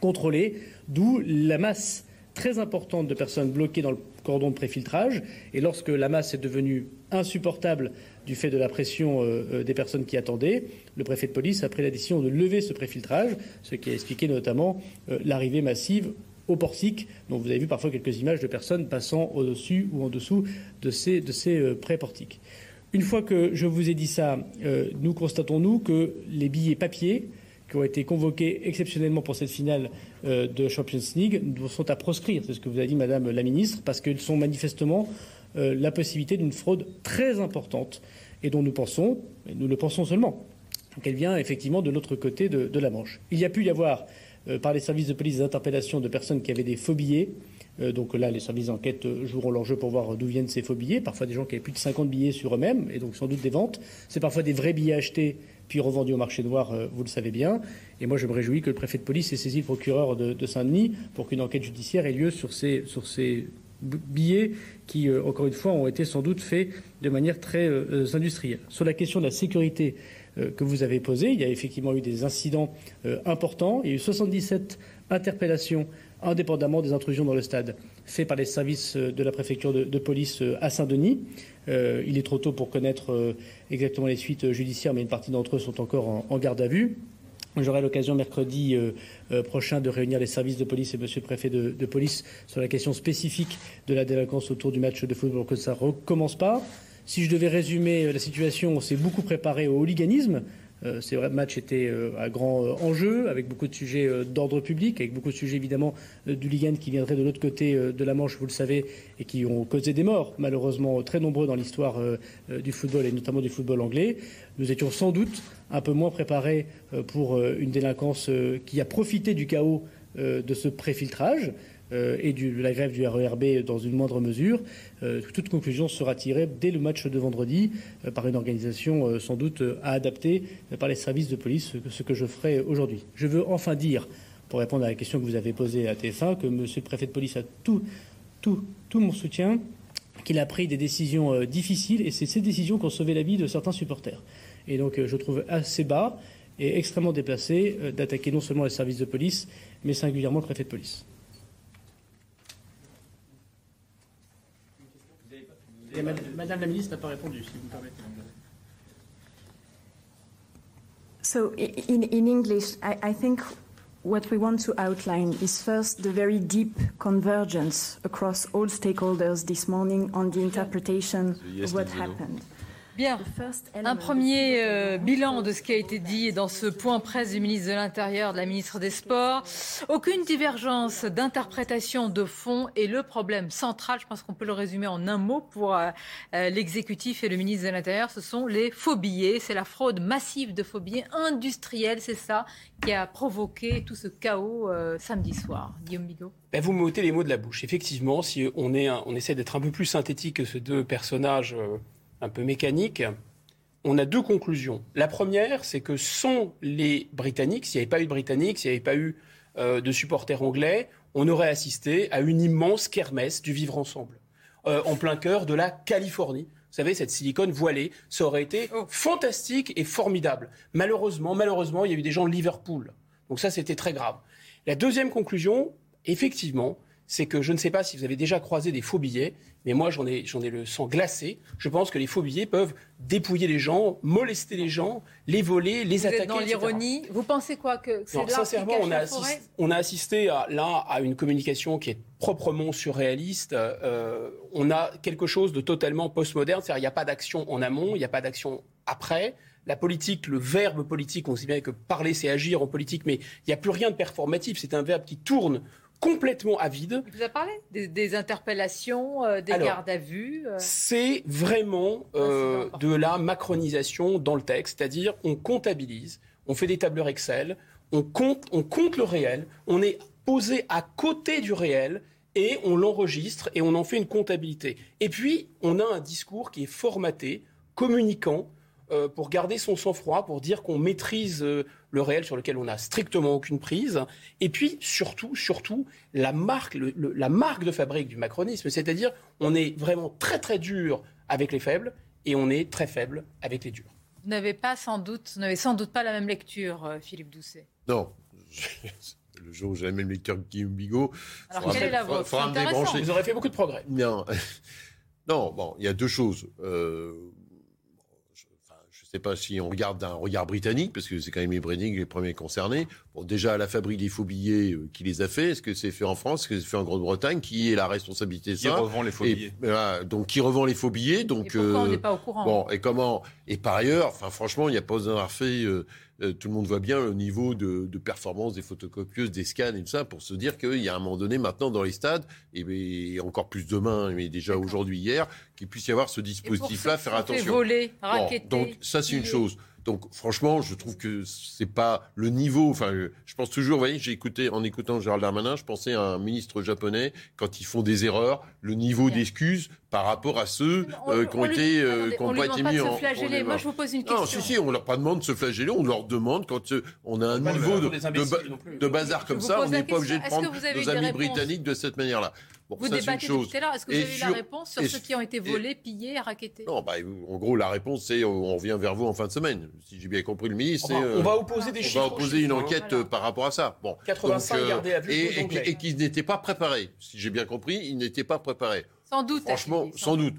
contrôler, d'où la masse très importante de personnes bloquées dans le cordon de préfiltrage. Et lorsque la masse est devenue insupportable du fait de la pression des personnes qui attendaient, le préfet de police a pris la décision de lever ce préfiltrage, ce qui a expliqué notamment l'arrivée massive au portique. Donc vous avez vu parfois quelques images de personnes passant au-dessus ou en dessous de ces, de ces pré-portiques. Une fois que je vous ai dit ça, nous constatons, nous, que les billets papier qui ont été convoqués exceptionnellement pour cette finale de Champions League sont à proscrire. C'est ce que vous a dit Madame la Ministre, parce qu'ils sont manifestement la possibilité d'une fraude très importante et dont nous pensons, et nous le pensons seulement, qu'elle vient effectivement de l'autre côté de, la Manche. Il y a pu y avoir, par les services de police, des interpellations de personnes qui avaient des faux billets. donc là, les services d'enquête joueront leur jeu pour voir d'où viennent ces faux billets. Parfois des gens qui avaient plus de 50 billets sur eux-mêmes, et donc sans doute des ventes. C'est parfois des vrais billets achetés puis revendus au marché noir, vous le savez bien. Et moi, je me réjouis que le préfet de police ait saisi le procureur de, de Saint-Denis pour qu'une enquête judiciaire ait lieu sur ces, sur ces billets qui, encore une fois, ont été sans doute faits de manière très euh, industrielle. Sur la question de la sécurité euh, que vous avez posée, il y a effectivement eu des incidents euh, importants. Il y a eu 77 interpellations indépendamment des intrusions dans le stade faites par les services de la préfecture de, police à Saint-Denis. il est trop tôt pour connaître exactement les suites judiciaires, mais une partie d'entre eux sont encore en, en garde à vue. J'aurai l'occasion mercredi euh, euh, prochain de réunir les services de police et Monsieur le préfet de, police sur la question spécifique de la délinquance autour du match de football, que ça recommence pas. Si je devais résumer la situation, on s'est beaucoup préparé au hooliganisme Euh, ces matchs étaient euh, à grand euh, enjeu, avec beaucoup de sujets d'ordre public, avec beaucoup de sujets évidemment du Ligan qui viendraient de l'autre côté de la Manche, vous le savez, et qui ont causé des morts, malheureusement très nombreux dans l'histoire du football et notamment du football anglais. Nous étions sans doute un peu moins préparés pour une délinquance qui a profité du chaos de ce préfiltrage. Euh, et de la grève du RERB dans une moindre mesure. Euh, toute conclusion sera tirée dès le match de vendredi euh, par une organisation sans doute à adapter par les services de police, ce que je ferai aujourd'hui. Je veux enfin dire, pour répondre à la question que vous avez posée à TF1, que Monsieur le préfet de police a tout, tout, tout mon soutien, qu'il a pris des décisions difficiles et c'est ces décisions qui ont sauvé la vie de certains supporters. Et donc je trouve assez bas et extrêmement déplacé d'attaquer non seulement les services de police, mais singulièrement le préfet de police. Madame la ministre n'a pas répondu, si vous me permettez. So, in, in English, I, I think what we want to outline is first the very deep convergence across all stakeholders this morning on the interpretation of what happened. Bien. Un premier euh, bilan de ce qui a été dit dans ce point presse du ministre de l'Intérieur, de la ministre des Sports. Aucune divergence d'interprétation de fond et le problème central, je pense qu'on peut le résumer en un mot pour euh, euh, l'exécutif et le ministre de l'Intérieur, ce sont les faux billets. C'est la fraude massive de faux billets industriels, c'est ça qui a provoqué tout ce chaos samedi soir. Guillaume Bigot. Ben, vous me les mots de la bouche. Effectivement, si on, est on essaie d'être un peu plus synthétique que ces deux personnages un peu mécanique, on a deux conclusions. La première, c'est que sans les Britanniques, s'il n'y avait pas eu de Britanniques, s'il n'y avait pas eu euh, de supporters anglais, on aurait assisté à une immense kermesse du vivre ensemble, euh, en plein cœur de la Californie. Vous savez, cette silicone voilée, ça aurait été oh. fantastique et formidable. Malheureusement, malheureusement, il y a eu des gens de Liverpool. Donc ça, c'était très grave. La deuxième conclusion, effectivement, c'est que je ne sais pas si vous avez déjà croisé des faux billets, mais moi j'en ai, j'en ai le sang glacé. Je pense que les faux billets peuvent dépouiller les gens, molester les gens, les voler, les vous attaquer. Êtes dans l'ironie, vous pensez quoi que c'est non, sincèrement, on a, assisté, on a assisté à, là à une communication qui est proprement surréaliste. Euh, on a quelque chose de totalement postmoderne, c'est-à-dire il n'y a pas d'action en amont, il n'y a pas d'action après la politique, le verbe politique, on sait bien que parler c'est agir en politique, mais il n'y a plus rien de performatif, c'est un verbe qui tourne complètement avide. Il vous a parlé des, interpellations, euh, des gardes à vue euh C'est vraiment euh, de la macronisation dans le texte, c'est-à-dire on comptabilise, on fait des tableurs Excel, on compte, on compte le réel, on est posé à côté du réel et on l'enregistre et on en fait une comptabilité. Et puis, on a un discours qui est formaté, communicant, euh, pour garder son sang-froid, pour dire qu'on maîtrise euh, le réel sur lequel on n'a strictement aucune prise. Et puis, surtout, surtout, la marque, la marque de fabrique du macronisme, c'est-à-dire on est vraiment très très dur avec les faibles et on est très faible avec les durs. Vous n'avez pas sans doute, vous n'avez sans doute pas la même lecture, euh, Philippe Doucet. Non. le jour où j'ai la même lecture que Guillaume Bigot. Alors, quelle est la vôtre? Vous aurez fait beaucoup de progrès. Non. Non, bon, il y a deux choses sais pas si on regarde d'un regard britannique, parce que c'est quand même les Britanniques les premiers concernés. Bon, déjà, la fabrique des faux billets, euh, qui les a fait Est-ce que c'est fait en France Est-ce que c'est fait en Grande-Bretagne Qui est la responsabilité de ça Qui revend les faux billets Donc, qui revend les faux billets donc, Et pourquoi on euh, n'est pas au courant Bon, et comment Et par ailleurs, enfin, franchement, il n'y a pas besoin d'avoir fait... Euh, tout le monde voit bien le niveau de, performance des photocopieuses, des scans et tout ça, pour se dire qu'il y a un moment donné maintenant dans les stades, et, encore plus demain, mais déjà aujourd'hui, hier, qu'il puisse y avoir ce dispositif-là, faire attention. Voler, donc ça, c'est une chose. Donc franchement, je trouve que c'est pas le niveau. Enfin, je pense toujours. Vous voyez, j'ai écouté en écoutant Gérald Darmanin, je pensais à un ministre japonais quand ils font des erreurs, le niveau d'excuses par rapport à ceux euh, qui ont été, euh, qui n'ont pas été mis en. Moi, je vous pose une question. Non, si, si, on leur pas demande de se flageller, on leur demande quand euh, on a un niveau de, de, bazar comme ça, on n'est pas obligé de prendre nos amis britanniques de cette manière-là. Vous débattez tout à l'heure. Est-ce que vous avez eu la réponse sur ceux qui ont été volés, pillés, raquettés? Non, bah, en gros, la réponse, c'est on revient vers vous en fin de semaine. Si j'ai bien compris le ministre, c'est. On va opposer des chiffres. On va opposer une enquête par rapport à ça. Bon. 85 gardés à vue. Et qu'ils n'étaient pas préparés. Si j'ai bien compris, ils n'étaient pas préparés. Sans doute. Franchement, sans doute.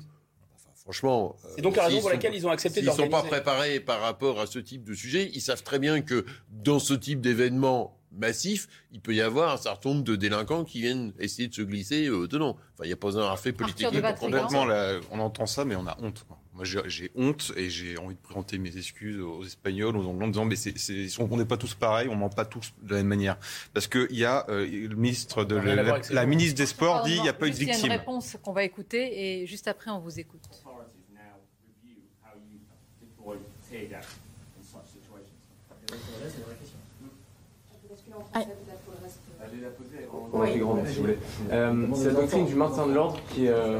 Franchement. C'est donc la raison pour laquelle ils ont accepté Ils ne sont pas préparés par rapport à ce type de sujet. Ils savent très bien que dans ce type d'événement massif, il peut y avoir un certain nombre de délinquants qui viennent essayer de se glisser euh, dedans. Enfin, il n'y a pas un fait politique. Complètement, on entend ça, mais on a honte. Moi, j'ai honte et j'ai envie de présenter mes excuses aux Espagnols, aux Anglais, en disant mais c'est, on n'est pas tous pareils, on ment pas tous de la même manière. Parce qu'il y a euh, le ministre de la, la, la ministre des Sports dit il n'y a pas eu de victime. Il y a une réponse qu'on va écouter et juste après on vous écoute. Si vous voulez. Euh, c'est la doctrine du maintien de l'ordre qui est, euh,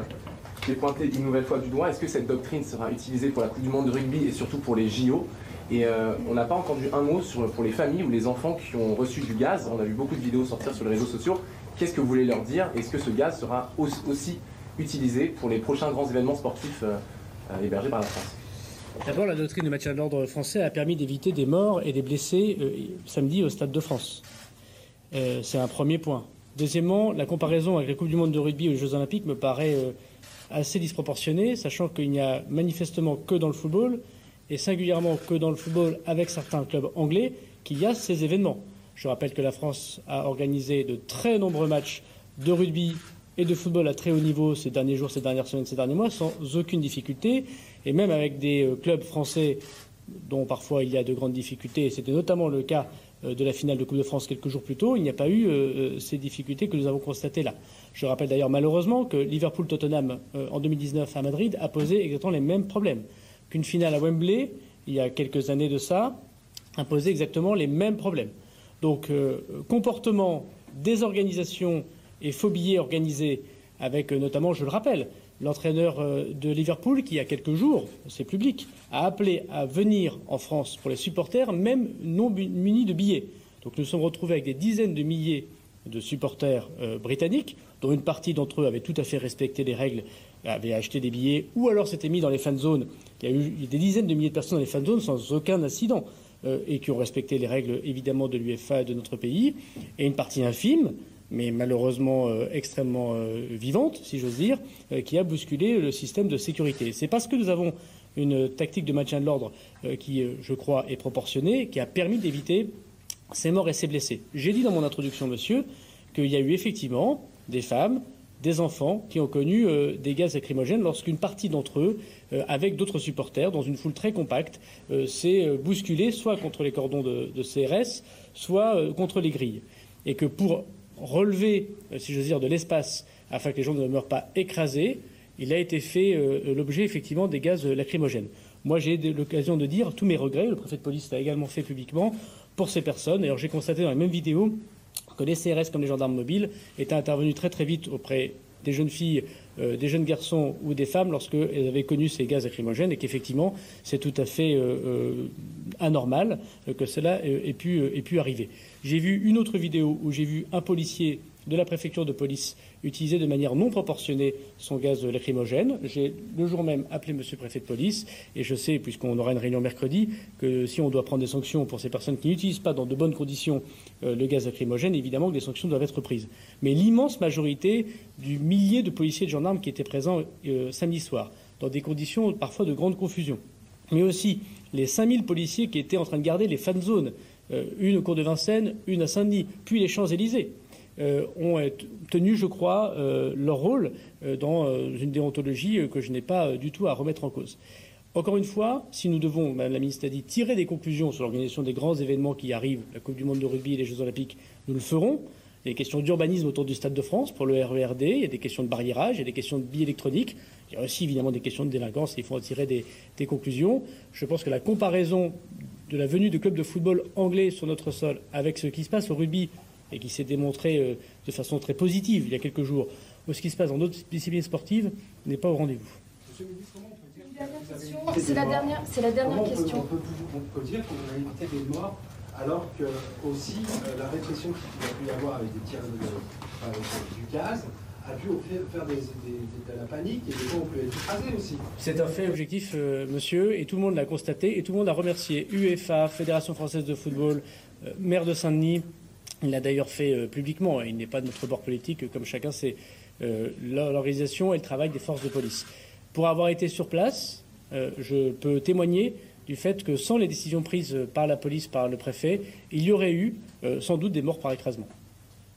qui est pointée une nouvelle fois du doigt. Est-ce que cette doctrine sera utilisée pour la Coupe du Monde de rugby et surtout pour les JO Et euh, on n'a pas entendu un mot sur, pour les familles ou les enfants qui ont reçu du gaz. On a vu beaucoup de vidéos sortir sur les réseaux sociaux. Qu'est-ce que vous voulez leur dire? Est-ce que ce gaz sera aussi utilisé pour les prochains grands événements sportifs euh, euh, hébergés par la France? D'abord, la doctrine de maintien de l'ordre français a permis d'éviter des morts et des blessés euh, samedi au Stade de France. Euh, c'est un premier point. Deuxièmement, la comparaison avec la Coupe du Monde de rugby ou les Jeux Olympiques me paraît euh, assez disproportionnée, sachant qu'il n'y a manifestement que dans le football, et singulièrement que dans le football avec certains clubs anglais, qu'il y a ces événements. Je rappelle que la France a organisé de très nombreux matchs de rugby et de football à très haut niveau ces derniers jours, ces dernières semaines, ces derniers mois, sans aucune difficulté, et même avec des euh, clubs français dont parfois il y a de grandes difficultés, et c'était notamment le cas de la finale de Coupe de France quelques jours plus tôt, il n'y a pas eu euh, ces difficultés que nous avons constatées là. Je rappelle d'ailleurs malheureusement que Liverpool-Tottenham en 2019 à Madrid a posé exactement les mêmes problèmes. Qu'une finale à Wembley, il y a quelques années de ça, a posé exactement les mêmes problèmes. Donc comportement, désorganisation et faux billets organisés avec notamment, je le rappelle, l'entraîneur de Liverpool qui, il y a quelques jours, c'est public, a appelé à venir en France pour les supporters, même non munis de billets. Donc nous sommes retrouvés avec des dizaines de milliers de supporters euh, britanniques, dont une partie d'entre eux avaient tout à fait respecté les règles, avaient acheté des billets, ou alors s'étaient mis dans les fan zones. Il y a eu des dizaines de milliers de personnes dans les fan zones sans aucun incident, euh, et qui ont respecté les règles évidemment de l'UEFA et de notre pays, et une partie infime mais malheureusement euh, extrêmement euh, vivante, si j'ose dire, euh, qui a bousculé le système de sécurité. C'est parce que nous avons une tactique de maintien de l'ordre qui, je crois, est proportionnée, qui a permis d'éviter ces morts et ces blessés. J'ai dit dans mon introduction, monsieur, qu'il y a eu effectivement des femmes, des enfants qui ont connu des gaz lacrymogènes lorsqu'une partie d'entre eux, avec d'autres supporters, dans une foule très compacte, s'est bousculée soit contre les cordons de, de CRS, soit contre les grilles. Et que pour relever, si j'ose dire, de l'espace afin que les gens ne meurent pas écrasés, il a été fait euh, l'objet effectivement des gaz lacrymogènes. Moi, j'ai l'occasion de dire tous mes regrets. Le préfet de police l'a également fait publiquement pour ces personnes. Alors, j'ai constaté dans la même vidéo que les CRS, comme les gendarmes mobiles, étaient intervenus très très vite auprès des jeunes filles, euh, des jeunes garçons ou des femmes lorsqu'elles avaient connu ces gaz lacrymogènes et qu'effectivement, c'est tout à fait euh, euh, anormal que cela ait pu, ait pu arriver. J'ai vu une autre vidéo où j'ai vu un policier de la préfecture de police utiliser de manière non proportionnée son gaz lacrymogène. J'ai le jour même appelé M. le préfet de police et je sais, puisqu'on aura une réunion mercredi, que si on doit prendre des sanctions pour ces personnes qui n'utilisent pas dans de bonnes conditions euh, le gaz lacrymogène, évidemment que des sanctions doivent être prises. Mais l'immense majorité du millier de policiers et de gendarmes qui étaient présents euh, samedi soir, dans des conditions parfois de grande confusion, mais aussi les 5000 policiers qui étaient en train de garder les fan zones, euh, une au cours de Vincennes, une à Saint-Denis, puis les Champs-Élysées. Euh, ont tenu, je crois, euh, leur rôle euh, dans une déontologie que je n'ai pas du tout à remettre en cause. Encore une fois, si nous devons, Madame la ministre a dit, tirer des conclusions sur l'organisation des grands événements qui arrivent, la Coupe du Monde de rugby et les Jeux Olympiques, nous le ferons. Il y a des questions d'urbanisme autour du Stade de France pour le RERD, il y a des questions de barriérage, il y a des questions de billets électroniques, il y a aussi évidemment des questions de délinquance et il faut en tirer des, des conclusions. Je pense que la comparaison de la venue de clubs de football anglais sur notre sol avec ce qui se passe au rugby et qui s'est démontré euh, de façon très positive il y a quelques jours, ou ce qui se passe dans d'autres disciplines sportives n'est pas au rendez-vous. C'est la dernière, c'est la dernière Comment question. On peut, on peut, on peut dire qu'on a évité des morts alors que aussi euh, la répression qu'il a pu y avoir avec des tirs de, euh, avec du gaz a pu faire, faire des, des, des- de la panique et des gens ont pu être écrasés aussi. C'est un fait objectif, euh, monsieur, et tout le monde l'a constaté, et tout le monde a remercié UEFA, Fédération française de football, euh, maire de Saint-Denis. Il l'a d'ailleurs fait euh, publiquement, il n'est pas de notre bord politique, euh, comme chacun sait. Euh, L'organisation et le travail des forces de police. Pour avoir été sur place, euh, je peux témoigner du fait que sans les décisions prises par la police, par le préfet, il y aurait eu euh, sans doute des morts par écrasement.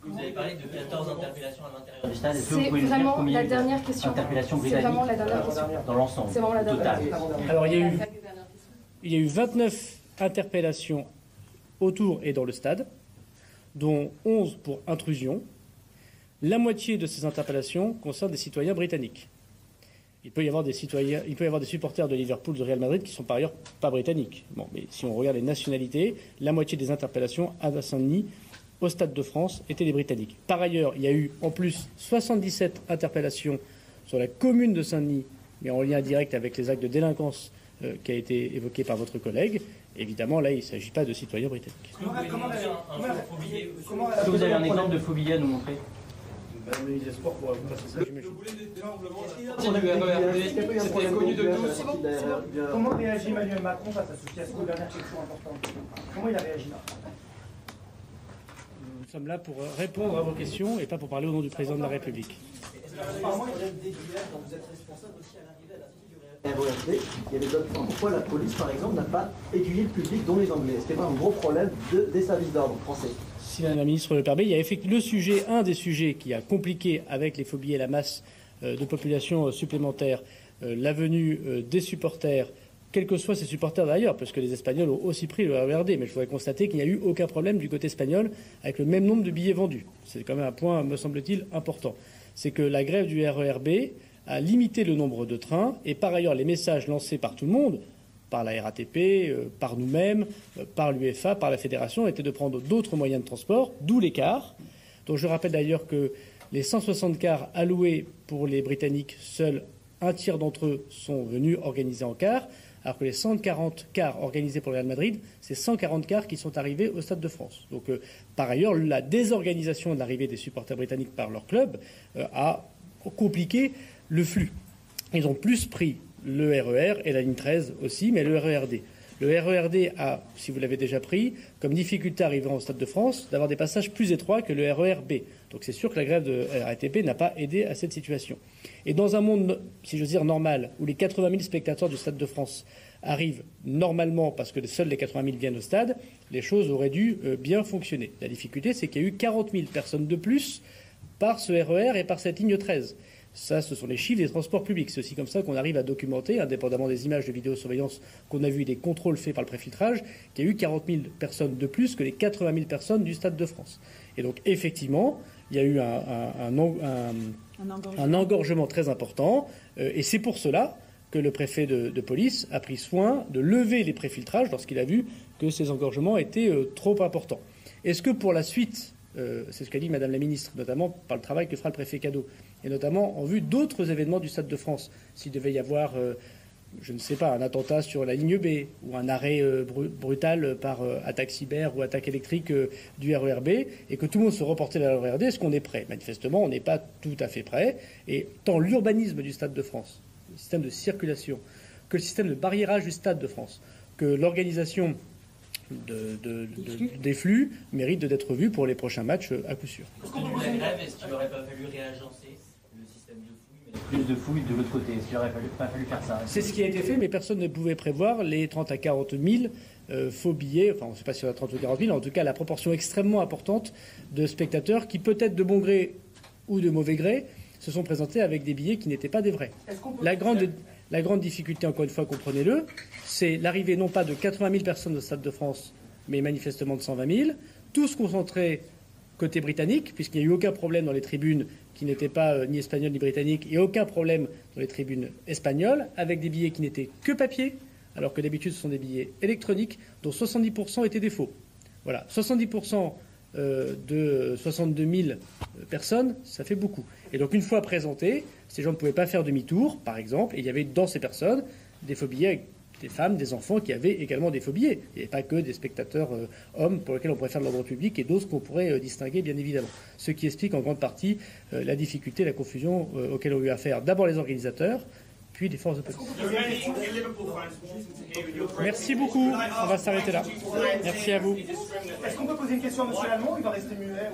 Vous avez parlé de 14 interpellations à l'intérieur du stade. C'est vraiment la dernière question. C'est vraiment la dernière question. dans l'ensemble C'est vraiment la dernière total question. Alors, il y a eu, il y a eu 29 interpellations autour et dans le stade, dont 11 pour intrusion. La moitié de ces interpellations concernent des citoyens britanniques. Il peut y avoir des supporters de Liverpool, de Real Madrid qui sont par ailleurs pas britanniques. Bon, mais si on regarde les nationalités, la moitié des interpellations à Saint-Denis, au Stade de France, étaient des Britanniques. Par ailleurs, il y a eu en plus 77 interpellations sur la commune de Saint-Denis, mais en lien direct avec les actes de délinquance euh, qui a été évoqué par votre collègue. Évidemment, là, il ne s'agit pas de citoyens britanniques. Est-ce que vous Est-ce que avez un exemple de faux billet à nous montrer Madame le ministre des Sports pourra vous passer ça, j'imagine. C'était connu de tous? Comment réagit Emmanuel Macron face à ce fiasco Dernière question importante. Comment il a réagi? Là Nous sommes là pour répondre à vos questions et pas pour parler au nom du président de la République. Apparemment, il y aurait des déduire quand vous êtes responsable aussi à RERD. Il y avait d'autres points. Pourquoi la police, par exemple, n'a pas aiguillé le public, dont les Anglais? C'était pas un gros problème de- des services d'ordre français? Si la ministre le permet, il y a effectivement le sujet, un des sujets qui a compliqué avec les phobies et la masse euh, de population euh, supplémentaire, euh, la venue des supporters, quels que soient ces supporters d'ailleurs, parce que les Espagnols ont aussi pris le RERD, mais je voudrais constater qu'il n'y a eu aucun problème du côté espagnol avec le même nombre de billets vendus. C'est quand même un point, me semble-t-il, important. C'est que la grève du RERB a limité le nombre de trains et par ailleurs les messages lancés par tout le monde, par la RATP, euh, par nous-mêmes, euh, par l'UEFA, par la fédération, étaient de prendre d'autres moyens de transport, d'où l'écart. Donc je rappelle d'ailleurs que les 160 cars alloués pour les Britanniques, seuls un tiers d'entre eux sont venus organisés en cars, alors que les 140 cars organisés pour le Real Madrid, c'est 140 cars qui sont arrivés au Stade de France. Donc euh, par ailleurs, la désorganisation de l'arrivée des supporters britanniques par leur club a compliqué le flux. Ils ont plus pris le RER et la ligne 13 aussi, mais le RERD. Le RERD a, si vous l'avez déjà pris, comme difficulté arrivant au Stade de France, d'avoir des passages plus étroits que le RERB. Donc c'est sûr que la grève de RATP n'a pas aidé à cette situation. Et dans un monde, si j'ose dire, normal, où les 80 000 spectateurs du Stade de France arrivent normalement parce que seuls les 80 000 viennent au stade, les choses auraient dû euh, bien fonctionner. La difficulté, c'est qu'il y a eu 40 000 personnes de plus par ce RER et par cette ligne 13. Ça, ce sont les chiffres des transports publics. C'est aussi comme ça qu'on arrive à documenter, indépendamment des images de vidéosurveillance qu'on a vues, des contrôles faits par le préfiltrage, qu'il y a eu 40 000 personnes de plus que les 80 000 personnes du Stade de France. Et donc, effectivement, il y a eu un, un- un- un- Un engorgement. très important. euh, et c'est pour cela que le préfet de, de police a pris soin de lever les préfiltrages lorsqu'il a vu que ces engorgements étaient euh, trop importants. Est-ce que pour la suite, euh, c'est ce qu'a dit Madame la Ministre, notamment par le travail que fera le préfet Cadeau, et notamment en vue d'autres événements du Stade de France, s'il devait y avoir, euh, je ne sais pas, un attentat sur la ligne B, ou un arrêt euh, bru- brutal par attaque cyber ou attaque électrique du RERB, et que tout le monde se reportait vers le RERD, est-ce qu'on est prêt? Manifestement, on n'est pas tout à fait prêt, et tant l'urbanisme du Stade de France, le système de circulation, que le système de barriérage du Stade de France, que l'organisation de- de- de- des flux mérite d'être vue pour les prochains matchs à coup sûr. Tenu de la grève, est-ce qu'il n'aurait pas fallu réagencer le système de fouille mettre Plus de fouilles de l'autre côté, est-ce qu'il n'aurait pas fallu faire ça? C'est ce qui a été fait, mais personne ne pouvait prévoir les 30 à 40 000 euh, faux billets. Enfin, on ne sait pas si on a 30 ou 40 000, en tout cas la proportion extrêmement importante de spectateurs qui, peut-être de bon gré ou de mauvais gré, se sont présentés avec des billets qui n'étaient pas des vrais. La grande, la grande difficulté, encore une fois, comprenez-le, c'est l'arrivée non pas de 80 000 personnes au Stade de France, mais manifestement de 120 000, tous concentrés côté britannique, puisqu'il n'y a eu aucun problème dans les tribunes qui n'étaient pas euh, ni espagnoles ni britanniques, et aucun problème dans les tribunes espagnoles, avec des billets qui n'étaient que papier, alors que d'habitude ce sont des billets électroniques, dont 70% étaient des faux. Voilà, 70% euh, de 62 000 personnes, ça fait beaucoup. Et donc une fois présentés, ces gens ne pouvaient pas faire demi-tour, par exemple, et il y avait dans ces personnes des faux billets des femmes, des enfants qui avaient également des billets. Il n'y avait pas que des spectateurs euh, hommes pour lesquels on pourrait faire de l'ordre public et d'autres qu'on pourrait euh, distinguer, bien évidemment. Ce qui explique en grande partie la difficulté, la confusion auxquelles ont eu affaire d'abord les organisateurs, puis les forces de police. Merci beaucoup. On va s'arrêter là. Merci à vous. Est-ce qu'on peut poser une question à M. Lallemand ou il va rester muet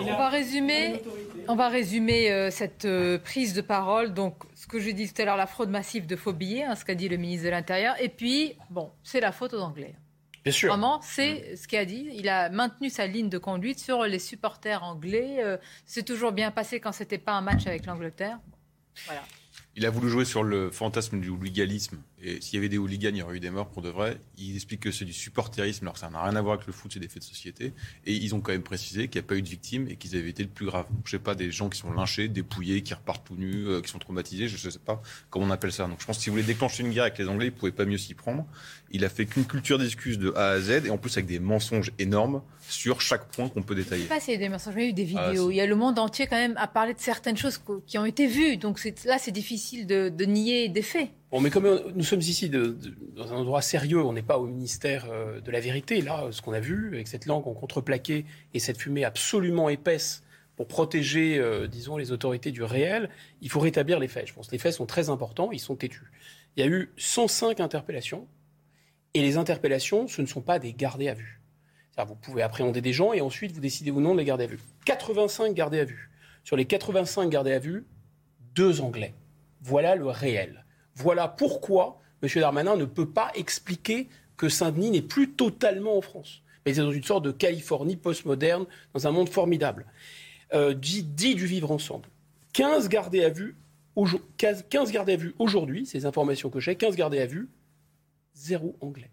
on va résumer, on va résumer euh, cette euh, prise de parole. Donc, ce que je dis tout à l'heure, la fraude massive de faux billets, hein, ce qu'a dit le ministre de l'Intérieur. Et puis, bon, c'est la faute aux Anglais. Bien sûr. Vraiment, c'est ce qu'il a dit. Il a maintenu sa ligne de conduite sur les supporters anglais. Euh, c'est toujours bien passé quand c'était pas un match avec l'Angleterre. Voilà. Il a voulu jouer sur le fantasme du hooliganisme. Et s'il y avait des hooligans, il y aurait eu des morts pour de vrai. Il explique que c'est du supporterisme, alors que ça n'a rien à voir avec le foot, c'est des faits de société. Et ils ont quand même précisé qu'il n'y a pas eu de victimes et qu'ils avaient été le plus grave. Donc, je sais pas, des gens qui sont lynchés, dépouillés, qui repartent tout nus, euh, qui sont traumatisés, je ne sais pas comment on appelle ça. Donc je pense que si vous voulez déclencher une guerre avec les Anglais, il ne pouvait pas mieux s'y prendre. Il a fait qu'une culture d'excuses de A à Z, et en plus avec des mensonges énormes sur chaque point qu'on peut Je détailler. sais pas s'il y a eu des mensonges, mais il y a eu des Ah, vidéos. il y a le monde entier quand même à parler de certaines choses qui ont été vues. Donc c'est- là, c'est difficile de, de nier des faits. Bon, mais comme on- nous sommes ici de- de- dans un endroit sérieux, on n'est pas au ministère euh, de la vérité. Là, ce qu'on a vu avec cette langue en contreplaqué et cette fumée absolument épaisse pour protéger, euh, disons, les autorités du réel, il faut rétablir les faits. Je pense que les faits sont très importants, ils sont têtus. Il y a eu 105 interpellations et les interpellations, ce ne sont pas des gardés à vue. Vous pouvez appréhender des gens et ensuite vous décidez ou non de les garder à vue. 85 gardés à vue. Sur les 85 gardés à vue, deux Anglais. Voilà le réel. Voilà pourquoi M. Darmanin ne peut pas expliquer que Saint-Denis n'est plus totalement en France. Mais c'est dans une sorte de Californie postmoderne, dans un monde formidable. Euh, dit, dit du vivre ensemble. 15 gardés à vue, aujo- 15 15 gardés à vue aujourd'hui, ces informations que j'ai, 15 gardés à vue, zéro anglais.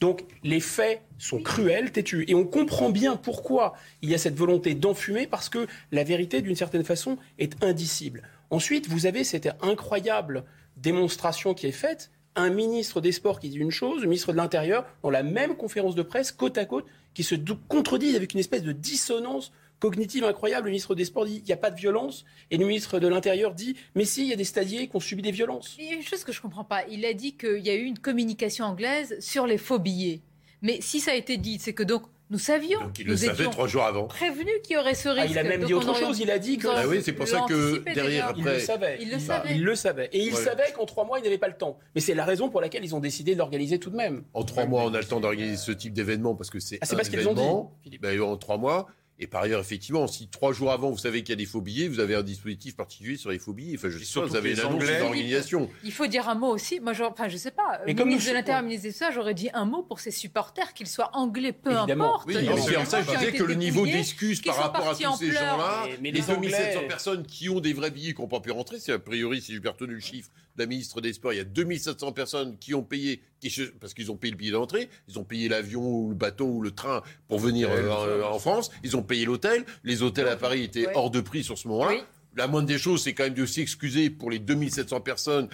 Donc les faits sont cruels, têtus. Et on comprend bien pourquoi il y a cette volonté d'enfumer, parce que la vérité, d'une certaine façon, est indicible. Ensuite, vous avez cette incroyable démonstration qui est faite. Un ministre des Sports qui dit une chose, le ministre de l'Intérieur, dans la même conférence de presse, côte à côte, qui se contredisent avec une espèce de dissonance cognitive incroyable. Le ministre des Sports dit il n'y a pas de violence, et le ministre de l'Intérieur dit mais si, il y a des stadiers qui ont subi des violences. Il y a une chose que je comprends pas. Il a dit qu'il y a eu une communication anglaise sur les faux billets. Mais si ça a été dit, c'est que donc nous savions. Donc, il le nous savait étions trois jours avant. Prévenus qu'il y aurait ce risque. Ah, il a même Donc dit on autre aurait- chose. Il a dit que. Ah oui, c'est pour ça que derrière, déjà. Il le savait. Il le Bah, savait. Il le savait. Et il Ouais. savait qu'en trois mois, il n'avait pas le temps. Mais c'est la raison pour laquelle ils ont décidé de l'organiser tout de même. En trois mois, on a le temps d'organiser ce type d'événement parce que c'est Ah, c'est un pas ce qu'ils ont événement. Ben, en trois mois. Et par ailleurs, effectivement, si trois jours avant, vous savez qu'il y a des faux billets, vous avez un dispositif particulier sur les faux billets. Enfin, je sais pas, surtout vous avez que une annonce Anglais- d'organisation. Il faut dire un mot aussi. Moi, genre, enfin, je sais pas. Mais le comme ministre nous- de l'Intérieur, ministre de ça, j'aurais dit un mot pour ses supporters, qu'ils soient anglais, peu Évidemment. importe. Oui, mais des c'est ça que je disais que le niveau qui par rapport à tous ces gens-là, les les 2700 Anglais- personnes qui ont des vrais billets qui n'ont pas pu rentrer, c'est a priori, si j'ai bien retenu le chiffre la ministre des Sports, il y a 2700 personnes qui ont payé, qui, parce qu'ils ont payé le billet d'entrée, ils ont payé l'avion ou le bateau ou le train pour venir euh, en, France, ils ont payé l'hôtel, les hôtels à Paris étaient Ouais. hors de prix sur ce moment-là. Oui. La moindre des choses, c'est quand même de s'excuser pour les 2700 personnes,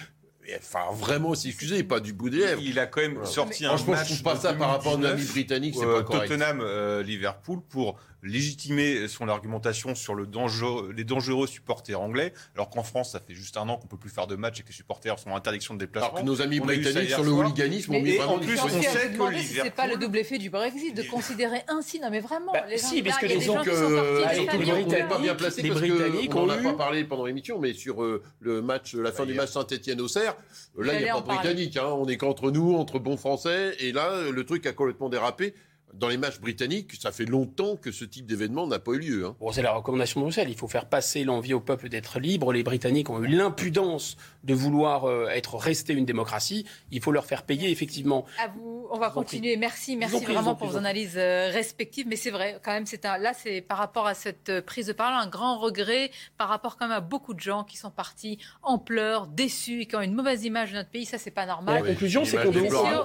et, enfin vraiment s'excuser, pas du bout des lèvres. Il a quand même Voilà. sorti un Franchement, je match trouve pas ça par rapport à un ami 2019, britannique, c'est euh, pas correct. Tottenham euh, Liverpool pour légitimer son argumentation sur le dangereux, les dangereux supporters anglais, alors qu'en France, ça fait juste un an qu'on peut plus faire de match et que les supporters sont en interdiction de déplacement. Alors que nos amis On britanniques sur le hooliganisme ont mis Et vraiment en plus, on sait que si c'est pas le double effet du Brexit de considérer ainsi. Non, mais vraiment. Bah, les gens si, parce là, que y a les euh, n'est pas bien placé les parce Britanniques qu'on ont n'en a eu- pas parlé pendant l'émission, mais sur euh, le match, la fin du match Saint-Etienne-Auxerre, euh, là, il n'y a pas de parler. Britannique. Hein, on est qu'entre nous, entre bons Français, et là, euh, le truc a complètement dérapé. Dans les matchs britanniques, ça fait longtemps que ce type d'événement n'a pas eu lieu. hein. Bon, c'est la recommandation de Bruxelles. Il faut faire passer l'envie au peuple d'être libre. Les Britanniques ont eu l'impudence de vouloir euh, être restés une démocratie. Il faut leur faire payer, effectivement. À vous, on va vous continuer. Merci, merci vraiment pour vos analyses euh, respectives. Mais c'est vrai, quand même, c'est un, là, c'est par rapport à cette euh, prise de parole, un grand regret par rapport quand même à beaucoup de gens qui sont partis en pleurs, déçus et qui ont une mauvaise image de notre pays. Ça, c'est pas Mais normal. la oui, conclusion, c'est qu'on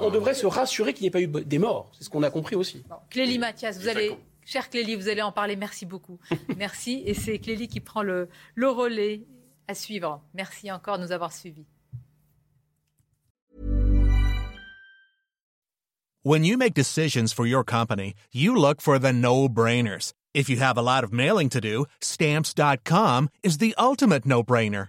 on devrait se rassurer qu'il n'y ait pas eu des morts. C'est ce qu'on a compris aussi. Bon, Clélie Mathias, vous allez, cher Clélie, vous allez en parler. Merci beaucoup. Merci. Et c'est Clélie qui prend le, le relais à suivre. Merci encore de nous avoir suivis. When you make decisions for your company, you look for the no-brainers. If you have a lot of mailing to do, stamps.com is the ultimate no-brainer.